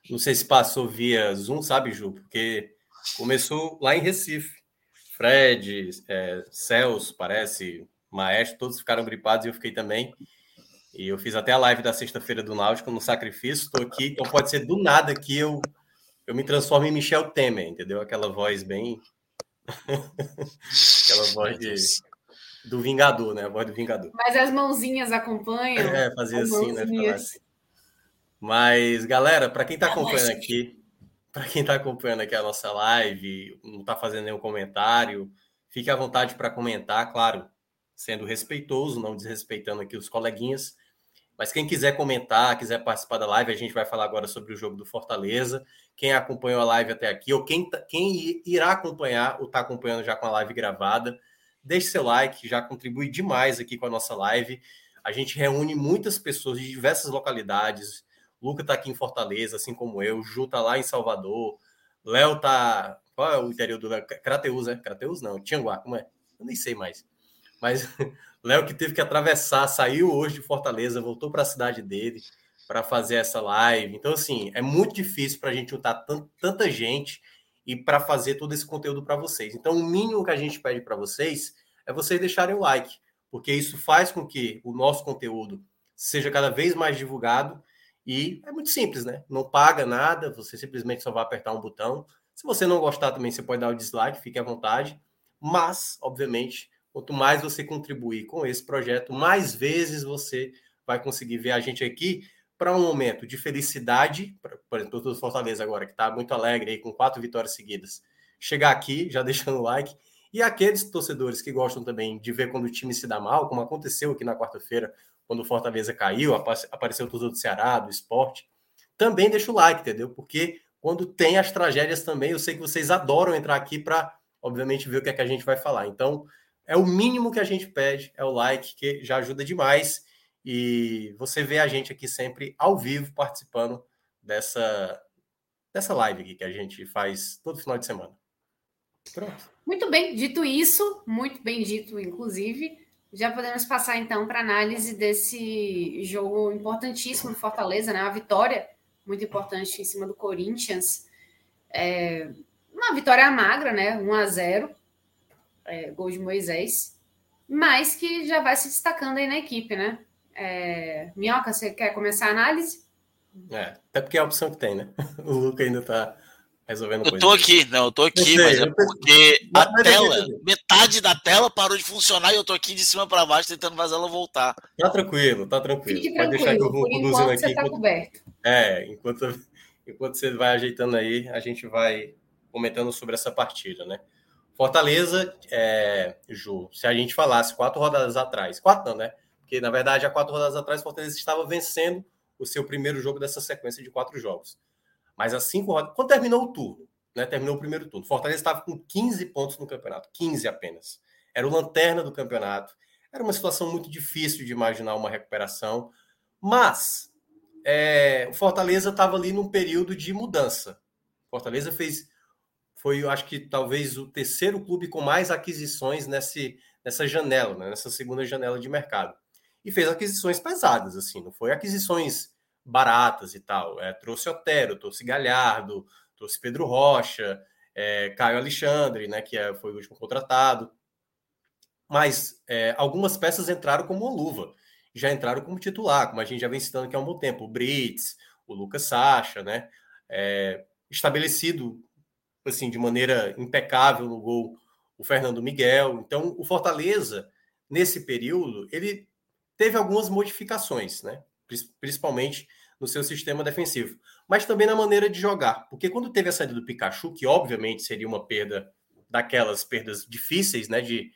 Não sei se passou via Zoom, sabe, Ju? Porque começou lá em Recife. Fred, é, Celso, parece, Maestro, todos ficaram gripados e eu fiquei também. E eu fiz até a live da sexta-feira do Náutico no sacrifício. Estou aqui, então pode ser do nada que eu eu me transformo em Michel Temer, entendeu? Aquela voz bem aquela voz de... do Vingador, né? A voz do Vingador. Mas as mãozinhas acompanham. É, fazia assim, né? Assim. Mas galera, para quem está acompanhando aqui, para quem está acompanhando aqui a nossa live, não está fazendo nenhum comentário, fique à vontade para comentar, claro, sendo respeitoso, não desrespeitando aqui os coleguinhas. Mas quem quiser comentar, quiser participar da live, a gente vai falar agora sobre o jogo do Fortaleza. Quem acompanhou a live até aqui, ou quem, tá, quem irá acompanhar ou está acompanhando já com a live gravada, deixe seu like, já contribui demais aqui com a nossa live. A gente reúne muitas pessoas de diversas localidades. Luca está aqui em Fortaleza, assim como eu. Ju está lá em Salvador. Léo está. Qual é o interior do Léo? Crateus, é? Crateus não, Tianguá, como é? Eu nem sei mais. Mas Léo que teve que atravessar, saiu hoje de Fortaleza, voltou para a cidade dele para fazer essa live. Então, assim, é muito difícil para a gente juntar tanta gente e para fazer todo esse conteúdo para vocês. Então, o mínimo que a gente pede para vocês é vocês deixarem o like, porque isso faz com que o nosso conteúdo seja cada vez mais divulgado e é muito simples, né? Não paga nada, você simplesmente só vai apertar um botão. Se você não gostar também, você pode dar o dislike, fique à vontade. Mas, obviamente, Quanto mais você contribuir com esse projeto, mais vezes você vai conseguir ver a gente aqui para um momento de felicidade, por exemplo, o Fortaleza agora, que está muito alegre aí com quatro vitórias seguidas, chegar aqui já deixando o like, e aqueles torcedores que gostam também de ver quando o time se dá mal, como aconteceu aqui na quarta-feira, quando o Fortaleza caiu, apareceu o torcedor do Ceará, do esporte, também deixa o like, entendeu? Porque quando tem as tragédias também, eu sei que vocês adoram entrar aqui para, obviamente, ver o que é que a gente vai falar. Então, é o mínimo que a gente pede, é o like, que já ajuda demais. E você vê a gente aqui sempre ao vivo participando dessa, dessa live que a gente faz todo final de semana. Pronto. Muito bem, dito isso, muito bem dito, inclusive, já podemos passar então para análise desse jogo importantíssimo do Fortaleza, né? A vitória muito importante em cima do Corinthians. É, uma vitória magra, né? 1 a 0 é, gol de Moisés, mas que já vai se destacando aí na equipe, né? É, Minhoca, você quer começar a análise? É, até porque é a opção que tem, né? O Luca ainda tá resolvendo Eu tô aqui, não, eu tô aqui, eu sei, mas é porque a tela, metade da tela parou de funcionar e eu tô aqui de cima para baixo tentando fazer ela voltar. Tá tranquilo, tá tranquilo. Fique Pode deixar que eu vou conduzindo aqui. Você tá coberto. É, enquanto, enquanto você vai ajeitando aí, a gente vai comentando sobre essa partida, né? Fortaleza, é, Ju, se a gente falasse quatro rodadas atrás, quatro não, né? Porque na verdade, há quatro rodadas atrás, Fortaleza estava vencendo o seu primeiro jogo dessa sequência de quatro jogos. Mas as cinco rodadas. Quando terminou o turno, né? Terminou o primeiro turno. Fortaleza estava com 15 pontos no campeonato, 15 apenas. Era o lanterna do campeonato. Era uma situação muito difícil de imaginar uma recuperação. Mas é, o Fortaleza estava ali num período de mudança. Fortaleza fez foi, eu acho que talvez o terceiro clube com mais aquisições nesse, nessa janela, né? nessa segunda janela de mercado. E fez aquisições pesadas, assim, não foi aquisições baratas e tal. É, trouxe Otero, trouxe Galhardo, trouxe Pedro Rocha, é, Caio Alexandre, né, que é, foi o último contratado. Mas é, algumas peças entraram como uma luva, já entraram como titular, como a gente já vem citando aqui há um bom tempo. O Brits, o Lucas Sacha, né? É, estabelecido assim de maneira impecável no gol o Fernando Miguel. Então, o Fortaleza, nesse período, ele teve algumas modificações, né? principalmente no seu sistema defensivo, mas também na maneira de jogar. Porque quando teve a saída do Pikachu, que obviamente seria uma perda daquelas perdas difíceis, né? De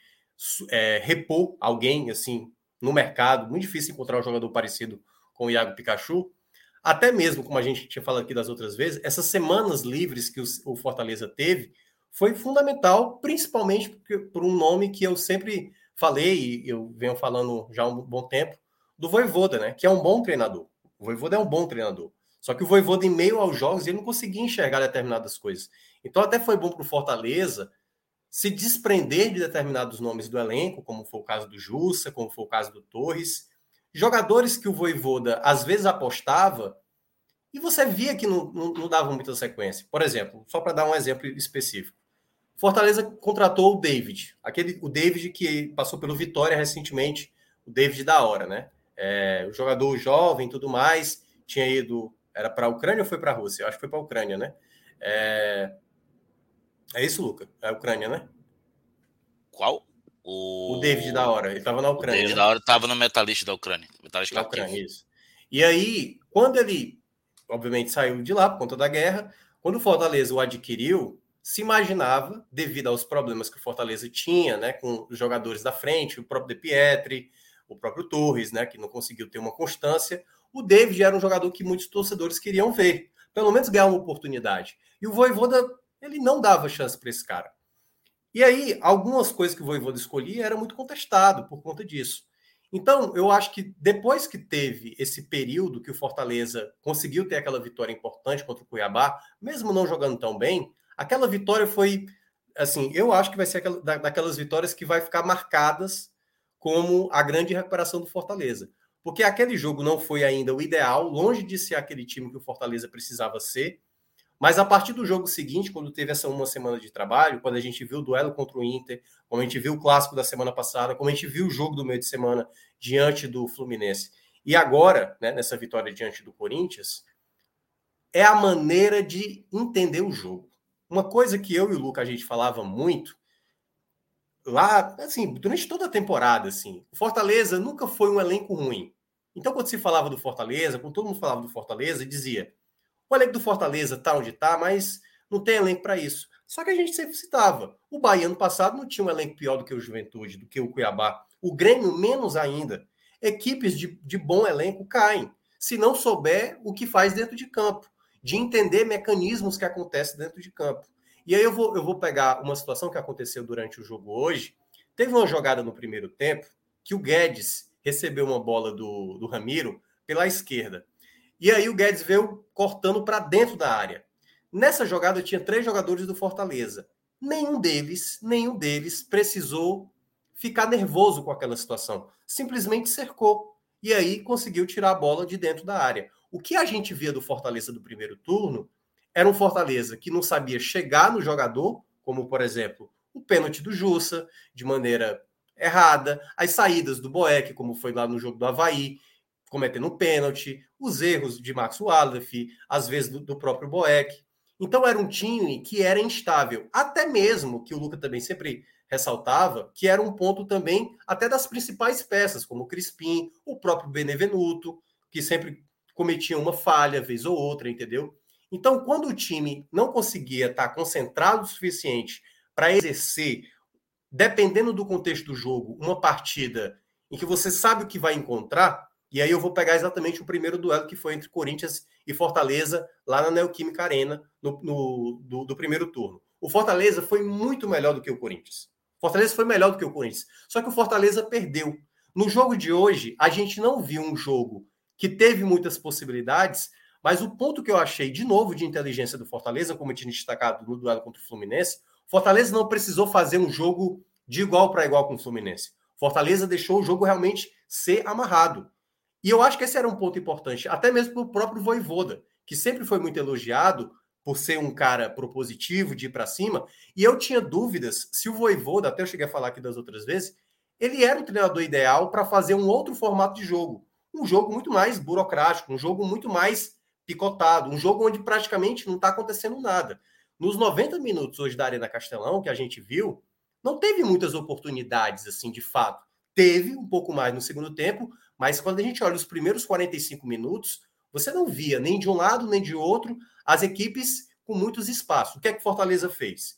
é, repor alguém assim no mercado, muito difícil encontrar um jogador parecido com o Iago Pikachu. Até mesmo, como a gente tinha falado aqui das outras vezes, essas semanas livres que o Fortaleza teve foi fundamental, principalmente por um nome que eu sempre falei e eu venho falando já há um bom tempo, do Voivoda, né? Que é um bom treinador. O Voivoda é um bom treinador. Só que o Voivoda, em meio aos jogos, ele não conseguia enxergar determinadas coisas. Então, até foi bom para o Fortaleza se desprender de determinados nomes do elenco, como foi o caso do Jussa, como foi o caso do Torres. Jogadores que o Voivoda às vezes apostava e você via que não, não, não dava muita sequência. Por exemplo, só para dar um exemplo específico. Fortaleza contratou o David, aquele o David que passou pelo Vitória recentemente, o David da hora, né? É, o jogador jovem, tudo mais, tinha ido era para a Ucrânia ou foi para a Rússia? Eu acho que foi para a Ucrânia, né? É... é isso, Luca? É a Ucrânia, né? Qual? O, o David da hora, ele estava na Ucrânia. O David né? da hora estava no Metalist da Ucrânia. Metalist da Ucrânia, isso. E aí, quando ele, obviamente, saiu de lá por conta da guerra, quando o Fortaleza o adquiriu, se imaginava, devido aos problemas que o Fortaleza tinha, né, com os jogadores da frente, o próprio De Pietri, o próprio Torres, né, que não conseguiu ter uma constância, o David era um jogador que muitos torcedores queriam ver, pelo menos ganhar uma oportunidade. E o Voivoda, ele não dava chance para esse cara. E aí, algumas coisas que o Voivoda escolhia era muito contestado por conta disso. Então, eu acho que depois que teve esse período que o Fortaleza conseguiu ter aquela vitória importante contra o Cuiabá, mesmo não jogando tão bem, Aquela vitória foi, assim, eu acho que vai ser aquela, daquelas vitórias que vai ficar marcadas como a grande recuperação do Fortaleza. Porque aquele jogo não foi ainda o ideal, longe de ser aquele time que o Fortaleza precisava ser. Mas a partir do jogo seguinte, quando teve essa uma semana de trabalho, quando a gente viu o duelo contra o Inter, como a gente viu o clássico da semana passada, como a gente viu o jogo do meio de semana diante do Fluminense, e agora, né, nessa vitória diante do Corinthians, é a maneira de entender o jogo. Uma coisa que eu e o Luca a gente falava muito lá, assim, durante toda a temporada, assim, o Fortaleza nunca foi um elenco ruim. Então, quando se falava do Fortaleza, quando todo mundo falava do Fortaleza, dizia: o elenco do Fortaleza tá onde tá, mas não tem elenco para isso. Só que a gente sempre citava: o Bahia ano passado não tinha um elenco pior do que o Juventude, do que o Cuiabá. O Grêmio, menos ainda. Equipes de, de bom elenco caem, se não souber o que faz dentro de campo de entender mecanismos que acontecem dentro de campo. E aí eu vou, eu vou pegar uma situação que aconteceu durante o jogo hoje. Teve uma jogada no primeiro tempo que o Guedes recebeu uma bola do, do Ramiro pela esquerda. E aí o Guedes veio cortando para dentro da área. Nessa jogada tinha três jogadores do Fortaleza. Nenhum deles, nenhum deles precisou ficar nervoso com aquela situação. Simplesmente cercou. E aí conseguiu tirar a bola de dentro da área. O que a gente via do Fortaleza do primeiro turno era um Fortaleza que não sabia chegar no jogador, como, por exemplo, o pênalti do Jussa, de maneira errada, as saídas do Boeck, como foi lá no jogo do Havaí, cometendo pênalti, os erros de Max Wallace, às vezes do, do próprio Boeck. Então era um time que era instável, até mesmo que o Luca também sempre ressaltava, que era um ponto também até das principais peças, como o Crispim, o próprio Benevenuto, que sempre cometia uma falha, vez ou outra, entendeu? Então, quando o time não conseguia estar concentrado o suficiente para exercer, dependendo do contexto do jogo, uma partida em que você sabe o que vai encontrar, e aí eu vou pegar exatamente o primeiro duelo que foi entre Corinthians e Fortaleza, lá na Neoquímica Arena, no, no do, do, primeiro turno. O Fortaleza foi muito melhor do que o Corinthians. Fortaleza foi melhor do que o Corinthians. Só que o Fortaleza perdeu. No jogo de hoje, a gente não viu um jogo que teve muitas possibilidades, mas o ponto que eu achei, de novo, de inteligência do Fortaleza, como eu tinha destacado no duelo contra o Fluminense, Fortaleza não precisou fazer um jogo de igual para igual com o Fluminense. Fortaleza deixou o jogo realmente ser amarrado. E eu acho que esse era um ponto importante, até mesmo para o próprio Voivoda, que sempre foi muito elogiado por ser um cara propositivo, de ir para cima. E eu tinha dúvidas se o Voivoda, até eu cheguei a falar aqui das outras vezes, ele era o treinador ideal para fazer um outro formato de jogo. Um jogo muito mais burocrático, um jogo muito mais picotado, um jogo onde praticamente não está acontecendo nada. Nos 90 minutos hoje da Arena Castelão, que a gente viu, não teve muitas oportunidades, assim, de fato. Teve um pouco mais no segundo tempo, mas quando a gente olha os primeiros 45 minutos, você não via nem de um lado nem de outro as equipes com muitos espaços. O que é que Fortaleza fez?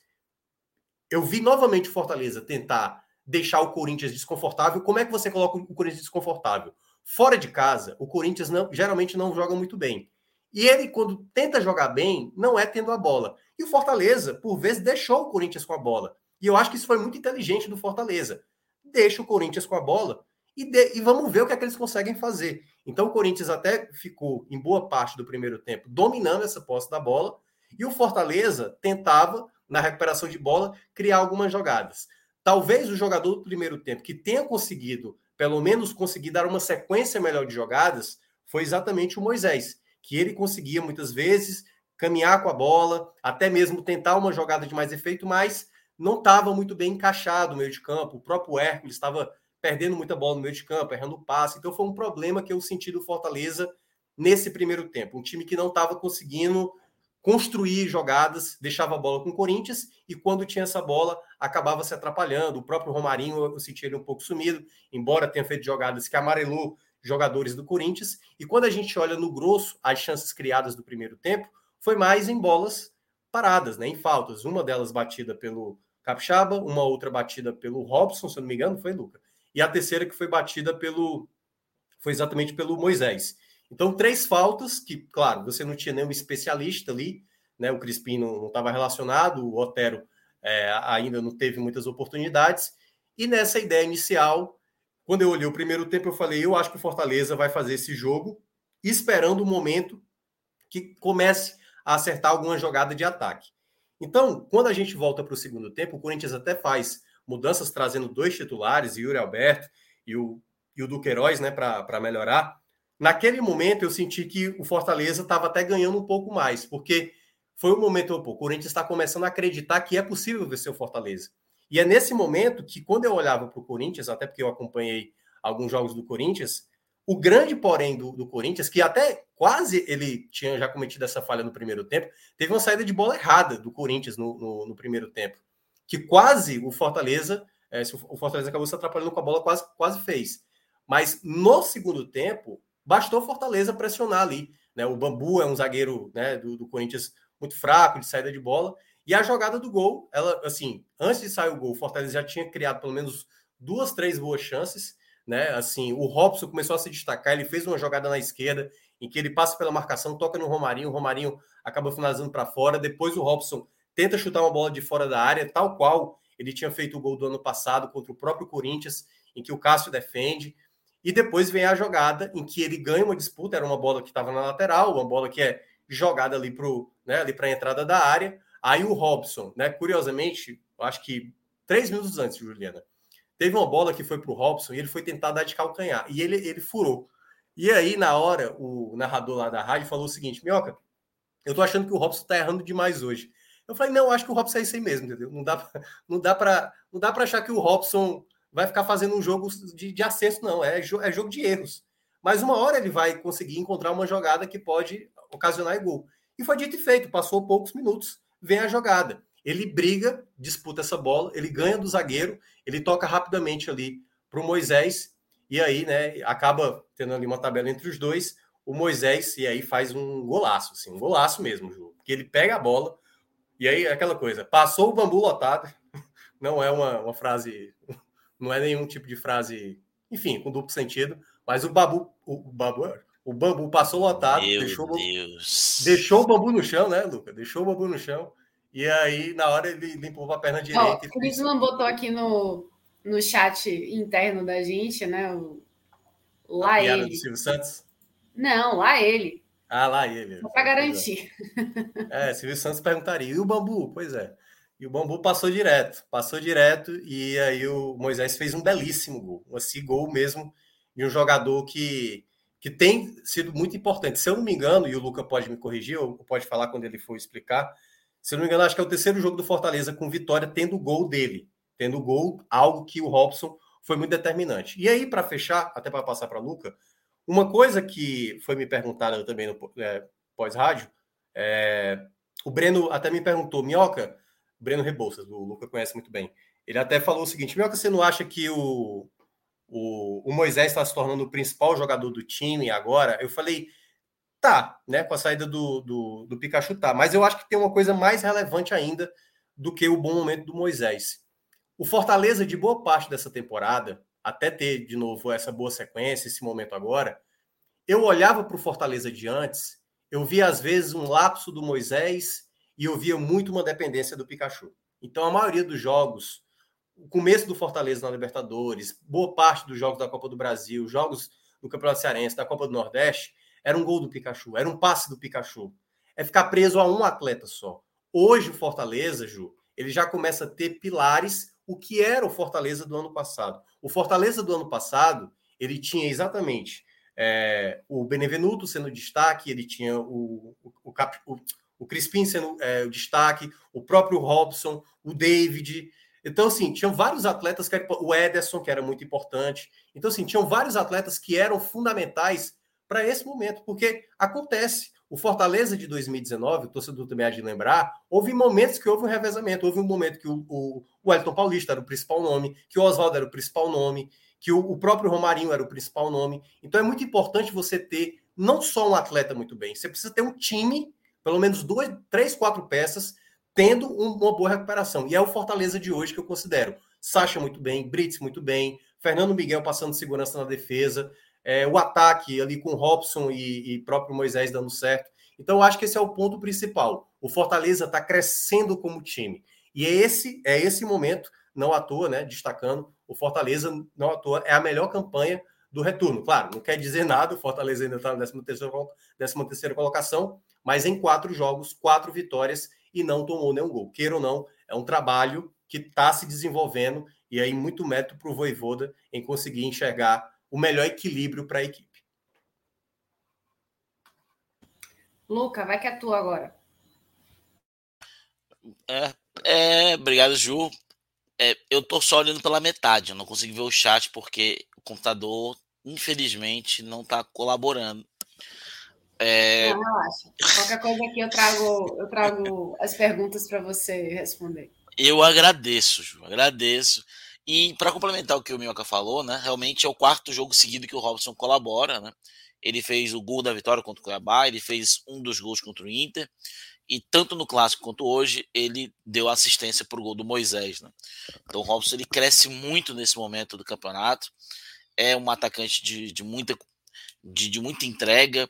Eu vi novamente o Fortaleza tentar deixar o Corinthians desconfortável. Como é que você coloca o Corinthians desconfortável? Fora de casa, o Corinthians não, geralmente não joga muito bem. E ele, quando tenta jogar bem, não é tendo a bola. E o Fortaleza, por vezes, deixou o Corinthians com a bola. E eu acho que isso foi muito inteligente do Fortaleza. Deixa o Corinthians com a bola e, de, e vamos ver o que, é que eles conseguem fazer. Então o Corinthians até ficou, em boa parte do primeiro tempo, dominando essa posse da bola, e o Fortaleza tentava, na recuperação de bola, criar algumas jogadas. Talvez o jogador do primeiro tempo que tenha conseguido, pelo menos conseguir dar uma sequência melhor de jogadas, foi exatamente o Moisés, que ele conseguia muitas vezes caminhar com a bola, até mesmo tentar uma jogada de mais efeito, mas não estava muito bem encaixado no meio de campo. O próprio Hércules estava perdendo muita bola no meio de campo, errando passe. Então foi um problema que eu senti do Fortaleza nesse primeiro tempo. Um time que não estava conseguindo construir jogadas, deixava a bola com o Corinthians e quando tinha essa bola acabava se atrapalhando. O próprio Romarinho eu senti ele um pouco sumido, embora tenha feito jogadas que amarelou jogadores do Corinthians. E quando a gente olha no grosso as chances criadas do primeiro tempo, foi mais em bolas paradas, né, em faltas. Uma delas batida pelo Capixaba, uma outra batida pelo Robson, se eu não me engano, foi Luca e a terceira que foi batida pelo foi exatamente pelo Moisés. Então, três faltas que, claro, você não tinha nenhum especialista ali, né? O Crispim não estava relacionado, o Otero é, ainda não teve muitas oportunidades. E nessa ideia inicial, quando eu olhei o primeiro tempo, eu falei: eu acho que o Fortaleza vai fazer esse jogo, esperando o momento que comece a acertar alguma jogada de ataque. Então, quando a gente volta para o segundo tempo, o Corinthians até faz mudanças trazendo dois titulares, Yuri Alberto e o, e o Duqueiroz, né, para melhorar. Naquele momento eu senti que o Fortaleza estava até ganhando um pouco mais, porque foi um momento, pô, o Corinthians está começando a acreditar que é possível vencer o Fortaleza. E é nesse momento que, quando eu olhava para o Corinthians, até porque eu acompanhei alguns jogos do Corinthians, o grande porém do, do, Corinthians, que até quase ele tinha já cometido essa falha no primeiro tempo, teve uma saída de bola errada do Corinthians no, no, no primeiro tempo que quase o Fortaleza, é, o Fortaleza acabou se atrapalhando com a bola, quase, quase fez. Mas no segundo tempo, bastou o Fortaleza pressionar ali. Né? O Bambu é um zagueiro né, do, do Corinthians muito fraco, de saída de bola. E a jogada do gol, ela, assim, antes de sair o gol, o Fortaleza já tinha criado pelo menos duas, três boas chances, né? Assim, o Robson começou a se destacar, ele fez uma jogada na esquerda, em que ele passa pela marcação, toca no Romarinho, o Romarinho acaba finalizando para fora, depois o Robson tenta chutar uma bola de fora da área, tal qual ele tinha feito o gol do ano passado contra o próprio Corinthians, em que o Cássio defende. E depois vem a jogada em que ele ganha uma disputa, era uma bola que estava na lateral, uma bola que é jogada ali para né, a entrada da área. Aí o Robson, né, curiosamente, acho que três minutos antes, Juliana, teve uma bola que foi para o Robson e ele foi tentar dar de calcanhar. E ele, ele furou. E aí, na hora, o narrador lá da rádio falou o seguinte: Minhoca, eu tô achando que o Robson tá errando demais hoje. Eu falei, não, acho que o Robson é isso aí mesmo, entendeu? Não dá, não dá para não dá para achar que o Robson vai ficar fazendo um jogo de, de acesso, não. É, é jogo de erros. Mas uma hora ele vai conseguir encontrar uma jogada que pode ocasionar gol. E foi dito e feito, passou poucos minutos, vem a jogada. Ele briga, disputa essa bola, ele ganha do zagueiro, ele toca rapidamente ali para o Moisés, e aí, né, acaba tendo ali uma tabela entre os dois. O Moisés, e aí faz um golaço, assim, um golaço mesmo, Ju, porque ele pega a bola, e aí, aquela coisa, passou o bambu lotado, não é uma, uma frase, não é nenhum tipo de frase, enfim, com duplo sentido, mas o babu, o, babu, o bambu passou lotado, Meu deixou, Deus. deixou o bambu no chão, né, Luca? Deixou o bambu no chão. E aí, na hora, ele limpou a perna direita. Oh, o Crisman botou aqui no, no chat interno da gente, né? O, lá ele. Do Silvio Santos? Não, lá ele. Ah, lá ele. Só para garantir. É, Silvio Santos perguntaria. E o bambu? Pois é. E o bambu passou direto, passou direto, e aí o Moisés fez um belíssimo gol, um assim, gol mesmo de um jogador que, que tem sido muito importante. Se eu não me engano, e o Luca pode me corrigir, ou pode falar quando ele for explicar, se eu não me engano, acho que é o terceiro jogo do Fortaleza com vitória, tendo o gol dele. Tendo o gol, algo que o Robson foi muito determinante. E aí, para fechar, até para passar para Luca, uma coisa que foi me perguntada também no é, pós-rádio, é, o Breno até me perguntou, Minhoca, Breno Rebouças, o Luca conhece muito bem, ele até falou o seguinte, Minhoca, você não acha que o, o, o Moisés está se tornando o principal jogador do time agora? Eu falei, Tá, né? Com a saída do, do, do Pikachu, tá. Mas eu acho que tem uma coisa mais relevante ainda do que o bom momento do Moisés. O Fortaleza, de boa parte dessa temporada, até ter de novo essa boa sequência, esse momento agora, eu olhava para o Fortaleza de antes, eu via às vezes um lapso do Moisés e eu via muito uma dependência do Pikachu. Então, a maioria dos jogos, o começo do Fortaleza na Libertadores, boa parte dos jogos da Copa do Brasil, jogos do Campeonato Cearense, da Copa do Nordeste, era um gol do Pikachu, era um passe do Pikachu. É ficar preso a um atleta só. Hoje o Fortaleza, Ju, ele já começa a ter pilares, o que era o Fortaleza do ano passado. O Fortaleza do ano passado, ele tinha exatamente é, o Benevenuto sendo destaque, ele tinha o, o, o, Cap, o, o Crispim sendo é, o destaque, o próprio Robson, o David. Então, assim, tinham vários atletas, que o Ederson, que era muito importante. Então, assim, tinham vários atletas que eram fundamentais para esse momento, porque acontece. O Fortaleza de 2019, o torcedor também há de lembrar, houve momentos que houve um revezamento. Houve um momento que o, o, o Elton Paulista era o principal nome, que o Oswaldo era o principal nome, que o, o próprio Romarinho era o principal nome. Então é muito importante você ter não só um atleta muito bem, você precisa ter um time, pelo menos duas, três, quatro peças, tendo um, uma boa recuperação. E é o Fortaleza de hoje que eu considero. Sacha muito bem, Brits muito bem, Fernando Miguel passando segurança na defesa, é, o ataque ali com Robson e, e próprio Moisés dando certo. Então, eu acho que esse é o ponto principal. O Fortaleza está crescendo como time. E é esse, é esse momento, não à toa, né? Destacando, o Fortaleza, não à toa, é a melhor campanha do retorno. Claro, não quer dizer nada, o Fortaleza ainda está na 13 terceira colocação, mas em quatro jogos, quatro vitórias e não tomou nenhum gol. Queira ou não, é um trabalho que está se desenvolvendo e aí muito mérito para o Voivoda em conseguir enxergar o melhor equilíbrio para a equipe. Luca, vai que é tua agora. É, é, obrigado, Ju. É, eu tô só olhando pela metade, eu não consigo ver o chat porque o computador, infelizmente, não está colaborando. É... Não, relaxa. Qualquer coisa aqui eu trago, eu trago as perguntas para você responder. Eu agradeço, Ju, agradeço. E para complementar o que o Minhoca falou, né, realmente é o quarto jogo seguido que o Robson colabora, né? Ele fez o gol da vitória contra o Cuiabá, ele fez um dos gols contra o Inter, e tanto no clássico quanto hoje ele deu assistência para o gol do Moisés, né? Então o Robson ele cresce muito nesse momento do campeonato, é um atacante de, de muita de, de muita entrega,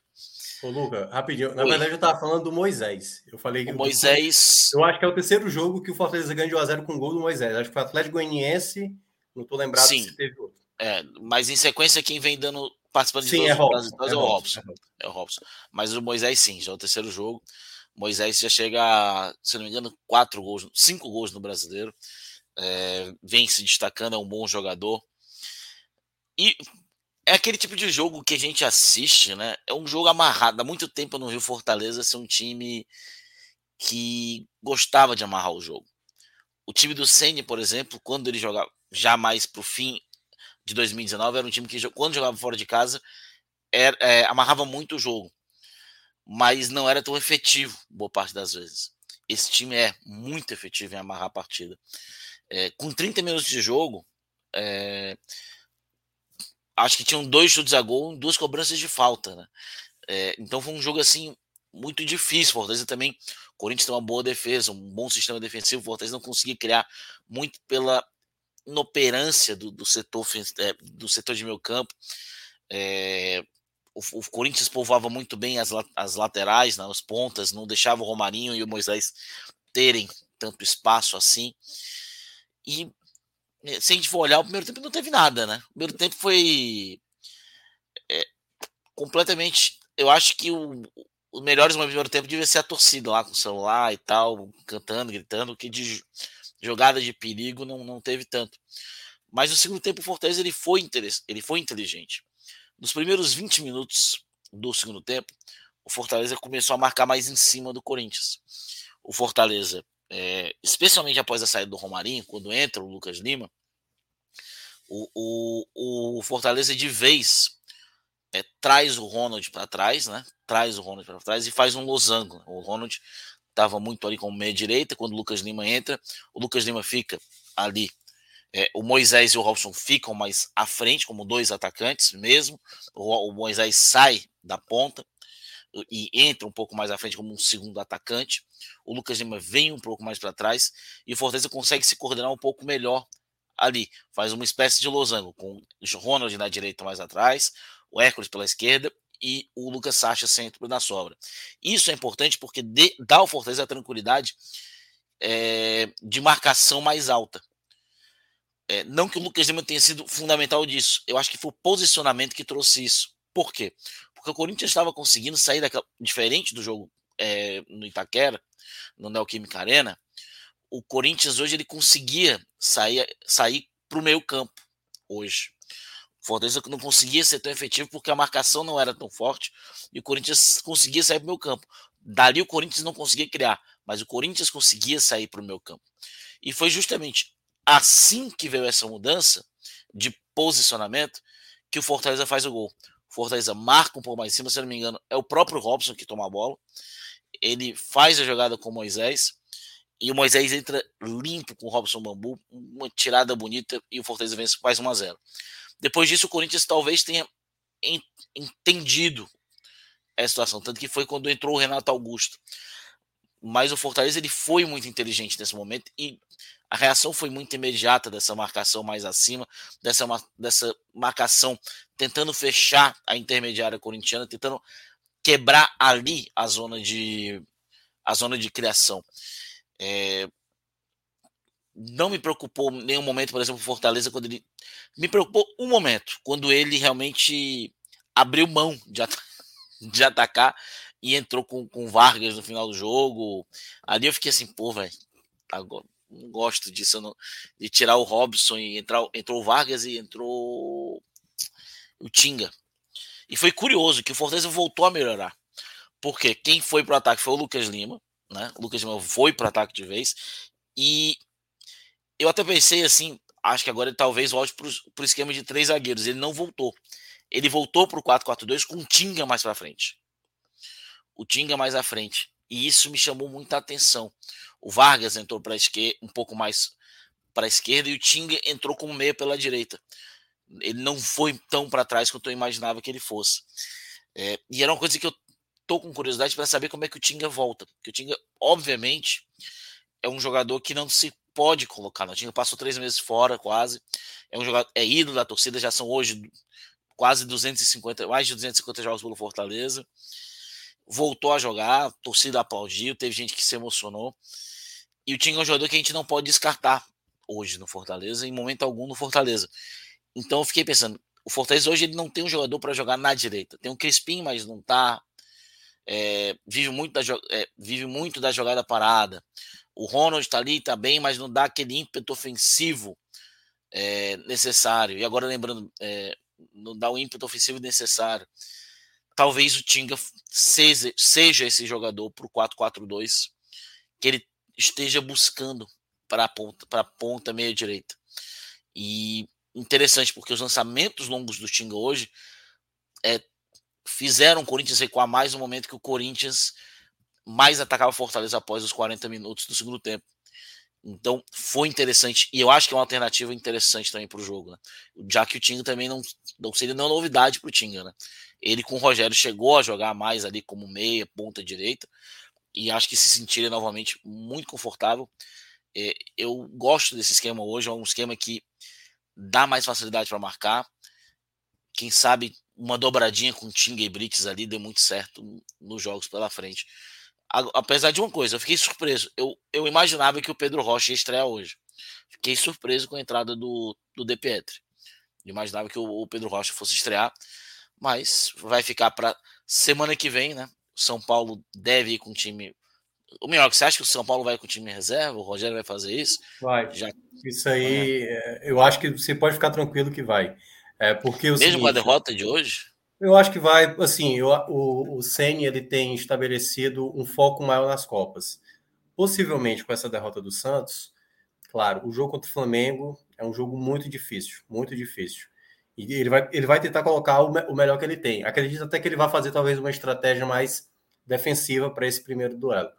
Ô, Luca, rapidinho. Na Oi. verdade, eu estava falando do Moisés. Eu falei que. O Moisés. Eu acho que é o terceiro jogo que o Fortaleza ganha de 1x0 com gol do Moisés. Acho que foi o Atlético Goianiense. Não estou lembrado Sim. se teve outro. É, mas em sequência, quem vem dando. participando de sim, todos é os Robson, é, é, o Robson. É o Robson. Mas o Moisés, sim, já é o terceiro jogo. Moisés já chega, a, se não me engano, quatro gols, cinco gols no brasileiro. É, vem se destacando, é um bom jogador. E é aquele tipo de jogo que a gente assiste, né? É um jogo amarrado. Há muito tempo no Rio Fortaleza ser um time que gostava de amarrar o jogo. O time do Ceni, por exemplo, quando ele jogava já mais para o fim de 2019, era um time que quando jogava fora de casa era, é, amarrava muito o jogo, mas não era tão efetivo boa parte das vezes. Esse time é muito efetivo em amarrar a partida. É, com 30 minutos de jogo, é, acho que tinham dois chutes a gol, duas cobranças de falta, né? É, então foi um jogo assim muito difícil. Fortaleza também, Corinthians tem uma boa defesa, um bom sistema defensivo. Fortaleza não conseguia criar muito pela inoperância do, do setor é, do setor de meio campo. É, o, o, Corinthians povoava muito bem as, as laterais, né, as pontas, não deixava o Romarinho e o Moisés terem tanto espaço assim. E se a gente for olhar, o primeiro tempo não teve nada, né? O primeiro tempo foi é, completamente. Eu acho que o, os melhores do primeiro tempo devia ser a torcida lá com o celular e tal, cantando, gritando, que de jogada de perigo não, não teve tanto. Mas no segundo tempo o Fortaleza ele foi, ele foi inteligente. Nos primeiros 20 minutos do segundo tempo, o Fortaleza começou a marcar mais em cima do Corinthians. O Fortaleza, é, especialmente após a saída do Romarinho, quando entra o Lucas Lima, o, o, o Fortaleza de vez é, traz o Ronald para trás, né? Traz o Ronald para trás e faz um losango. O Ronald estava muito ali como meia direita, quando o Lucas Lima entra, o Lucas Lima fica ali. É, o Moisés e o Robson ficam mais à frente, como dois atacantes mesmo. O, o Moisés sai da ponta e entra um pouco mais à frente como um segundo atacante. O Lucas Lima vem um pouco mais para trás e o Fortaleza consegue se coordenar um pouco melhor ali. Faz uma espécie de losango com o Ronald na direita mais atrás, o Hércules pela esquerda e o Lucas Sacha centro da sobra. Isso é importante porque dá ao Fortaleza a tranquilidade é, de marcação mais alta. É, não que o Lucas Lima tenha sido fundamental disso, eu acho que foi o posicionamento que trouxe isso. Por quê? Porque o Corinthians estava conseguindo sair daquela, diferente do jogo é, no Itaquera, no Neoquímica Arena, o Corinthians hoje ele conseguia sair, sair para o meio campo hoje. O Fortaleza não conseguia ser tão efetivo porque a marcação não era tão forte e o Corinthians conseguia sair para o meio campo. Dali o Corinthians não conseguia criar, mas o Corinthians conseguia sair para o meio campo. E foi justamente assim que veio essa mudança de posicionamento que o Fortaleza faz o gol. Fortaleza marca um pouco mais em cima, se não me engano, é o próprio Robson que toma a bola. Ele faz a jogada com o Moisés e o Moisés entra limpo com o Robson Bambu, uma tirada bonita e o Fortaleza vence mais 1 a 0. Depois disso, o Corinthians talvez tenha entendido essa situação, tanto que foi quando entrou o Renato Augusto. Mas o Fortaleza ele foi muito inteligente nesse momento e a reação foi muito imediata dessa marcação mais acima, dessa, dessa marcação tentando fechar a intermediária corintiana, tentando quebrar ali a zona de a zona de criação. É, não me preocupou nenhum momento, por exemplo, Fortaleza, quando ele. Me preocupou um momento, quando ele realmente abriu mão de, at de atacar e entrou com, com Vargas no final do jogo. Ali eu fiquei assim, pô, velho, agora não gosto disso, não, de tirar o Robson e entrar, entrou o Vargas e entrou o Tinga. E foi curioso que o Fortaleza voltou a melhorar. Porque quem foi para o ataque foi o Lucas Lima, né? O Lucas Lima foi para o ataque de vez. E eu até pensei assim, acho que agora ele talvez volte para o esquema de três zagueiros. Ele não voltou. Ele voltou para o 4-4-2 com o Tinga mais para frente. O Tinga mais à frente. E isso me chamou muita atenção. O Vargas entrou para esquerda, um pouco mais para a esquerda, e o Tinga entrou como meia pela direita. Ele não foi tão para trás quanto eu imaginava que ele fosse. É, e era uma coisa que eu tô com curiosidade para saber como é que o Tinga volta. Porque o Tinga, obviamente, é um jogador que não se pode colocar. O Tinga passou três meses fora, quase. É um jogador, é ídolo da torcida, já são hoje quase 250, mais de 250 jogos pelo Fortaleza. Voltou a jogar, a torcida aplaudiu, teve gente que se emocionou. E o Tinga é um jogador que a gente não pode descartar hoje no Fortaleza, em momento algum no Fortaleza. Então eu fiquei pensando, o Fortaleza hoje ele não tem um jogador para jogar na direita. Tem um Crispim, mas não tá. É, vive, muito da, é, vive muito da jogada parada. O Ronald está ali, está bem, mas não dá aquele ímpeto ofensivo é, necessário. E agora lembrando, é, não dá o ímpeto ofensivo necessário. Talvez o Tinga seja, seja esse jogador para o 4-4-2 que ele esteja buscando para a ponta, para ponta meia direita. E interessante, porque os lançamentos longos do Tinga hoje é, fizeram o Corinthians recuar mais no momento que o Corinthians mais atacava Fortaleza após os 40 minutos do segundo tempo. Então foi interessante e eu acho que é uma alternativa interessante também para o jogo, né? já que o Tinga também não, não seria nenhuma novidade para o Tinga. Né? Ele com o Rogério chegou a jogar mais ali como meia, ponta direita e acho que se sentiria novamente muito confortável. É, eu gosto desse esquema hoje, é um esquema que dá mais facilidade para marcar. Quem sabe uma dobradinha com Tinga e Brits ali deu muito certo nos jogos pela frente. Apesar de uma coisa, eu fiquei surpreso. Eu, eu imaginava que o Pedro Rocha ia estrear hoje. Fiquei surpreso com a entrada do, do De Pietri. imaginava que o, o Pedro Rocha fosse estrear, mas vai ficar para semana que vem, né? São Paulo deve ir com o time o melhor, você acha que o São Paulo vai com o time reserva? O Rogério vai fazer isso? Vai. Já... Isso aí, é. eu acho que você pode ficar tranquilo que vai. É porque o Mesmo seguinte, com a derrota de hoje? Eu acho que vai, assim, eu, o, o Ceni ele tem estabelecido um foco maior nas Copas. Possivelmente com essa derrota do Santos, claro, o jogo contra o Flamengo é um jogo muito difícil, muito difícil. E ele vai, ele vai tentar colocar o, o melhor que ele tem. Acredito até que ele vai fazer talvez uma estratégia mais defensiva para esse primeiro duelo.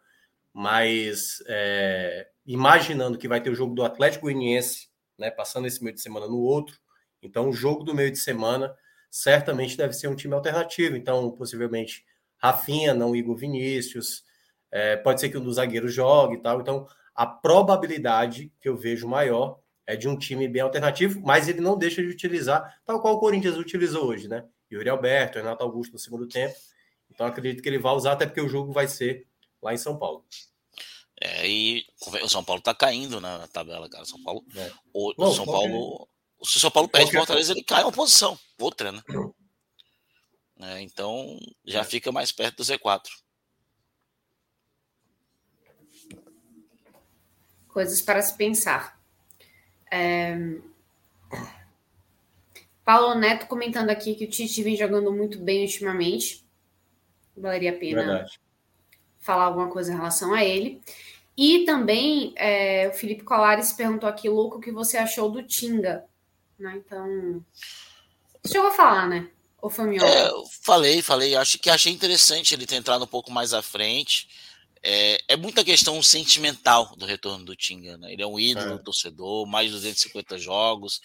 Mas é, imaginando que vai ter o jogo do Atlético Goianiense, né, passando esse meio de semana no outro, então o jogo do meio de semana certamente deve ser um time alternativo. Então, possivelmente, Rafinha, não Igor Vinícius. É, pode ser que um dos zagueiros jogue e tal. Então, a probabilidade que eu vejo maior é de um time bem alternativo, mas ele não deixa de utilizar, tal qual o Corinthians utilizou hoje, né? Yuri Alberto, Renato Augusto no segundo tempo. Então, acredito que ele vai usar, até porque o jogo vai ser lá em São Paulo. É, e o São Paulo tá caindo na tabela, cara. São Paulo. É. O, Bom, São Paulo. Se o São Paulo perde Fortaleza, ele cai uma posição, outra, né? É, então já fica mais perto do Z4. Coisas para se pensar. É... Paulo Neto comentando aqui que o Tite vem jogando muito bem ultimamente. Valeria a pena Verdade. falar alguma coisa em relação a ele. E também é, o Felipe Colares perguntou aqui, Louco, o que você achou do Tinga? Né? Então. Você chegou a falar, né? Ou foi meu? É, falei, falei. Acho que achei interessante ele ter entrado um pouco mais à frente. É, é muita questão sentimental do retorno do Tinga. Né? Ele é um ídolo, é. torcedor, mais de 250 jogos.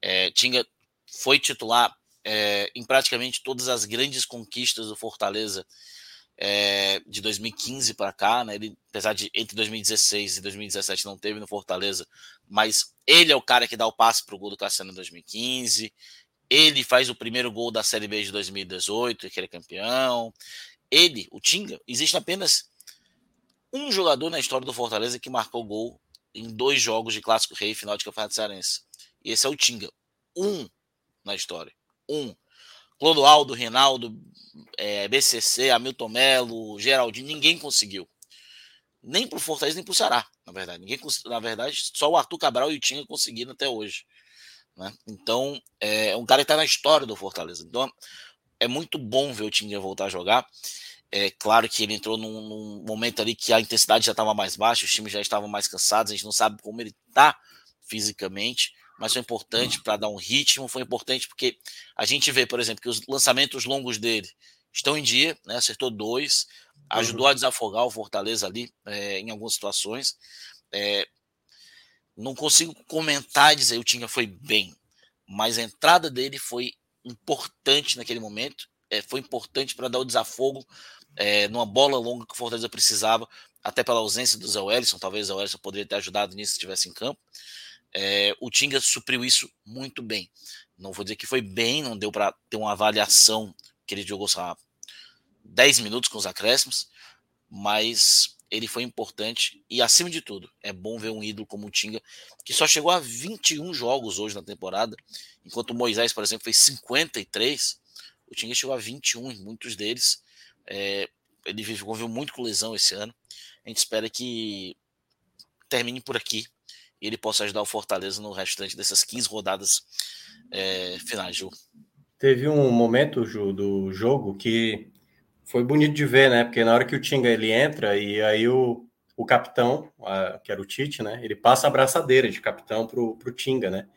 É, Tinga foi titular é, em praticamente todas as grandes conquistas do Fortaleza é, de 2015 para cá, né? Ele, apesar de entre 2016 e 2017 não teve no Fortaleza, mas ele é o cara que dá o passe para o gol do Cassiano em 2015. Ele faz o primeiro gol da Série B de 2018, que ele é campeão. Ele, o Tinga, existe apenas um jogador na história do Fortaleza que marcou gol em dois jogos de Clássico Rei final de Campeonato Cearense. E esse é o Tinga. Um na história. Um. Clodoaldo, Reinaldo, é, BCC, Hamilton Melo, Geraldinho, ninguém conseguiu. Nem pro Fortaleza, nem pro Ceará, na verdade. Ninguém, na verdade, só o Arthur Cabral e o Tinga conseguiram até hoje. Né? Então, é um cara que tá na história do Fortaleza. Então, é muito bom ver o Tinga voltar a jogar. É claro que ele entrou num, num momento ali que a intensidade já estava mais baixa, os times já estavam mais cansados, a gente não sabe como ele tá fisicamente mas foi importante para dar um ritmo, foi importante porque a gente vê, por exemplo, que os lançamentos longos dele estão em dia, né? acertou dois, ajudou uhum. a desafogar o Fortaleza ali é, em algumas situações. É, não consigo comentar e dizer o Tinga foi bem, mas a entrada dele foi importante naquele momento, é, foi importante para dar o desafogo é, numa bola longa que o Fortaleza precisava, até pela ausência do Zé Wellison, talvez o Zé Wellison poderia ter ajudado nisso se estivesse em campo. É, o Tinga supriu isso muito bem. Não vou dizer que foi bem, não deu para ter uma avaliação que ele jogou só 10 minutos com os acréscimos, mas ele foi importante e, acima de tudo, é bom ver um ídolo como o Tinga, que só chegou a 21 jogos hoje na temporada, enquanto o Moisés, por exemplo, fez 53. O Tinga chegou a 21 em muitos deles. É, ele viveu muito com lesão esse ano. A gente espera que termine por aqui e ele possa ajudar o Fortaleza no restante dessas 15 rodadas é, finais, Ju. Teve um momento, Ju, do jogo que foi bonito de ver, né? Porque na hora que o Tinga ele entra e aí o, o capitão, a, que era o Tite, né? Ele passa a braçadeira de capitão pro, pro Tinga, né?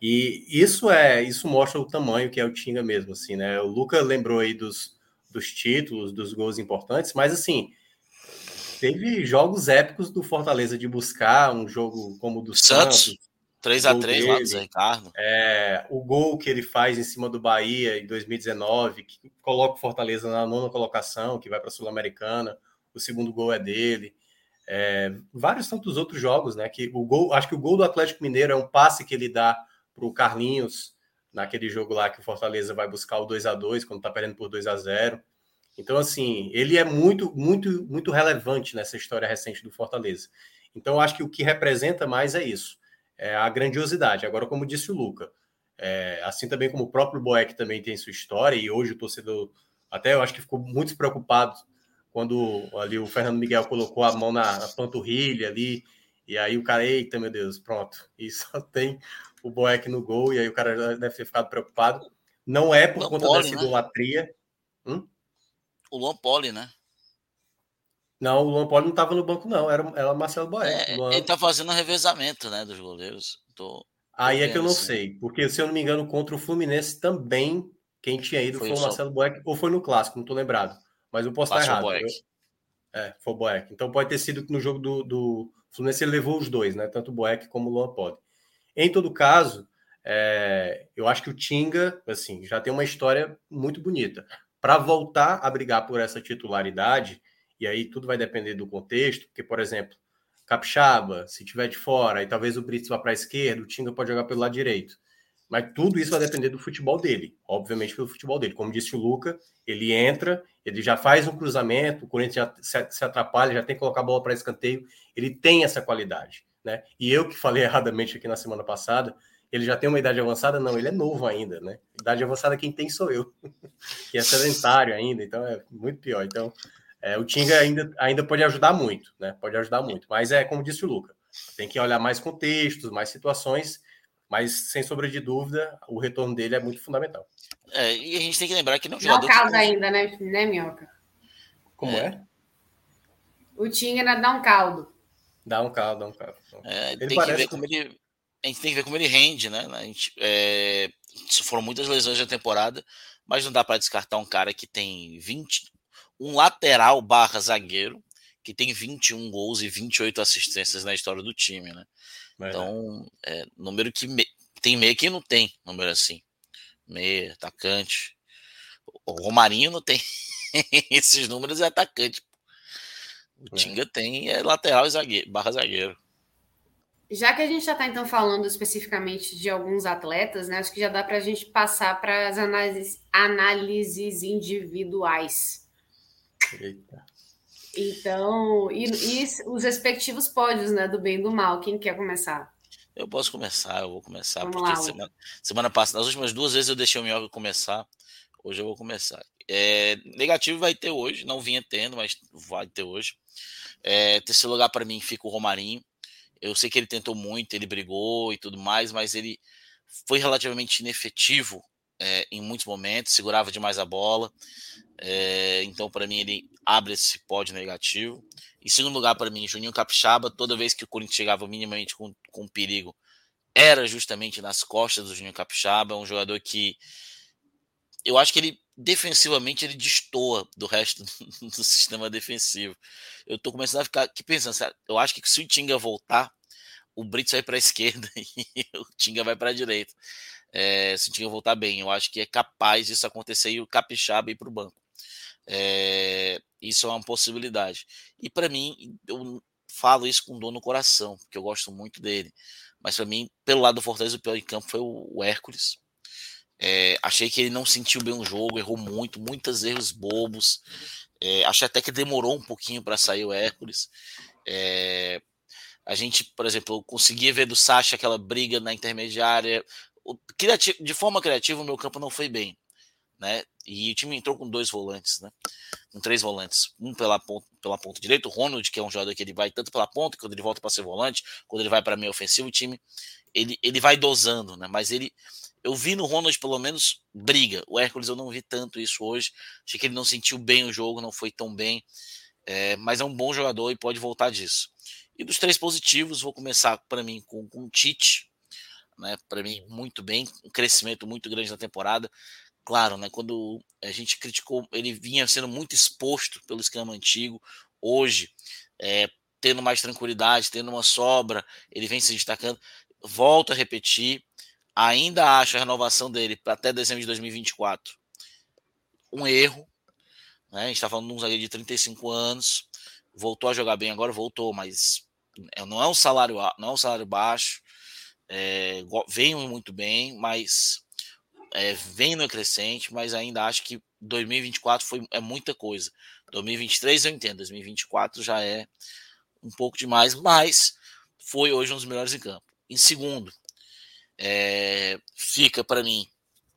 E isso é, isso mostra o tamanho que é o Tinga mesmo, assim, né? O Luca lembrou aí dos, dos títulos, dos gols importantes, mas assim, teve jogos épicos do Fortaleza de buscar um jogo como o do Santos. Santos 3x3 lá do Zé Ricardo. É, o gol que ele faz em cima do Bahia em 2019, que coloca o Fortaleza na nona colocação, que vai para a Sul-Americana. O segundo gol é dele. É, vários tantos outros jogos, né? Que o gol, acho que o gol do Atlético Mineiro é um passe que ele dá para o Carlinhos naquele jogo lá que o Fortaleza vai buscar o 2 a 2 quando está perdendo por 2 a 0 então, assim, ele é muito, muito, muito relevante nessa história recente do Fortaleza. Então, acho que o que representa mais é isso, é a grandiosidade. Agora, como disse o Luca, é, assim também como o próprio Boeck também tem sua história, e hoje o torcedor, até eu acho que ficou muito preocupado quando ali o Fernando Miguel colocou a mão na, na panturrilha ali, e aí o cara, eita, meu Deus, pronto. E só tem o Boeck no gol, e aí o cara deve ter ficado preocupado. Não é por conta Poli, dessa né? idolatria. Hum? O Luan Poli, né? Não, o Luan Poli não estava no banco, não. Era, era Marcelo Boeck. É, Luan... Ele tá fazendo um revezamento, né, dos goleiros. Tô, tô Aí é que eu não assim. sei. Porque, se eu não me engano, contra o Fluminense também, quem tinha ido foi, foi o Marcelo Boeck, ou foi no Clássico, não estou lembrado. Mas eu posso estar errado. Boeck. Eu... É, foi o Boeck. Então pode ter sido que no jogo do, do Fluminense ele levou os dois, né? Tanto o Boeck como o Luan Poli. Em todo caso, é, eu acho que o Tinga, assim, já tem uma história muito bonita. Para voltar a brigar por essa titularidade, e aí tudo vai depender do contexto, porque, por exemplo, Capixaba, se tiver de fora, e talvez o Brits vá para a esquerda, o Tinga pode jogar pelo lado direito. Mas tudo isso vai depender do futebol dele, obviamente pelo futebol dele. Como disse o Luca, ele entra, ele já faz um cruzamento, o Corinthians já se atrapalha, já tem que colocar a bola para escanteio, ele tem essa qualidade. Né? E eu que falei erradamente aqui na semana passada, ele já tem uma idade avançada? Não, ele é novo ainda, né? Idade avançada quem tem sou eu, que é sedentário ainda, então é muito pior. Então, é, o Tinga ainda, ainda pode ajudar muito, né? Pode ajudar muito. Mas é como disse o Luca, tem que olhar mais contextos, mais situações, mas sem sombra de dúvida, o retorno dele é muito fundamental. É, e a gente tem que lembrar que não é jogador. Dá um caldo ainda, né, né, Minhoca? Como é? é? O Tinga ainda dá um caldo. Dá um caldo, dá um caldo. É, ele tem que ver como ele a gente tem que ver como ele rende, né? A gente, é, foram muitas lesões na temporada, mas não dá para descartar um cara que tem 20, um lateral barra zagueiro, que tem 21 gols e 28 assistências na história do time, né? Então, é, número que me, tem meio que não tem, número assim. Meia, atacante. O Romarinho não tem esses números, é atacante. O é. Tinga tem é lateral e zagueiro, barra zagueiro. Já que a gente já está então falando especificamente de alguns atletas, né? Acho que já dá para a gente passar para as análises, análises individuais. Eita. Então, e, e, os respectivos pódios, né? Do bem e do mal. Quem quer começar? Eu posso começar, eu vou começar, Vamos porque lá, semana, semana passada, nas últimas duas vezes eu deixei o Mioca começar. Hoje eu vou começar. É, negativo vai ter hoje, não vinha tendo, mas vai ter hoje. É, terceiro lugar para mim fica o Romarinho. Eu sei que ele tentou muito, ele brigou e tudo mais, mas ele foi relativamente inefetivo é, em muitos momentos, segurava demais a bola. É, então, para mim, ele abre esse pódio negativo. Em segundo lugar, para mim, Juninho Capixaba, toda vez que o Corinthians chegava minimamente com, com perigo, era justamente nas costas do Juninho Capixaba, um jogador que eu acho que ele defensivamente ele destoa do resto do sistema defensivo. Eu tô começando a ficar aqui pensando, eu acho que se o Tinga voltar, o Brits vai para a esquerda e o Tinga vai para a direita. É, se o Tinga voltar bem, eu acho que é capaz disso acontecer e o Capixaba ir para o banco. É, isso é uma possibilidade. E para mim, eu falo isso com dor no coração, porque eu gosto muito dele. Mas para mim, pelo lado do Fortaleza, o pior em campo foi o Hércules. É, achei que ele não sentiu bem o jogo, errou muito, muitos erros bobos. É, achei até que demorou um pouquinho para sair o Hércules. É, a gente, por exemplo, conseguia ver do Sacha aquela briga na intermediária. O, criativo, de forma criativa, o meu campo não foi bem. Né? E o time entrou com dois volantes, né? Com três volantes. Um pela ponta, pela ponta direita, o Ronald, que é um jogador que ele vai tanto pela ponta, quando ele volta para ser volante, quando ele vai para meio ofensivo, o time ele, ele vai dosando, né? Mas ele eu vi no Ronald pelo menos briga. O Hércules eu não vi tanto isso hoje. Achei que ele não sentiu bem o jogo, não foi tão bem. É, mas é um bom jogador e pode voltar disso. E dos três positivos, vou começar para mim com, com o Tite. Né, para mim, muito bem, um crescimento muito grande na temporada. Claro, né, quando a gente criticou, ele vinha sendo muito exposto pelo esquema antigo. Hoje, é, tendo mais tranquilidade, tendo uma sobra, ele vem se destacando. Volto a repetir, ainda acho a renovação dele até dezembro de 2024 um erro. Né? A gente está falando de um zagueiro de 35 anos, voltou a jogar bem agora, voltou, mas é, não é um salário, não é um salário baixo. É, vem muito bem, mas é, vem no crescente, mas ainda acho que 2024 foi, é muita coisa. 2023 eu entendo, 2024 já é um pouco demais, mas foi hoje um dos melhores em campo. Em segundo, é, fica para mim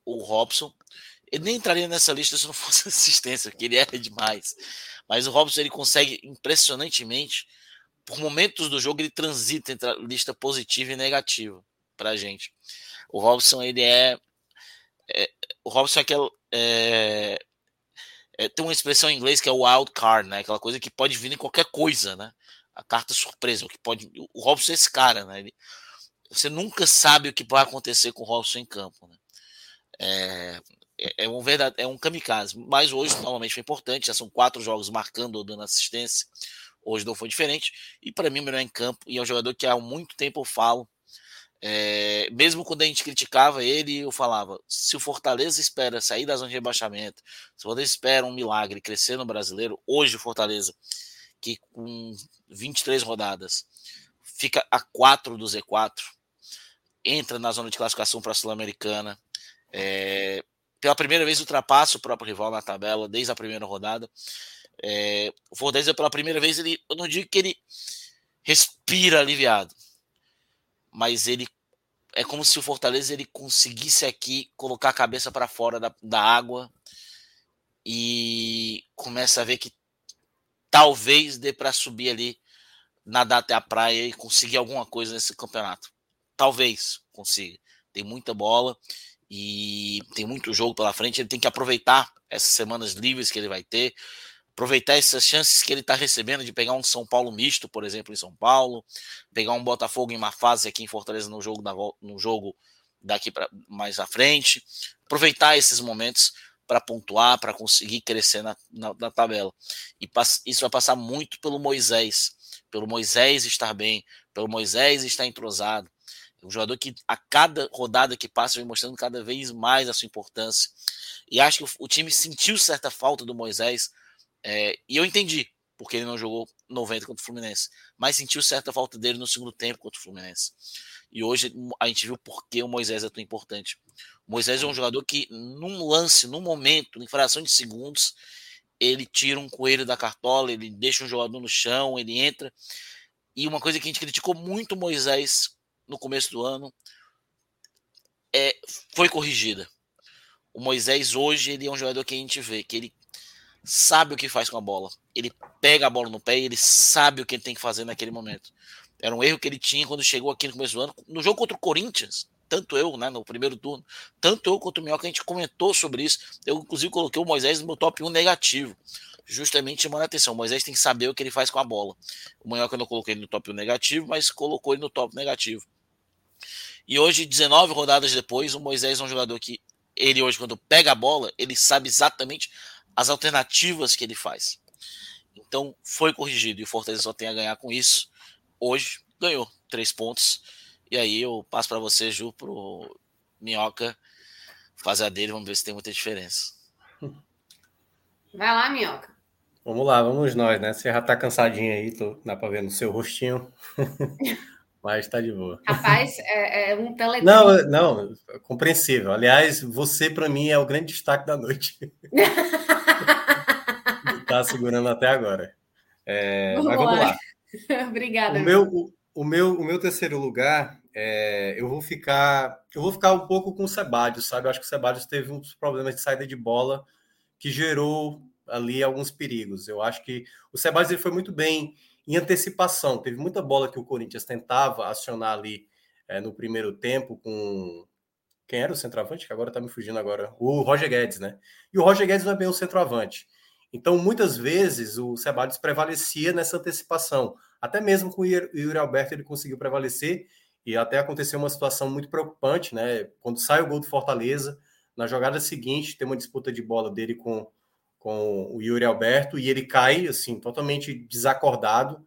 o Robson. Ele nem entraria nessa lista se não fosse assistência, porque ele é demais. Mas o Robson ele consegue impressionantemente, por momentos do jogo, ele transita entre a lista positiva e negativa para gente. O Robson ele é, é, o Robson é aquele. É, é, tem uma expressão em inglês que é o wild card, né? Aquela coisa que pode vir em qualquer coisa, né? A carta surpresa, o que pode. O Robson é esse cara, né? Ele, você nunca sabe o que vai acontecer com o Robson em campo, né? É, é, é um verdade, é um kamikaze. Mas hoje normalmente foi importante. Já são quatro jogos marcando ou dando assistência. Hoje não foi diferente. E para mim, o melhor em campo. E é um jogador que há muito tempo eu falo é, mesmo quando a gente criticava ele, eu falava: se o Fortaleza espera sair da zona de rebaixamento, se o Fortaleza espera um milagre crescer no brasileiro, hoje o Fortaleza, que com 23 rodadas fica a 4 do Z4, entra na zona de classificação para a Sul-Americana, é, pela primeira vez ultrapassa o próprio rival na tabela, desde a primeira rodada. É, o Fortaleza, pela primeira vez, ele, eu não digo que ele respira aliviado mas ele é como se o Fortaleza ele conseguisse aqui colocar a cabeça para fora da, da água e começa a ver que talvez dê para subir ali, nadar até a praia e conseguir alguma coisa nesse campeonato. Talvez consiga. Tem muita bola e tem muito jogo pela frente. Ele tem que aproveitar essas semanas livres que ele vai ter aproveitar essas chances que ele está recebendo de pegar um São Paulo misto, por exemplo, em São Paulo, pegar um Botafogo em uma fase aqui em Fortaleza no jogo, da, no jogo daqui para mais à frente, aproveitar esses momentos para pontuar, para conseguir crescer na, na, na tabela. E isso vai passar muito pelo Moisés, pelo Moisés estar bem, pelo Moisés estar entrosado. Um jogador que a cada rodada que passa vem mostrando cada vez mais a sua importância. E acho que o, o time sentiu certa falta do Moisés é, e eu entendi porque ele não jogou 90 contra o Fluminense, mas sentiu certa falta dele no segundo tempo contra o Fluminense. E hoje a gente viu por que o Moisés é tão importante. O Moisés é um jogador que, num lance, num momento, em fração de segundos, ele tira um coelho da cartola, ele deixa um jogador no chão, ele entra. E uma coisa que a gente criticou muito o Moisés no começo do ano é, foi corrigida. O Moisés hoje ele é um jogador que a gente vê que ele sabe o que faz com a bola. Ele pega a bola no pé e ele sabe o que ele tem que fazer naquele momento. Era um erro que ele tinha quando chegou aqui no começo do ano. No jogo contra o Corinthians, tanto eu, né, no primeiro turno, tanto eu quanto o Minhoca, a gente comentou sobre isso. Eu, inclusive, coloquei o Moisés no meu top 1 negativo. Justamente chamando a atenção. O Moisés tem que saber o que ele faz com a bola. O Minhoca não coloquei ele no top 1 negativo, mas colocou ele no top negativo. E hoje, 19 rodadas depois, o Moisés é um jogador que ele hoje, quando pega a bola, ele sabe exatamente as alternativas que ele faz. Então foi corrigido e o Fortaleza só tem a ganhar com isso. Hoje ganhou três pontos. E aí eu passo para você, Ju, pro Minhoca fazer a dele. Vamos ver se tem muita diferença. Vai lá, Minhoca. Vamos lá, vamos nós, né? Você já tá cansadinho aí, tô, dá para ver no seu rostinho. Mas tá de boa. Rapaz, é, é um telefone. Não, não, compreensível. Aliás, você para mim é o grande destaque da noite. tá segurando até agora. É, vamos mas vamos lá. lá. Obrigada. O meu, o, o, meu, o meu terceiro lugar, é, eu vou ficar, eu vou ficar um pouco com o Sebadios, sabe? Eu acho que o Sebadios teve uns problemas de saída de bola que gerou ali alguns perigos. Eu acho que o Sebadios ele foi muito bem em antecipação. Teve muita bola que o Corinthians tentava acionar ali é, no primeiro tempo com quem era o centroavante? Que agora tá me fugindo agora. O Roger Guedes, né? E o Roger Guedes não é bem o centroavante. Então, muitas vezes, o Ceballos prevalecia nessa antecipação. Até mesmo com o Yuri Alberto ele conseguiu prevalecer. E até aconteceu uma situação muito preocupante, né? Quando sai o gol do Fortaleza, na jogada seguinte, tem uma disputa de bola dele com, com o Yuri Alberto e ele cai, assim, totalmente desacordado.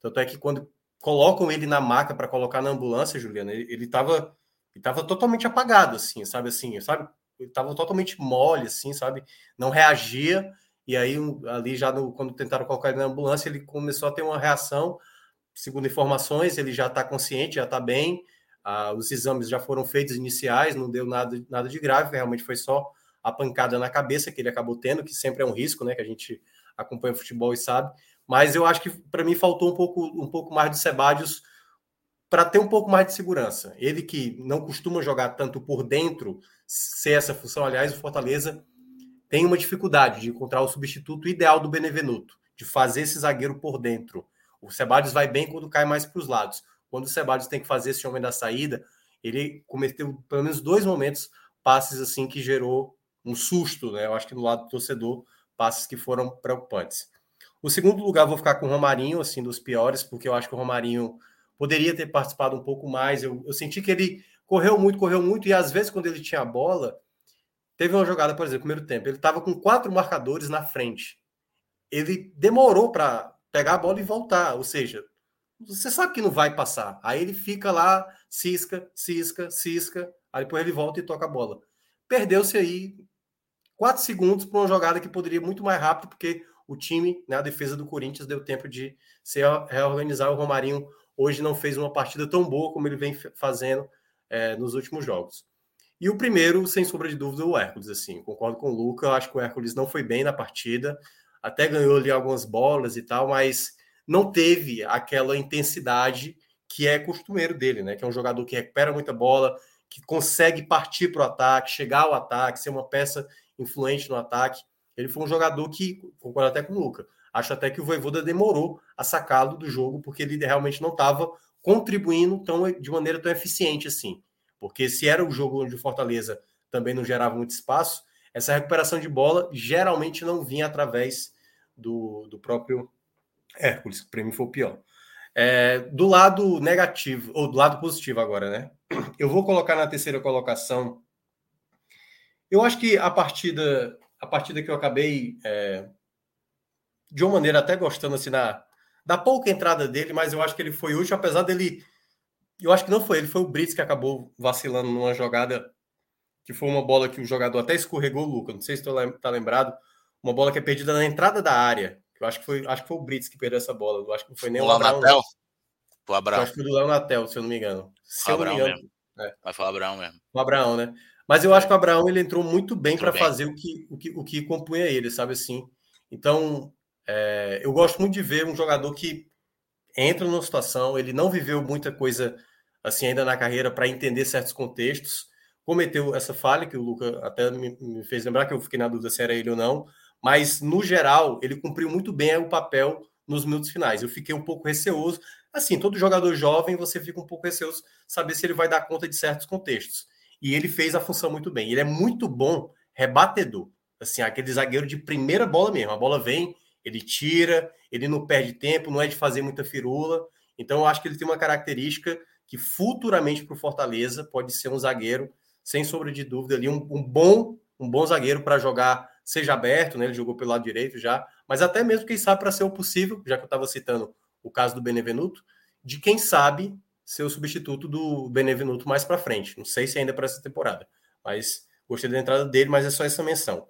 Tanto é que quando colocam ele na maca para colocar na ambulância, Juliana, ele estava ele tava totalmente apagado, assim, sabe? Assim, sabe? Ele estava totalmente mole, assim, sabe? Não reagia. E aí, ali já no, quando tentaram colocar ele na ambulância, ele começou a ter uma reação. Segundo informações, ele já está consciente, já está bem. Ah, os exames já foram feitos iniciais, não deu nada, nada de grave, realmente foi só a pancada na cabeça que ele acabou tendo, que sempre é um risco, né? Que a gente acompanha o futebol e sabe. Mas eu acho que para mim faltou um pouco, um pouco mais de Sebadios para ter um pouco mais de segurança. Ele que não costuma jogar tanto por dentro, ser essa função. Aliás, o Fortaleza tem uma dificuldade de encontrar o substituto ideal do Benevenuto, de fazer esse zagueiro por dentro. O Sebadios vai bem quando cai mais para os lados. Quando o Sebadios tem que fazer esse homem da saída, ele cometeu pelo menos dois momentos passes assim que gerou um susto, né? Eu acho que do lado do torcedor, passes que foram preocupantes. O segundo lugar vou ficar com o Romarinho, assim, dos piores, porque eu acho que o Romarinho poderia ter participado um pouco mais. Eu, eu senti que ele correu muito, correu muito, e às vezes, quando ele tinha a bola, teve uma jogada, por exemplo, primeiro tempo, ele estava com quatro marcadores na frente. Ele demorou para pegar a bola e voltar, ou seja, você sabe que não vai passar. Aí ele fica lá, cisca, cisca, cisca, aí depois ele volta e toca a bola. Perdeu-se aí quatro segundos para uma jogada que poderia ir muito mais rápido, porque o time, né, a defesa do Corinthians, deu tempo de se reorganizar. O Romarinho hoje não fez uma partida tão boa como ele vem fazendo é, nos últimos jogos. E o primeiro, sem sombra de dúvida, o Hércules. Assim, concordo com o Luca, acho que o Hércules não foi bem na partida, até ganhou ali algumas bolas e tal, mas não teve aquela intensidade que é costumeiro dele, né? Que é um jogador que recupera muita bola, que consegue partir para o ataque, chegar ao ataque, ser uma peça influente no ataque. Ele foi um jogador que, concordo até com o Luca, acho até que o Voivoda demorou a sacá-lo do jogo, porque ele realmente não estava contribuindo tão, de maneira tão eficiente assim. Porque se era o jogo onde o Fortaleza também não gerava muito espaço, essa recuperação de bola geralmente não vinha através do, do próprio Hércules, que para mim foi o pior. É, do lado negativo, ou do lado positivo agora, né? Eu vou colocar na terceira colocação. Eu acho que a partida, a partida que eu acabei é, de uma maneira até gostando assim na, da pouca entrada dele, mas eu acho que ele foi útil, apesar dele. Eu acho que não foi ele, foi o Brits que acabou vacilando numa jogada que foi uma bola que o jogador até escorregou o Luca. Não sei se está lembrado. Uma bola que é perdida na entrada da área. Eu acho que foi, acho que foi o Brits que perdeu essa bola. Eu acho que não foi nem o, o Abraão. Natel? O Abraão. Eu acho que foi do Léo Natel, se eu não me engano. Se o Abraão engano, mesmo. É. Vai falar Abraão mesmo. O Abraão, né? Mas eu acho que o Abraão ele entrou muito bem para fazer o que, o, que, o que compunha ele, sabe assim? Então, é, eu gosto muito de ver um jogador que entra numa situação, ele não viveu muita coisa assim ainda na carreira para entender certos contextos, cometeu essa falha que o Luca até me, me, fez lembrar que eu fiquei na dúvida se era ele ou não, mas no geral ele cumpriu muito bem o papel nos minutos finais. Eu fiquei um pouco receoso, assim, todo jogador jovem você fica um pouco receoso saber se ele vai dar conta de certos contextos. E ele fez a função muito bem. Ele é muito bom rebatedor, assim, aquele zagueiro de primeira bola mesmo. A bola vem, ele tira, ele não perde tempo, não é de fazer muita firula. Então, eu acho que ele tem uma característica que futuramente para o Fortaleza pode ser um zagueiro, sem sombra de dúvida, ali, um, um bom um bom zagueiro para jogar, seja aberto, né? Ele jogou pelo lado direito já, mas até mesmo, quem sabe, para ser o possível, já que eu estava citando o caso do Benevenuto, de quem sabe ser o substituto do Benevenuto mais para frente. Não sei se ainda para essa temporada, mas gostei da entrada dele, mas é só essa menção.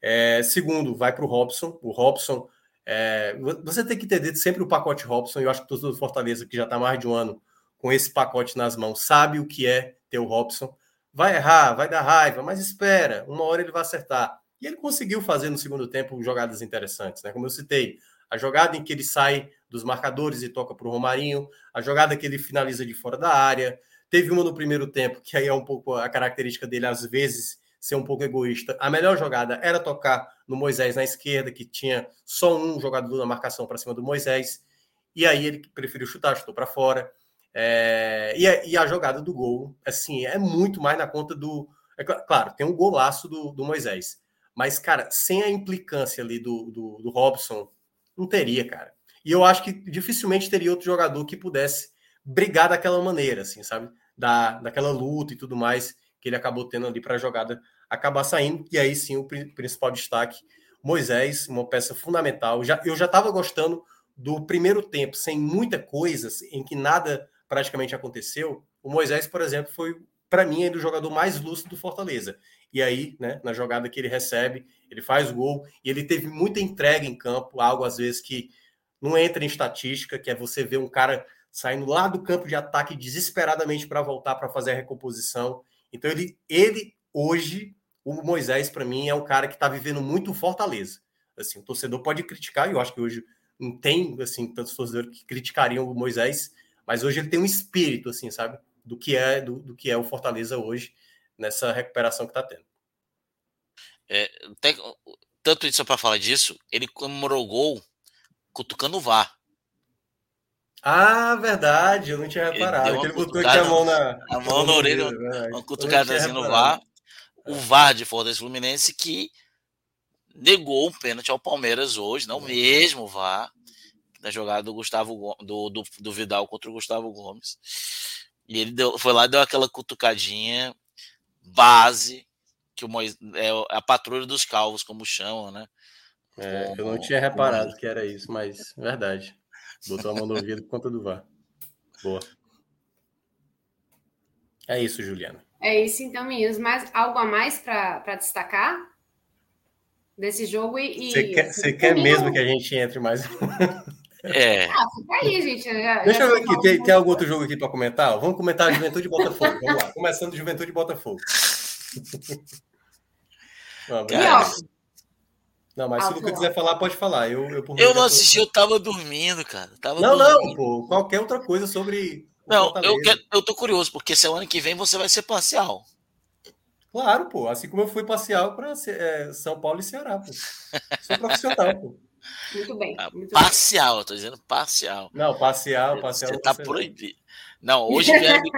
É, segundo, vai para o Robson. O Robson é, você tem que entender sempre o pacote Robson. Eu acho que todo Fortaleza, que já está mais de um ano com esse pacote nas mãos, sabe o que é ter o Robson. Vai errar, vai dar raiva, mas espera, uma hora ele vai acertar. E ele conseguiu fazer no segundo tempo jogadas interessantes, né? Como eu citei, a jogada em que ele sai dos marcadores e toca para o Romarinho, a jogada que ele finaliza de fora da área. Teve uma no primeiro tempo, que aí é um pouco a característica dele, às vezes, ser um pouco egoísta. A melhor jogada era tocar no Moisés na esquerda, que tinha só um jogador na marcação para cima do Moisés. E aí ele preferiu chutar, chutou para fora. É, e, a, e, a, jogada do gol, assim, é muito mais na conta do. É, claro, tem um golaço do, do, Moisés. Mas, cara, sem a implicância ali do, do, do Robson, não teria, cara. E eu acho que dificilmente teria outro jogador que pudesse brigar daquela maneira, assim, sabe? Da, daquela luta e tudo mais que ele acabou tendo ali para a jogada acabar saindo. E aí sim, o principal destaque, Moisés, uma peça fundamental. Já, eu já estava gostando do primeiro tempo, sem muita coisa, em que nada praticamente aconteceu. O Moisés, por exemplo, foi, para mim, ainda o jogador mais lúcido do Fortaleza. E aí, né, na jogada que ele recebe, ele faz gol e ele teve muita entrega em campo, algo às vezes que não entra em estatística, que é você ver um cara saindo lá do campo de ataque desesperadamente para voltar para fazer a recomposição. Então ele, ele hoje, o Moisés para mim é um cara que está vivendo muito Fortaleza. Assim, o torcedor pode criticar, e eu acho que hoje não tem assim tantos torcedores que criticariam o Moisés, mas hoje ele tem um espírito assim, sabe, do que é do, do que é o Fortaleza hoje nessa recuperação que está tendo. É, tem, tanto isso para falar disso, ele comemorou o gol cutucando o VAR. Ah, verdade, eu não tinha reparado. Ele, ele botou aqui a mão na. A mão na orelha, uma cutucadazinha no VAR. o VAR de Fortaleza Fluminense que negou um pênalti ao Palmeiras hoje, não mesmo VAR, na jogada do Gustavo do, do, do Vidal contra o Gustavo Gomes. E ele deu, foi lá e deu aquela cutucadinha base que o Mois, é a patrulha dos calvos, como chamam, né? É, eu não tinha reparado que era isso, mas verdade. Botou a mão no ouvido por conta do VAR. Boa. É isso, Juliana. É isso, então, meninos. Mais algo a mais para destacar desse jogo? E, você quer, quer mesmo que a gente entre mais? É. Ah, fica aí, gente. Já, Deixa eu ver aqui. Tem, tem algum outro jogo aqui para comentar? Vamos comentar a Juventude e Botafogo. Vamos lá. Começando Juventude e Botafogo. Vamos, não, mas se o Lucas quiser falar, pode falar. Eu, eu, eu não assisti, eu tava dormindo, cara. Tava não, dormindo. não, pô. Qualquer outra coisa sobre. Não, eu, quero, eu tô curioso, porque semana que vem você vai ser parcial. Claro, pô. Assim como eu fui parcial para é, São Paulo e Ceará, pô. Sou profissional, pô. Muito bem. Ah, muito parcial, bem. eu tô dizendo parcial. Não, parcial, parcial. Você tá proibido. Não, hoje vieram, me,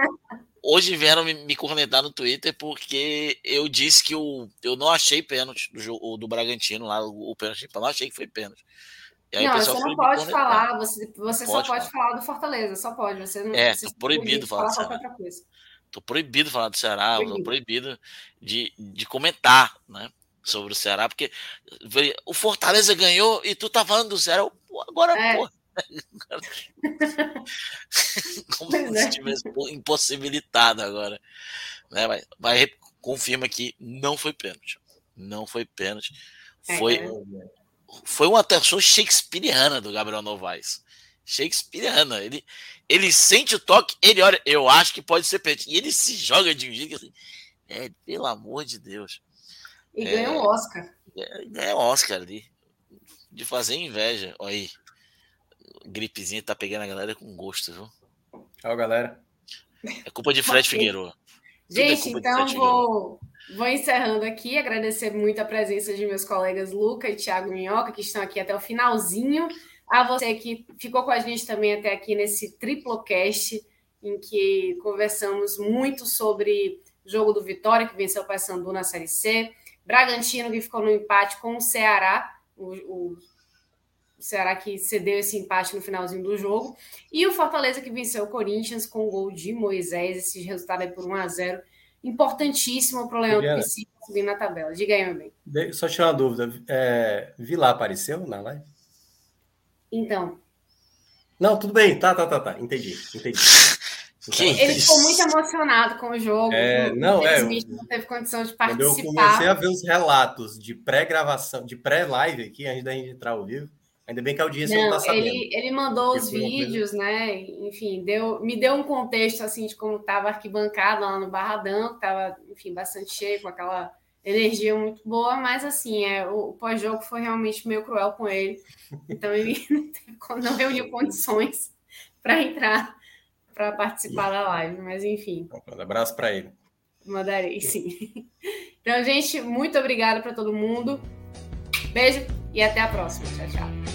hoje vieram me, me cornetar no Twitter porque eu disse que o, eu não achei pênalti do, do Bragantino lá, o, o pênalti, eu não achei que foi pênalti. não, você não pode falar, você, você pode só pode falar. falar. do Fortaleza, só pode. Você não, é, você tô proibido falar, falar outra coisa. Tô proibido falar do Ceará, proibido. tô proibido de, de comentar, né? Sobre o Ceará, porque o Fortaleza ganhou e tu tá falando do Ceará, agora, é. pô. Como pois se é. impossibilitado agora. Né? Vai, vai, confirma que não foi pênalti. Não foi pênalti. Foi, é. foi uma atenção shakespeariana do Gabriel Novaes. Shakespeariana. Ele, ele sente o toque, ele olha, eu acho que pode ser pênalti. E ele se joga de um jeito assim. É, pelo amor de Deus. E é, ganhou um Oscar. É, ganhou Oscar ali. De fazer inveja. Olha aí gripezinha tá pegando a galera com gosto, viu? Tchau, galera. É culpa de Fred Figueiredo. É Gente, é então vou, vou encerrando aqui, agradecer muito a presença de meus colegas Luca e Thiago Minhoca, que estão aqui até o finalzinho. A você que ficou com a gente também até aqui nesse triplocast, em que conversamos muito sobre o jogo do Vitória, que venceu o Paysandu na Série C, Bragantino, que ficou no empate com o Ceará, o, o o Ceará que cedeu esse empate no finalzinho do jogo. E o Fortaleza que venceu o Corinthians com o gol de Moisés. Esse resultado aí por 1 a 0 Importantíssimo para o Leão do Psico subir na tabela. Diga aí, meu bem. Só tirar uma dúvida. É, Vila apareceu na live? Então. Não, tudo bem. Tá, tá, tá, tá. Entendi. Entendi. Então, ele ficou muito emocionado com o jogo. É, não, é. Não teve condição de participar. Quando eu comecei a ver os relatos de pré-gravação, de pré-live aqui, antes da gente entrar ao vivo, Ainda bem que a audiência não, está sabendo. Ele, ele mandou os vídeos, né? Enfim, deu, me deu um contexto assim de como estava arquibancada lá no Barradão, que estava, enfim, bastante cheio, com aquela energia muito boa, mas assim, é, o, o pós-jogo foi realmente meio cruel com ele. Então ele não, reuniu condições para entrar para participar da live, mas enfim. Um abraço para ele. Mandarei, sim. Então, gente, muito obrigada para todo mundo. Beijo e até a próxima. Tchau, tchau.